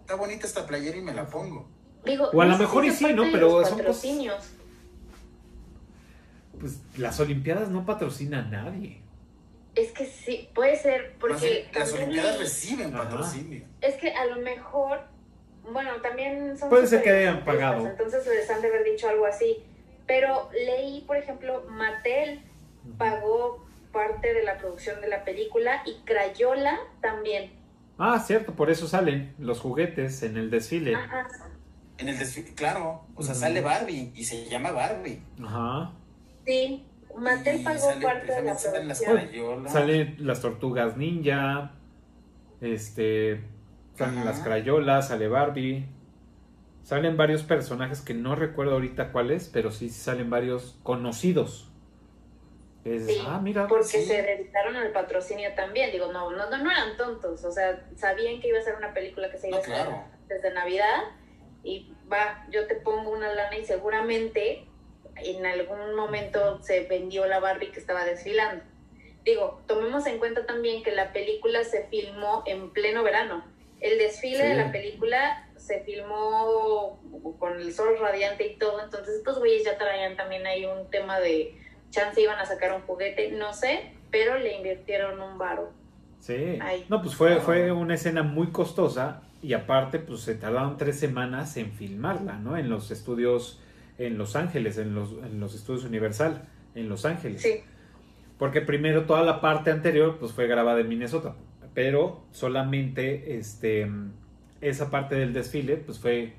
está bonita esta playera y me la pongo. Digo, O a lo mejor y sí, ¿no? Pero los son patrocinios. Pues las Olimpiadas no patrocina a nadie. Es que sí, puede ser, porque las Olimpiadas reciben Ajá. patrocinio. es que a lo mejor, bueno, también son Puede ser que hayan pagado. Entonces les han de haber dicho algo así. Pero leí, por ejemplo, Mattel pagó parte de la producción de la película y Crayola también. Ah, cierto, por eso salen los juguetes en el desfile. Ajá. En el desfile, claro, o sea, sale Barbie y se llama Barbie. Ajá. Sí, Mattel pagó sale- parte de la salen las crayolas. Salen las tortugas ninja, este, salen Ajá. las crayolas, sale Barbie, salen varios personajes que no recuerdo ahorita cuáles, pero sí salen varios conocidos. Es, Sí, ah, mira, porque sí. se dedicaron al patrocinio también. Digo, no, no, no, no eran tontos. O sea, sabían que iba a ser una película que se iba No, a hacer claro. desde Navidad. Y va, yo te pongo una lana y seguramente en algún momento se vendió la Barbie que estaba desfilando. Digo, tomemos en cuenta también que la película se filmó en pleno verano. El desfile Sí. de la película se filmó con el sol radiante y todo. Entonces estos güeyes ya traían también ahí un tema de chance iban a sacar un juguete, no sé, pero le invirtieron un varo. Sí. No, pues fue, fue una escena muy costosa y aparte, pues se tardaron tres semanas en filmarla, ¿no? En los estudios en Los Ángeles, en los, en los estudios Universal, en Los Ángeles. Sí, Porque primero toda la parte anterior, pues fue grabada en Minnesota, pero solamente este, esa parte del desfile, pues fue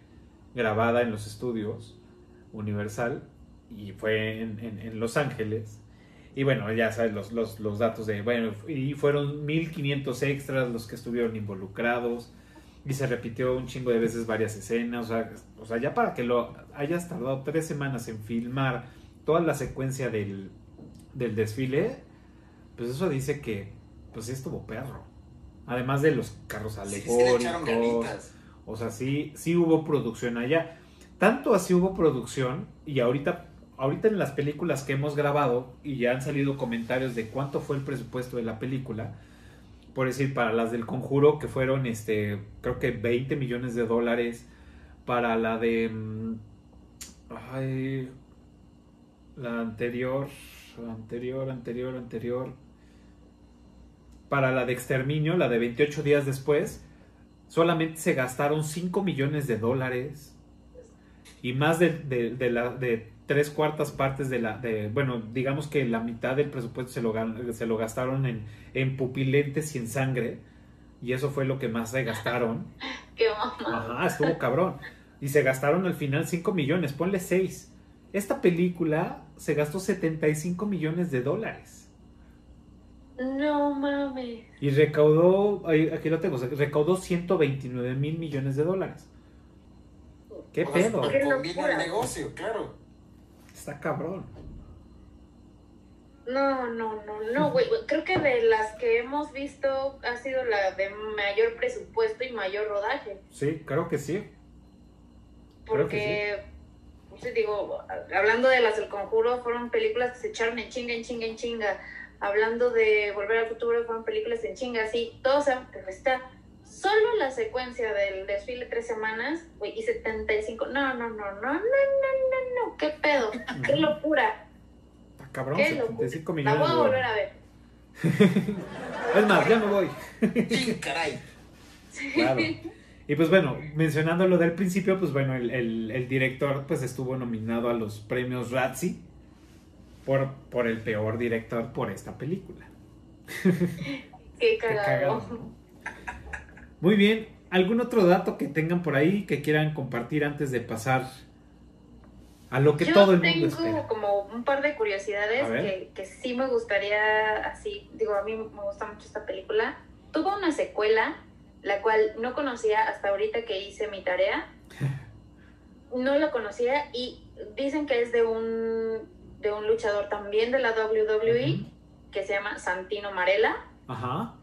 grabada en los estudios Universal y fue en, en- en Los Ángeles. Y bueno, ya sabes los, los, los datos de, bueno, y fueron 1500 extras los que estuvieron involucrados y se repitió un chingo de veces varias escenas, o sea, o sea, ya para que lo hayas tardado tres semanas en filmar toda la secuencia del, del desfile, pues eso dice que pues sí estuvo perro. Además de los carros Sí, sí alegóricos, ganitas. o sea, sí, sí hubo producción allá. Tanto así hubo producción y ahorita, ahorita en las películas que hemos grabado y ya han salido comentarios de cuánto fue el presupuesto de la película. Por decir, para las del conjuro que fueron, este, creo que 20 millones de dólares. Para la de... mm, Ay, la anterior, anterior, anterior, anterior. Para la de exterminio, la de 28 días después, solamente se gastaron 5 millones de dólares y más de, la, de tres cuartas partes de la, de, bueno, digamos que la mitad del presupuesto se lo, se lo gastaron en, en pupilentes y en sangre y eso fue lo que más se gastaron. qué mamá. Ajá, estuvo cabrón. Y se gastaron al final 5 millones, ponle 6. Esta película se gastó 75 millones de dólares. No mames. Y recaudó, aquí lo tengo, recaudó 129 mil millones de dólares. ¿Qué O sea, pedo? Qué combina locura. el negocio, claro. Está cabrón. No, no, no, no, güey. Creo que de las que hemos visto ha sido la de mayor presupuesto y mayor rodaje. Sí, creo que sí. Creo Porque, pues, sí, digo, hablando de las del conjuro, fueron películas que se echaron en chinga, en chinga, en chinga. Hablando de Volver al Futuro, fueron películas en chinga, así. Todo, o sea, pero está solo la secuencia del desfile tres semanas, güey, y 75. No, no, no, no, no, no, no, no, qué pedo, qué locura. Está cabrón, Qué 75 locura. La millones voy de a volver a ver. Es más, ya me voy. Sí, caray. Claro. Y pues bueno, mencionando lo del principio, pues bueno, el, el- el director pues estuvo nominado a los premios Razzie por, por el peor director por esta película. Qué Qué cagado. cagado, ¿no? Muy bien, ¿algún otro dato que tengan por ahí que quieran compartir antes de pasar a lo que Yo todo el mundo tengo espera? como un par de curiosidades que, que sí me gustaría, así, digo, a mí me gusta mucho esta película. Tuvo una secuela, la cual no conocía hasta ahorita que hice mi tarea. No lo conocía y dicen que es de un, de un luchador también de la WWE que se llama Santino Marella Ajá.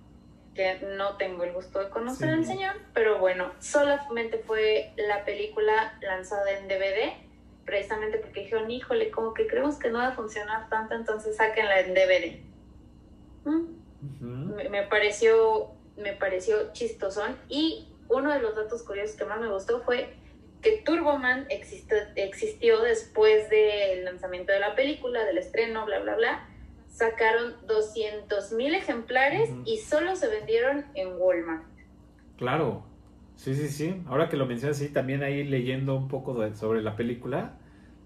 Que no tengo el gusto de conocer Sí, al señor, pero bueno, solamente fue la película lanzada en DVD, precisamente porque dijeron, híjole, como que creemos que no va a funcionar tanto, entonces sáquenla en DVD. Mm, me pareció, me pareció chistosón y uno de los datos curiosos que más me gustó fue que Turboman existió, existió después del lanzamiento de la película, del estreno, bla, bla, bla. Sacaron 200 mil ejemplares y solo se vendieron en Walmart. Claro. Sí, sí, sí. Ahora que lo mencionas, sí, también ahí leyendo un poco de- sobre la película,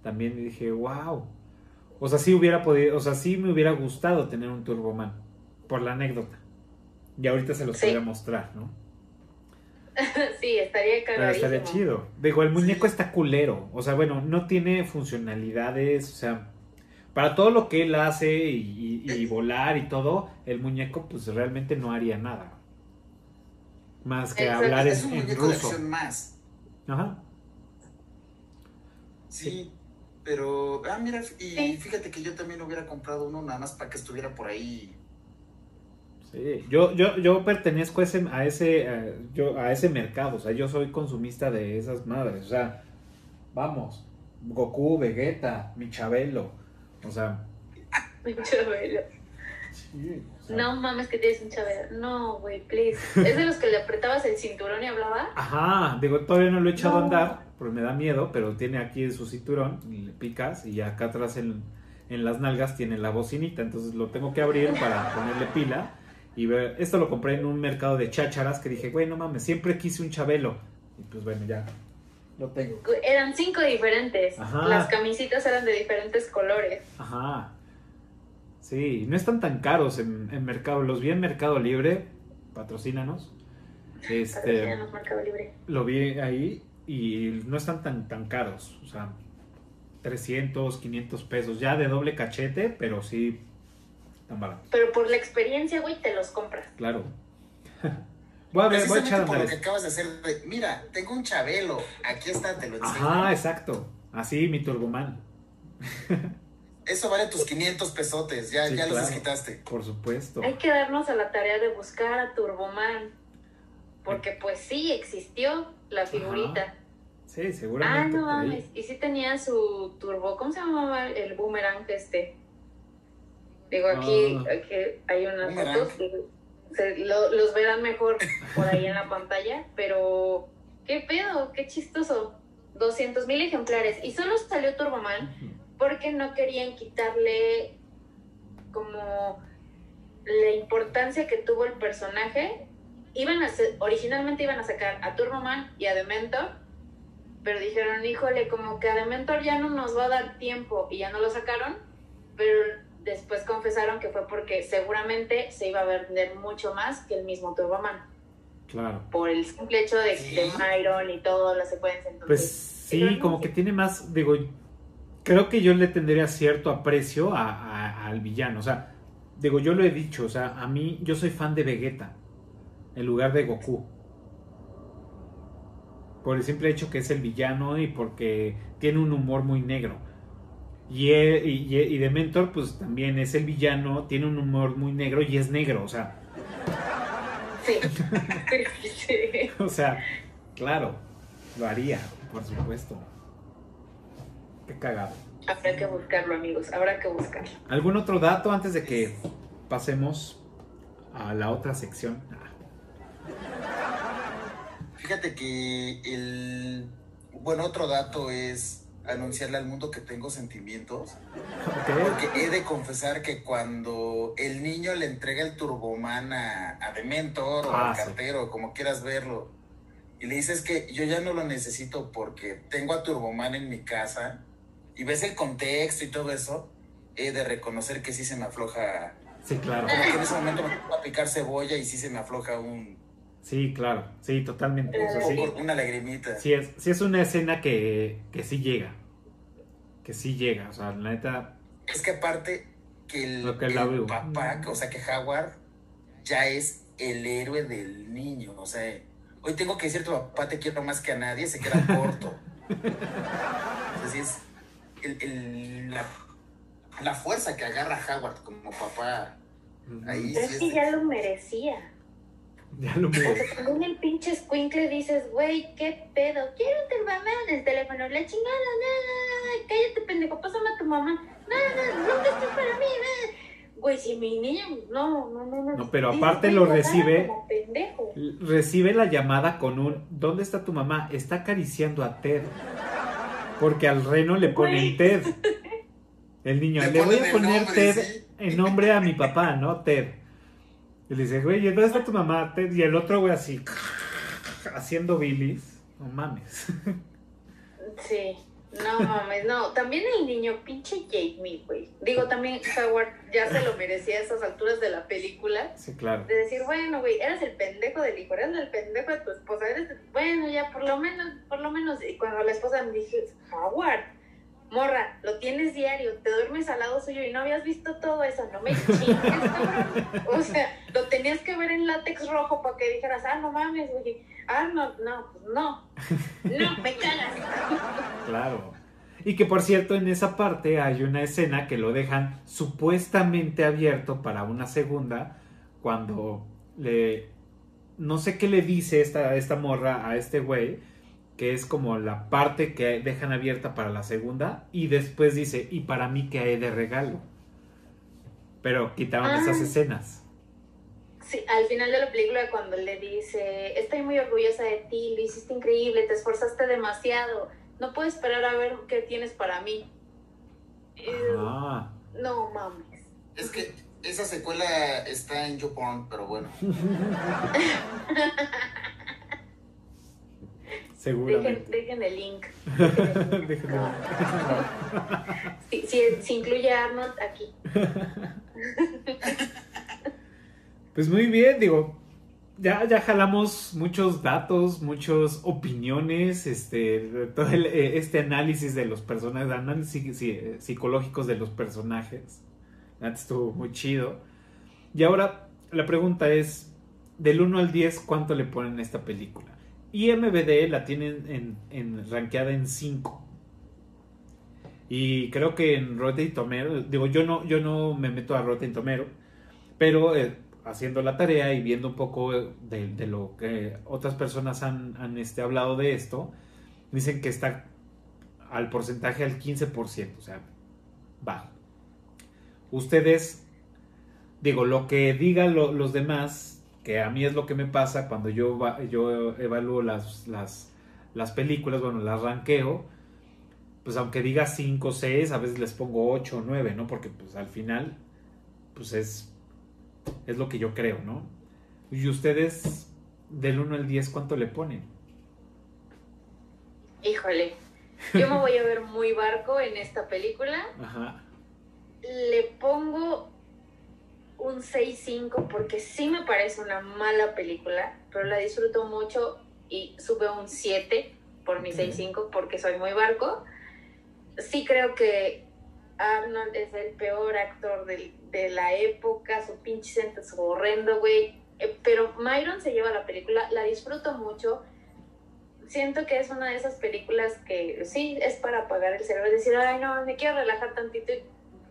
también dije, wow. O sea, sí hubiera podido, o sea, sí me hubiera gustado tener un Turboman, por la anécdota. Y ahorita se los Sí. voy a mostrar, ¿no? sí, estaría Pero estaría chido. Digo, el muñeco Sí. está culero. O sea, bueno, no tiene funcionalidades. O sea, para todo lo que él hace y, y- y volar y todo, el muñeco pues realmente no haría nada. Más que Exacto, hablar Es en, un en muñeco de ruso. acción más. Ajá. Sí, pero. Ah, mira, y Sí. fíjate que yo también hubiera comprado uno nada más para que estuviera por ahí. Sí, yo, yo, yo pertenezco a ese, a ese, eh, yo, a ese mercado, o sea, yo soy consumista de esas madres, o sea, vamos, Goku, Vegeta, mi Chabelo, o sea, Un chabelo. sí, o sea, No mames que tienes un chabelo. No, güey, please. ¿Es de los que le apretabas el cinturón y hablaba? Ajá, digo, todavía no lo he echado a andar, porque me da miedo, pero tiene aquí su cinturón, y le picas, y acá atrás en, en las nalgas tiene la bocinita, entonces lo tengo que abrir para ponerle pila, y ver, esto lo compré en un mercado de chácharas, que dije, güey, no mames, siempre quise un Chabelo, y pues bueno, ya, lo tengo. Eran cinco diferentes. Ajá. Las camisitas eran de diferentes colores. Ajá. Sí, no están tan caros en, en mercado. Los vi en Mercado Libre, patrocínanos. Este, Patrocínanos, Mercado Libre. lo vi ahí y no están tan, tan caros. O sea, 300, 500 pesos. Ya de doble cachete, pero sí tan baratos. Pero por la experiencia, güey, te los compras. Claro. voy a ver, voy a echar por lo que eso. acabas de hacer. de, Mira, tengo un chabelo. Aquí está, te lo enseño. Ajá, exacto. Así, mi Turboman. Eso vale tus 500 pesotes. Ya, Sí, ya los claro. desquitaste. Por supuesto. Hay que darnos a la tarea de buscar a Turboman. Porque pues sí, existió la figurita. Sí, Ah, seguramente. no por ahí. mames. Y sí tenía su turbo. ¿Cómo se llamaba el boomerang este? Digo, aquí, Ah. aquí hay unas Boomerang. fotos. Los verán mejor por ahí en la pantalla. Pero, ¿qué pedo? Qué chistoso. 200 mil ejemplares. Y solo salió Turboman porque no querían quitarle como la importancia que tuvo el personaje. Iban a hacer- originalmente iban a sacar a Turboman y a Dementor, pero dijeron, híjole, como que a Dementor ya no nos va a dar tiempo y ya no lo sacaron, pero después confesaron que fue porque seguramente se iba a vender mucho más que el mismo Turboman, Claro. por el simple hecho de, ¿Sí? de Myron y toda la secuencia. Entonces, Pues sí, como "No, que sí". tiene más, digo, creo que yo le tendría cierto aprecio a- a- al villano. O sea, digo, yo lo he dicho, o sea, a mí, yo soy fan de Vegeta en lugar de Goku. Por el simple hecho que es el villano y porque tiene un humor muy negro. Y, él- y, y- y Dementor, pues también es el villano, tiene un humor muy negro y es negro, o sea, Sí. Sí, sí. o sea, claro, lo haría, por supuesto. Qué cagado. Habrá que buscarlo, amigos. Habrá que buscarlo. ¿Algún otro dato antes de que pasemos a la otra sección? Ah, Fíjate que el. Bueno, otro dato es anunciarle al mundo que tengo sentimientos. Porque he de confesar que cuando el niño le entrega el turboman a, a Dementor o Ah, al sí. cartero, como quieras verlo, y le dices que yo ya no lo necesito porque tengo a Turboman en mi casa, y ves el contexto y todo eso, he de reconocer que sí se me afloja. Sí, claro. En ese momento me a picar cebolla y sí se me afloja un, Sí, claro. Sí, totalmente. O sea, un sí, poco- una lagrimita. sí es, sí es una escena que, que sí llega. Que sí llega. O sea, la neta. Es que aparte que el, que papá, o sea que Howard ya es el héroe del niño, o sea, hoy tengo que decir tu papá te quiero más que a nadie, se queda corto. Así es el- el- la, la fuerza que agarra Howard como papá. Ahí Pero sí es que es- ya lo merecía. Ya lo en el pinche squinkle dices, güey, qué pedo, quiero un turboman en el teléfono, la chingada, nada, cállate, pendejo, pásame a tu mamá. No, no, no, ¿dónde estás para mí? No. Güey, si mi niña, no, no, no, no. No, pero aparte lo recibe- como pendejo. Recibe la llamada con un ¿Dónde está tu mamá? Está acariciando a Ted. Porque al reno le ponen Güey. Ted. El niño, Le le voy a poner nombre, Ted sí. en nombre a mi papá, ¿no? Ted. Y le dice, güey, ¿dónde está tu mamá? Y el otro güey así, haciendo bilis. No mames. Sí. No mames, no. También el niño, pinche Jamie, güey. Digo, también Howard ya se lo merecía a esas alturas de la película. Sí, claro. De decir, bueno, güey, eres el pendejo del hijo, eres el pendejo de tu esposa, eres, bueno, ya por lo menos, por lo menos, y cuando la esposa me dije, Howard, morra, lo tienes diario, te duermes al lado suyo y no habías visto todo eso, no me chingues, cabrón. O sea, lo tenías que ver en látex rojo para que dijeras, ah, no mames, güey, ah, no, no, pues no, no, me cagas. Claro. Y que por cierto, en esa parte hay una escena que lo dejan supuestamente abierto para una segunda, cuando le... No sé qué le dice esta, esta morra a este güey, que es como la parte que dejan abierta para la segunda, y después dice, y para mí que hay de regalo. Pero quitaron Ah. esas escenas. Sí, al final de la película cuando le dice, estoy muy orgullosa de ti, lo hiciste increíble, te esforzaste demasiado, no puedo esperar a ver qué tienes para mí. Eh, Ah, No mames. Es que esa secuela está en YouPorn, pero bueno. Dejen, seguramente. dejen el link. No. Si, si, si incluye a Arnold aquí. Pues muy bien, digo, ya, ya jalamos muchos datos, muchas opiniones, este, todo el- eh, este análisis de los personajes, análisis eh, psicológicos de los personajes. Antes estuvo muy chido. Y ahora la pregunta es, del 1 al 10, ¿cuánto le ponen a esta película? IMBD la tienen en, en rankeada en 5. Y creo que en Rotten Tomatoes, digo, yo no, yo no me meto a Rotten Tomatoes, pero eh, haciendo la tarea y viendo un poco de, lo que otras personas han, han, este, hablado de esto, dicen que está al porcentaje al 15%, o sea, bajo. Ustedes, digo, lo que digan lo- los demás, que a mí es lo que me pasa cuando yo, yo evalúo las, las, las películas, bueno, las ranqueo, pues aunque diga 5 o 6, a veces les pongo 8 o 9, ¿no? Porque pues al final, pues es, es lo que yo creo, ¿no? Y ustedes, del 1 al 10, ¿cuánto le ponen? Híjole, yo me voy a ver muy barco en esta película. Ajá. Le pongo un 6-5 porque sí me parece una mala película, pero la disfruto mucho y sube un 7 por mi 6-5 porque soy muy barco. Sí creo que Arnold es el peor actor del- de, la época, su pinche es horrendo, güey. Eh, Pero Myron se lleva la película, la disfruto mucho. Siento que es una de esas películas que sí es para apagar el cerebro, decir, ay no, me quiero relajar tantito y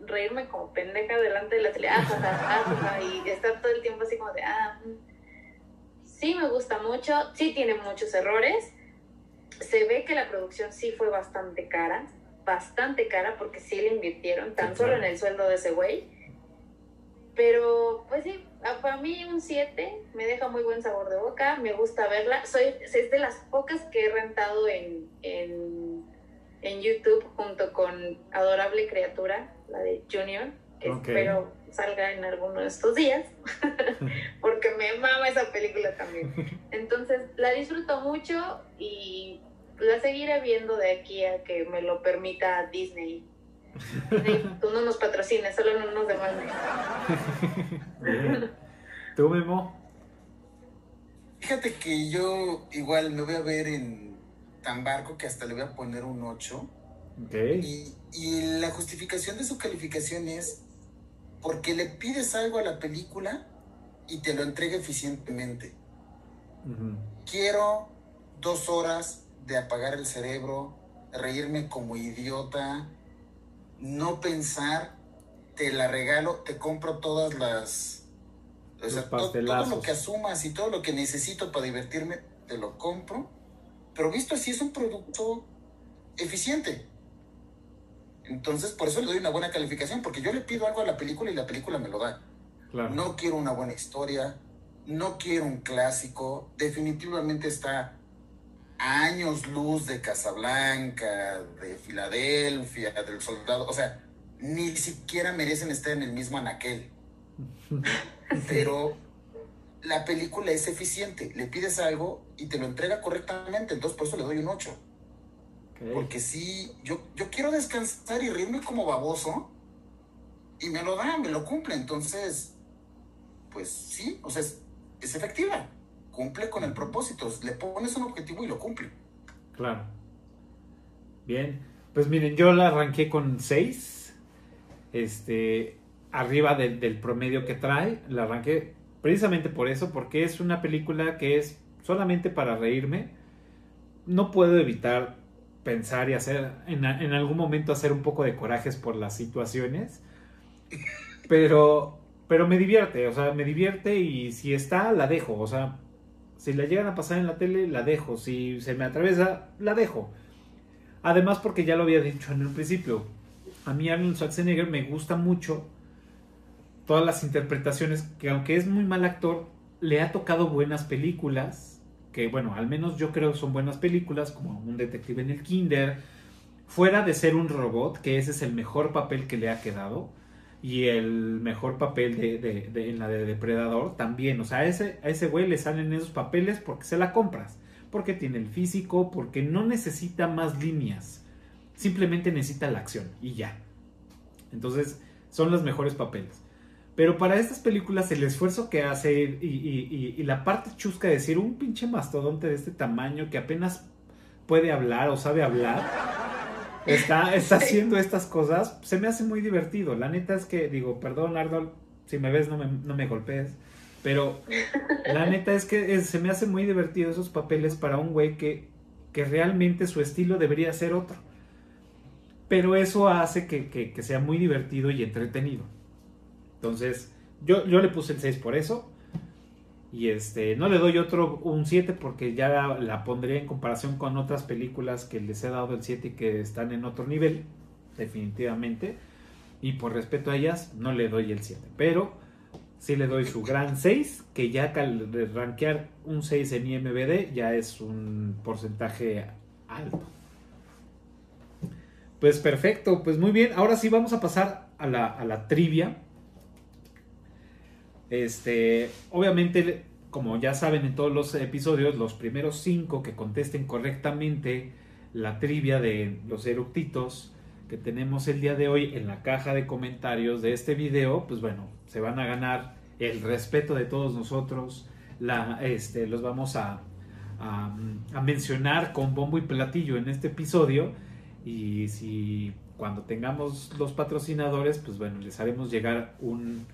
reírme como pendeja delante de la tele, ah, ah, jaja, y estar todo el tiempo así como de, ah, mm. sí me gusta mucho, sí tiene muchos errores, se ve que la producción sí fue bastante cara, bastante cara porque sí le invirtieron tan solo en el sueldo de ese güey, pero pues sí, a- para mí un 7 me deja muy buen sabor de boca, me gusta verla, soy es de las pocas que he rentado en, en, en YouTube junto con Adorable Criatura, la de Junior, que espero salga en alguno de estos días, porque me mama esa película también. Entonces la disfruto mucho y la seguiré viendo de aquí a que me lo permita Disney. Disney, tú no nos patrocines, solo no nos demandes. ¿Tú, Memo? Fíjate que yo igual me voy a ver en tan barco que hasta le voy a poner un 8. Ok. Y, y la justificación de su calificación es porque le pides algo a la película y te lo entrega eficientemente. Quiero dos horas de apagar el cerebro, reírme como idiota, no pensar, te la regalo, te compro todas las... O sea, todo lo que asumas y todo lo que necesito para divertirme, te lo compro. Pero visto así es un producto eficiente. Entonces, por eso le doy una buena calificación, porque yo le pido algo a la película y la película me lo da. Claro. No quiero una buena historia, no quiero un clásico, definitivamente está a años luz de Casablanca, de Filadelfia, del Soldado, o sea, ni siquiera merecen estar en el mismo anaquel. Pero la película es eficiente, le pides algo y te lo entrega correctamente, entonces por eso le doy un 8. Porque sí, yo, yo quiero descansar y reírme como baboso. Y me lo da, me lo cumple. Entonces, pues sí, o sea, es, es efectiva. Cumple con el propósito. Le pones un objetivo y lo cumple. Claro. Bien. Pues miren, yo la arranqué con 6. Este. Arriba del, del promedio que trae. La arranqué precisamente por eso. Porque es una película que es solamente para reírme. No puedo evitar pensar y hacer. En, algún momento hacer un poco de corajes por las situaciones. Pero. Pero me divierte. O sea, me divierte y si está, la dejo. O sea. Si la llegan a pasar en la tele, la dejo. Si se me atraviesa, la dejo. Además, porque ya lo había dicho en el principio, a mí Arnold Schwarzenegger me gusta mucho todas las interpretaciones, que aunque es muy mal actor, le ha tocado buenas películas, que bueno, al menos yo creo son buenas películas, como Un detective en el Kinder, fuera de ser un robot, que ese es el mejor papel que le ha quedado, y el mejor papel de, de- en la de Depredador también, o sea, ese, a ese güey le salen esos papeles porque se la compras porque tiene el físico, porque no necesita más líneas, simplemente necesita la acción y ya. Entonces, son los mejores papeles. Pero para estas películas, el esfuerzo que hace y, y- y- y la parte chusca de decir un pinche mastodonte de este tamaño que apenas puede hablar o sabe hablar, está, está haciendo estas cosas, se me hace muy divertido. La neta es que, digo, perdón Arnold, si me ves no me, no me golpees, pero la neta es que es- se me hace muy divertido esos papeles para un güey que, que realmente su estilo debería ser otro. Pero eso hace que, que- que sea muy divertido y entretenido. Entonces, yo, yo le puse el 6 por eso. Y este, no le doy otro, un 7 porque ya la, pondría en comparación con otras películas que les he dado el 7 y que están en otro nivel, definitivamente. Y por respeto a ellas, no le doy el 7. Pero sí le doy su gran 6, que ya al rankear un 6 en IMBD ya es un porcentaje alto. Pues perfecto, pues muy bien. Ahora sí vamos a pasar a la, a la trivia. Este, obviamente, como ya saben en todos los episodios, los primeros 5 que contesten correctamente la trivia de los eructitos que tenemos el día de hoy en la caja de comentarios de este video, pues bueno, se van a ganar el respeto de todos nosotros. La, este, los vamos a, mencionar con bombo y platillo en este episodio. Y si cuando tengamos los patrocinadores, pues bueno, les haremos llegar un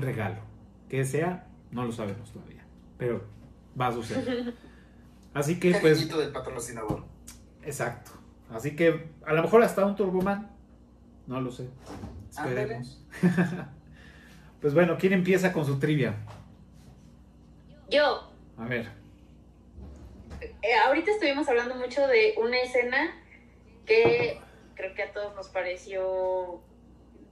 regalo. Que sea, no lo sabemos todavía. Pero va a suceder. Así que pues... Cariñito del patrocinador. Exacto. Así que a lo mejor hasta un Turboman. No lo sé. Esperemos. pues bueno, ¿quién empieza con su trivia? Yo, A ver. eh, ahorita estuvimos hablando mucho de una escena que creo que a todos nos pareció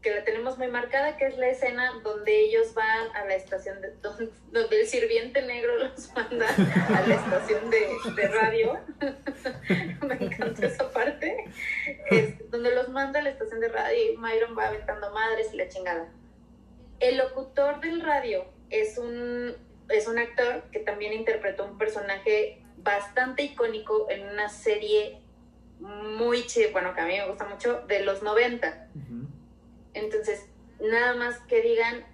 que la tenemos muy marcada, que es la escena donde ellos van a la estación de donde, el sirviente negro los manda a la estación de, radio. Me encantó esa parte. Donde los manda a la estación de radio y Myron va aventando madres y la chingada. El locutor del radio es un, es un actor que también interpretó un personaje bastante icónico en una serie muy chida, bueno, que a mí me gusta mucho, de los 90. Ujú. Entonces, nada más que digan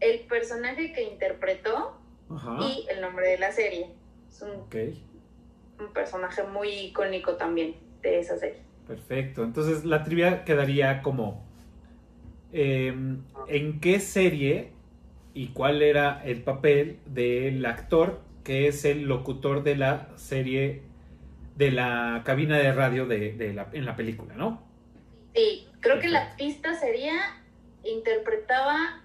el personaje que interpretó Ajá. y el nombre de la serie. Es un personaje muy icónico también de esa serie. Perfecto. Entonces la trivia quedaría como em, ¿en qué serie y cuál era el papel del actor que es el locutor de la serie de la cabina de radio de, de la, en la película, ¿no? Sí, creo que la pista sería interpretaba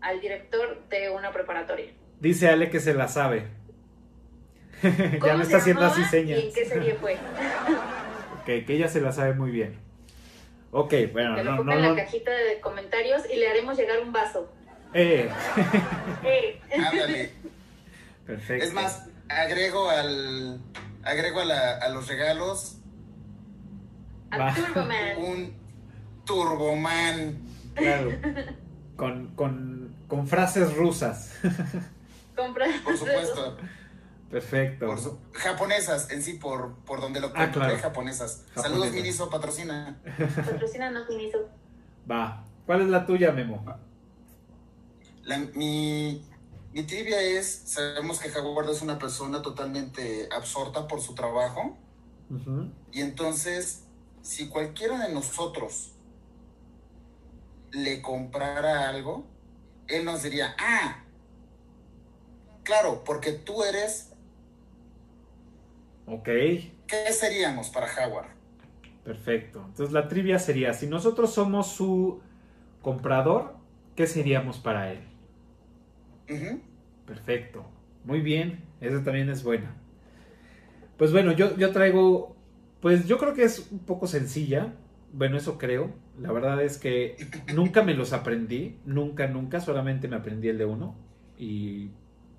al director de una preparatoria. Dice Ale que se la sabe. ya ¿Cómo me está haciendo así señas. ¿Y en qué serie fue? Ok, que ella se la sabe muy bien. Ok, bueno, que lo no, no, en la no. cajita de comentarios y le haremos llegar un vaso. Eh, Eh, Ándale. perfecto. Es más, agrego al agrego a, la- a los regalos Va. a Turboman. un Turboman. Claro. Con, con, con frases rusas. Compra. Por supuesto. Perfecto. Por su- japonesas, en sí, por, por donde lo Ah, claro. japonesas. Japonesas. Saludos, Miniso, patrocina. Patrocina no Miniso. Va. ¿Cuál es la tuya, Memo? La- mi, mi trivia es, sabemos que Howard es una persona totalmente absorta por su trabajo. Y entonces, si cualquiera de nosotros le comprara algo, él nos diría, ah, claro, porque tú eres, Ok. ¿qué seríamos para Howard? Perfecto. Entonces la trivia sería, si nosotros somos su comprador, ¿qué seríamos para él? Perfecto. Muy bien. Esa también es buena. Pues bueno, yo, yo traigo, pues yo creo que es un poco sencilla. Bueno, eso creo. La verdad es que nunca me los aprendí. Nunca, nunca. Solamente me aprendí el de uno. Y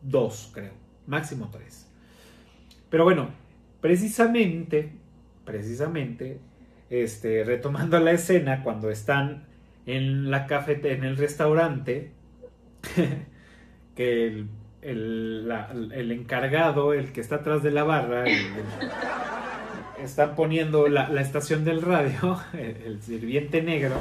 dos, creo. Máximo tres. Pero bueno, precisamente, precisamente, este, retomando la escena cuando están en la cafete, en el restaurante, que el, el, el encargado, el que está atrás de la barra, están poniendo la, la estación del radio, el, el sirviente negro,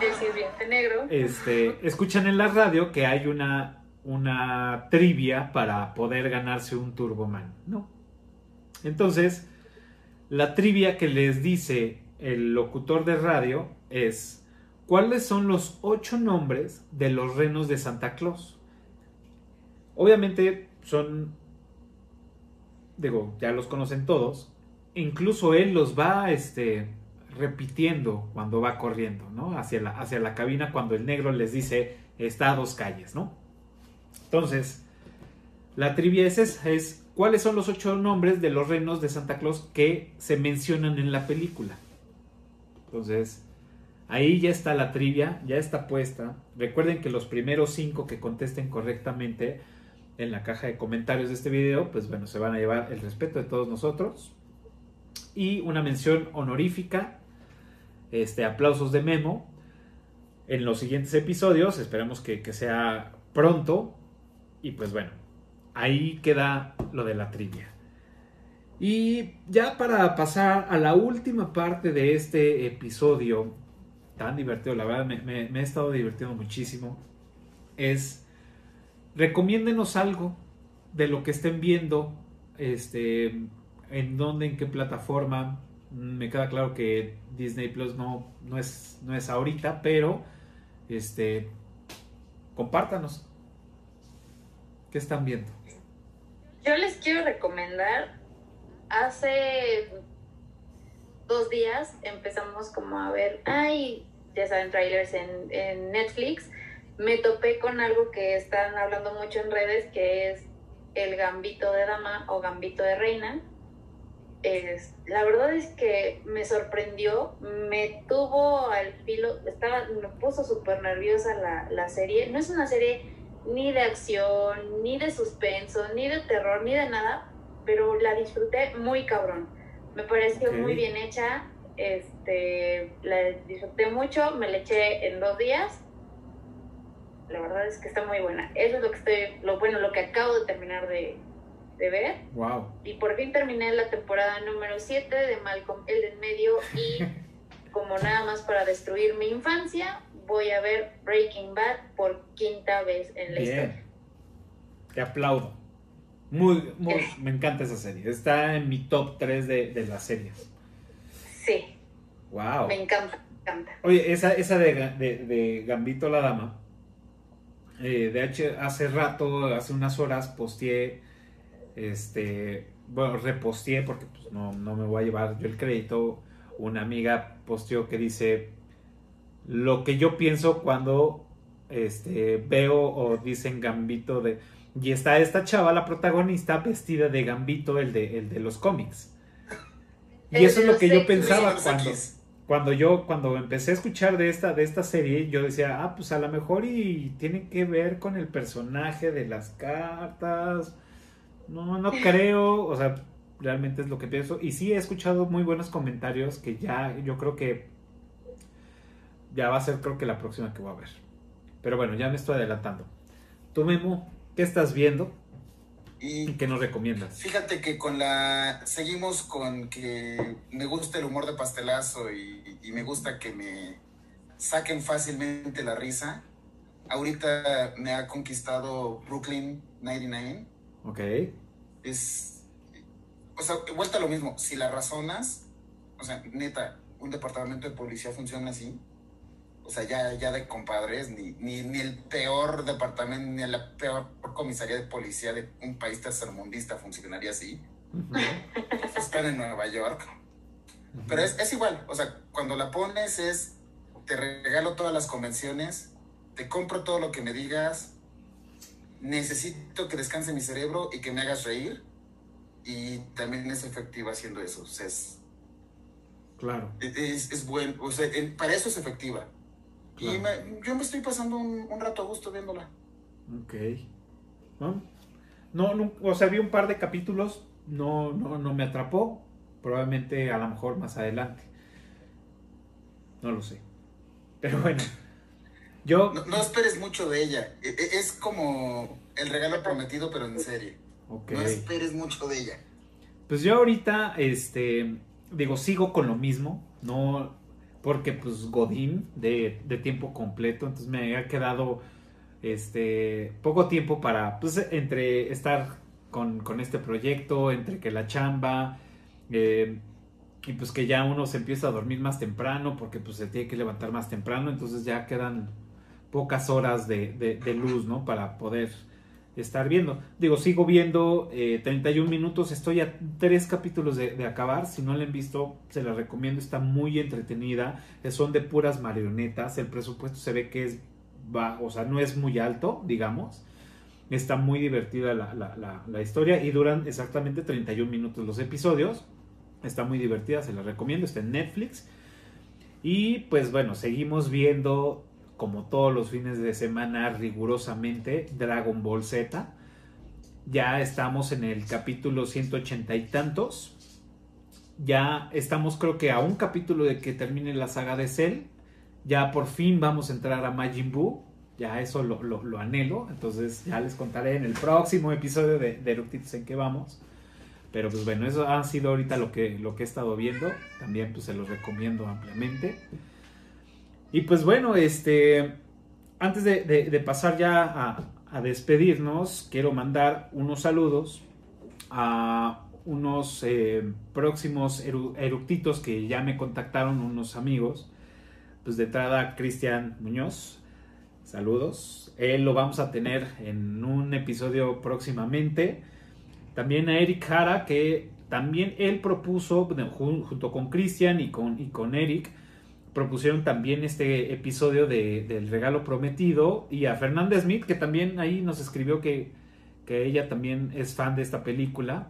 El sirviente negro. este, escuchan en la radio que hay una, una trivia para poder ganarse un Turboman, ¿no? Entonces, la trivia que les dice el locutor de radio es, ¿cuáles son los ocho nombres de los renos de Santa Claus? Obviamente son, digo, ya los conocen todos, incluso él los va, este, repitiendo cuando va corriendo, ¿no? Hacia la, hacia la cabina cuando el negro les dice, está a dos calles, ¿no? Entonces, la trivia es esa, es cuáles son los ocho nombres de los renos de Santa Claus que se mencionan en la película. Entonces, ahí ya está la trivia, ya está puesta. Recuerden que los primeros cinco que contesten correctamente en la caja de comentarios de este video, pues bueno, se van a llevar el respeto de todos nosotros. Y una mención honorífica, este, aplausos de Memo. En los siguientes episodios, esperamos que, que sea pronto. Y pues bueno, ahí queda lo de la trivia. Y ya para pasar a la última parte de este episodio, tan divertido, la verdad me, he estado divirtiendo muchísimo, es recomiéndenos algo de lo que estén viendo, este, en dónde, en qué plataforma. Mm, Me queda claro que Disney Plus no, no, es, no es ahorita, pero este, compártanos. ¿Qué están viendo? Yo les quiero recomendar, hace dos días empezamos como a ver, ay, ya saben, trailers en, en Netflix. Me topé con algo que están hablando mucho en redes, que es el gambito de dama o gambito de reina. Es, la verdad es que me sorprendió, me tuvo al filo, estaba, me puso súper nerviosa la, la serie. No es una serie ni de acción, ni de suspenso, ni de terror, ni de nada, pero la disfruté muy cabrón. Me pareció muy bien hecha, este, la disfruté mucho, me la eché en dos días. La verdad es que está muy buena. Eso es lo que estoy, lo bueno, lo que acabo de terminar de, de ver. Wow. Y por fin terminé la temporada número 7 de Malcolm el en medio y como nada más para destruir mi infancia, voy a ver Breaking Bad por quinta vez en la historia. Bien. Te aplaudo. Muy, muy, me encanta esa serie. Está en mi top 3 de, de las series. Sí, Wow. me encanta, me encanta. Oye, esa, esa de- de Gambito la Dama. eh, de hecho, hace rato, hace unas horas, posteé. Este. Bueno, reposteé porque pues, no, no me voy a llevar yo el crédito. Una amiga posteó que dice. Lo que yo pienso cuando este, veo o dicen Gambito de. Y está esta chava, la protagonista, vestida de Gambito, el de, el de los cómics. Y eso es lo que yo pensaba cuando, cuando yo cuando empecé a escuchar de esta de esta serie yo decía ah pues a lo mejor y tiene que ver con el personaje de las cartas no no creo o sea realmente es lo que pienso y sí he escuchado muy buenos comentarios que ya yo creo que ya va a ser creo que la próxima que voy a ver pero bueno ya me estoy adelantando tú Memo qué estás viendo Y ¿Qué nos recomiendas? fíjate que con la. Seguimos con que me gusta el humor de pastelazo y, y me gusta que me saquen fácilmente la risa. Ahorita me ha conquistado Brooklyn 99. Ok. es. O sea, vuelta a lo mismo. Si la razonas, o sea, neta, un departamento de policía funciona así. O sea, ya, ya de compadres, ni, ni, ni el peor departamento, ni la peor comisaría de policía de un país tercermundista funcionaría así. Ujú. Están en Nueva York. Pero es, es igual, o sea, cuando la pones es, te regalo todas las convenciones, te compro todo lo que me digas, necesito que descanse mi cerebro y que me hagas reír. Y también es efectiva haciendo eso. O sea, es, Claro. es, es bueno, o sea, para eso es efectiva. Y me- yo me estoy pasando un, un rato a gusto viéndola. Ok. ¿No? No, no, o sea, vi un par de capítulos, no, no, no me atrapó. Probablemente a lo mejor más adelante. No lo sé. Pero bueno. Yo. No, no esperes mucho de ella. E- e- Es como el regalo prometido, pero en serie. Ok. No esperes mucho de ella. Pues yo ahorita, este, digo, sigo con lo mismo, no, porque pues Godín de, de tiempo completo, entonces me ha quedado, este, poco tiempo para, pues, entre estar con, con este proyecto, entre que la chamba, eh, y pues que ya uno se empieza a dormir más temprano, porque pues se tiene que levantar más temprano, entonces ya quedan pocas horas de, de- luz, ¿no? Para poder estar viendo. Digo, sigo viendo eh, 31 minutos, estoy a tres capítulos de, de acabar, si no la han visto, se la recomiendo, está muy entretenida, eh, son de puras marionetas, el presupuesto se ve que es bajo, o sea, no es muy alto, digamos, está muy divertida la, la- la- la historia y duran exactamente 31 minutos los episodios, está muy divertida, se la recomiendo, está en Netflix. Y pues bueno, seguimos viendo como todos los fines de semana rigurosamente Dragon Ball Z. Ya estamos en el capítulo 180 y tantos. Ya estamos creo que a un capítulo de que termine la saga de Cell. Ya por fin vamos a entrar a Majin Buu. Ya eso lo, lo- lo anhelo. Entonces ya les contaré en el próximo episodio de, de en qué vamos. Pero pues bueno, eso ha sido ahorita lo que, lo que he estado viendo. También pues se los recomiendo ampliamente. Y pues bueno, este, antes de, pasar ya a, despedirnos, quiero mandar unos saludos a unos eh, próximos eru- eructitos que ya me contactaron unos amigos. Pues de entrada, Cristian Muñoz, saludos. Él lo vamos a tener en un episodio próximamente. También a Eric Jara, que también él propuso, junto con Cristian y con, y con Eric, propusieron también este episodio de, del regalo prometido. Y a Fernanda Smith, que también ahí nos escribió que, que ella también es fan de esta película.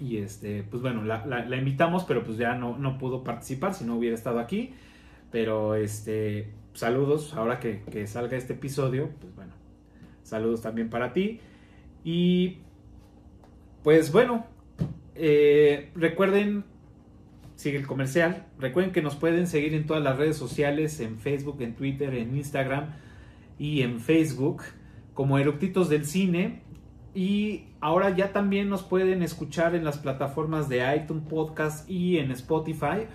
Y este, pues bueno, la, la- invitamos, pero pues ya no, no pudo participar si no hubiera estado aquí. Pero este, saludos, ahora que, que salga este episodio, pues bueno, saludos también para ti. Y pues bueno, eh, recuerden, sigue el comercial, recuerden que nos pueden seguir en todas las redes sociales, en Facebook, en Twitter, en Instagram y en Facebook, como Eructitos del Cine. Y ahora ya también nos pueden escuchar en las plataformas de iTunes Podcast y en Spotify,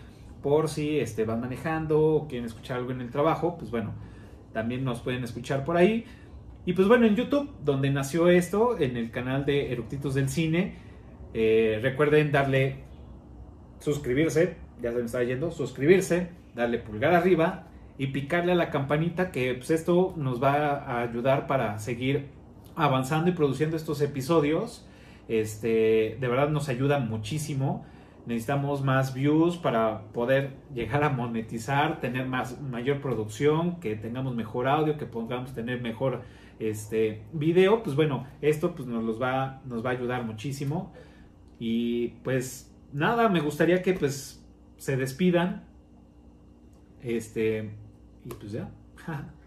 por si este, van manejando o quieren escuchar algo en el trabajo, pues bueno, también nos pueden escuchar por ahí. Y pues bueno, en YouTube, donde nació esto, en el canal de Eructitos del Cine, eh, recuerden darle suscribirse, ya se me está yendo, suscribirse, darle pulgar arriba y picarle a la campanita que pues, esto nos va a ayudar para seguir avanzando y produciendo estos episodios. Este, de verdad nos ayuda muchísimo. Necesitamos más views para poder llegar a monetizar, tener más mayor producción, que tengamos mejor audio, que podamos tener mejor este video. Pues bueno, esto pues nos los va nos va a ayudar muchísimo. Y pues nada, me gustaría que pues se despidan. Este y pues ya.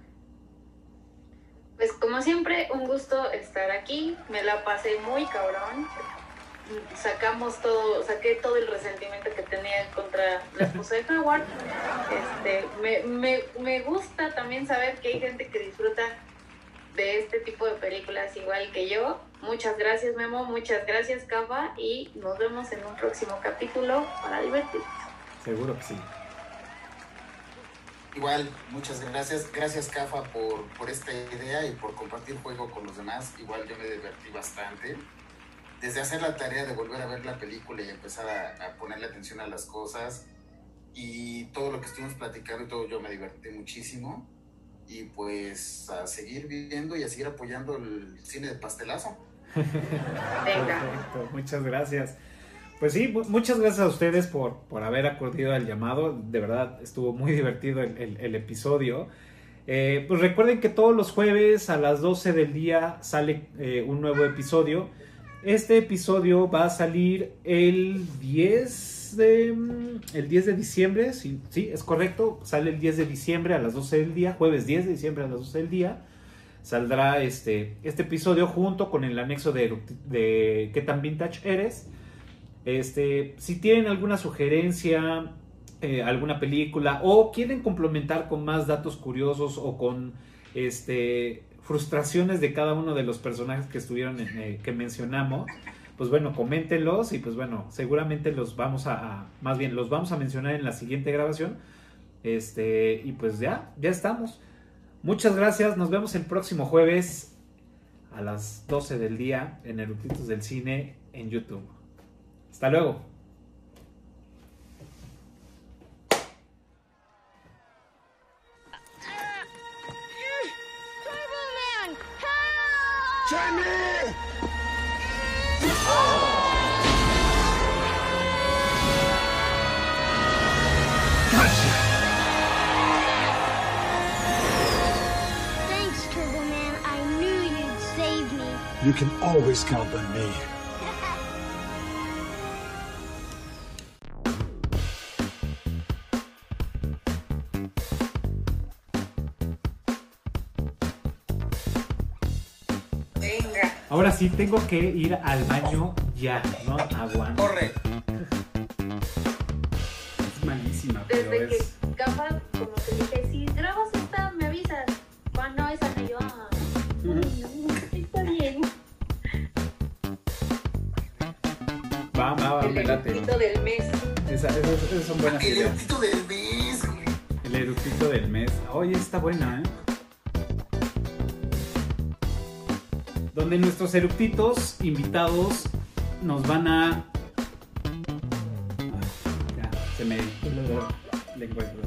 Pues como siempre, un gusto estar aquí. Me la pasé muy cabrón. Sacamos todo, saqué todo el resentimiento que tenía contra la esposa de Howard. Este, me, me, me gusta también saber que hay gente que disfruta de este tipo de películas igual que yo. Muchas gracias Memo, muchas gracias Cafa y nos vemos en un próximo capítulo para divertirnos. Seguro que sí. Igual, muchas gracias. Gracias, Cafa, por, por esta idea y por compartir juego con los demás. Igual yo me divertí bastante. Desde hacer la tarea de volver a ver la película y empezar a, a ponerle atención a las cosas y todo lo que estuvimos platicando y todo, yo me divertí muchísimo. Y pues a seguir viendo y a seguir apoyando el cine de pastelazo. Venga. Perfecto, muchas gracias. Pues sí, mu- muchas gracias a ustedes por, por haber acudido al llamado. De verdad, estuvo muy divertido el, el- el episodio. Eh, pues recuerden que todos los jueves a las 12 del día sale eh, un nuevo episodio. Este episodio va a salir el 10 de, mm, el 10 de diciembre. Sí, sí, es correcto. Sale el 10 de diciembre a las 12 del día. Jueves 10 de diciembre a las 12 del día saldrá este, este episodio junto con el anexo de, de ¿Qué tan vintage eres? Este, si tienen alguna sugerencia, eh, alguna película o quieren complementar con más datos curiosos o con este, frustraciones de cada uno de los personajes que estuvieron en, eh, que mencionamos, pues bueno, coméntenlos y pues bueno, seguramente los vamos a, más bien los vamos a mencionar en la siguiente grabación. Este, y pues ya, ya estamos. Muchas gracias, nos vemos el próximo jueves a las 12 del día en Eructitos del Cine en YouTube. Hasta luego. You can always count on me. Venga. Ahora sí, tengo que ir al baño ya, no aguanto. ¡Corre! Es malísima, pero Desde que es... Cafa, como te dije, si El eructito del mes. Esa- esas, esas son buenas El ideas. eructito del mes, güey. El eructito del mes. Oye, está buena, ¿eh? Donde nuestros eructitos invitados nos van a. Ah, Ya, se me. Le encuentro.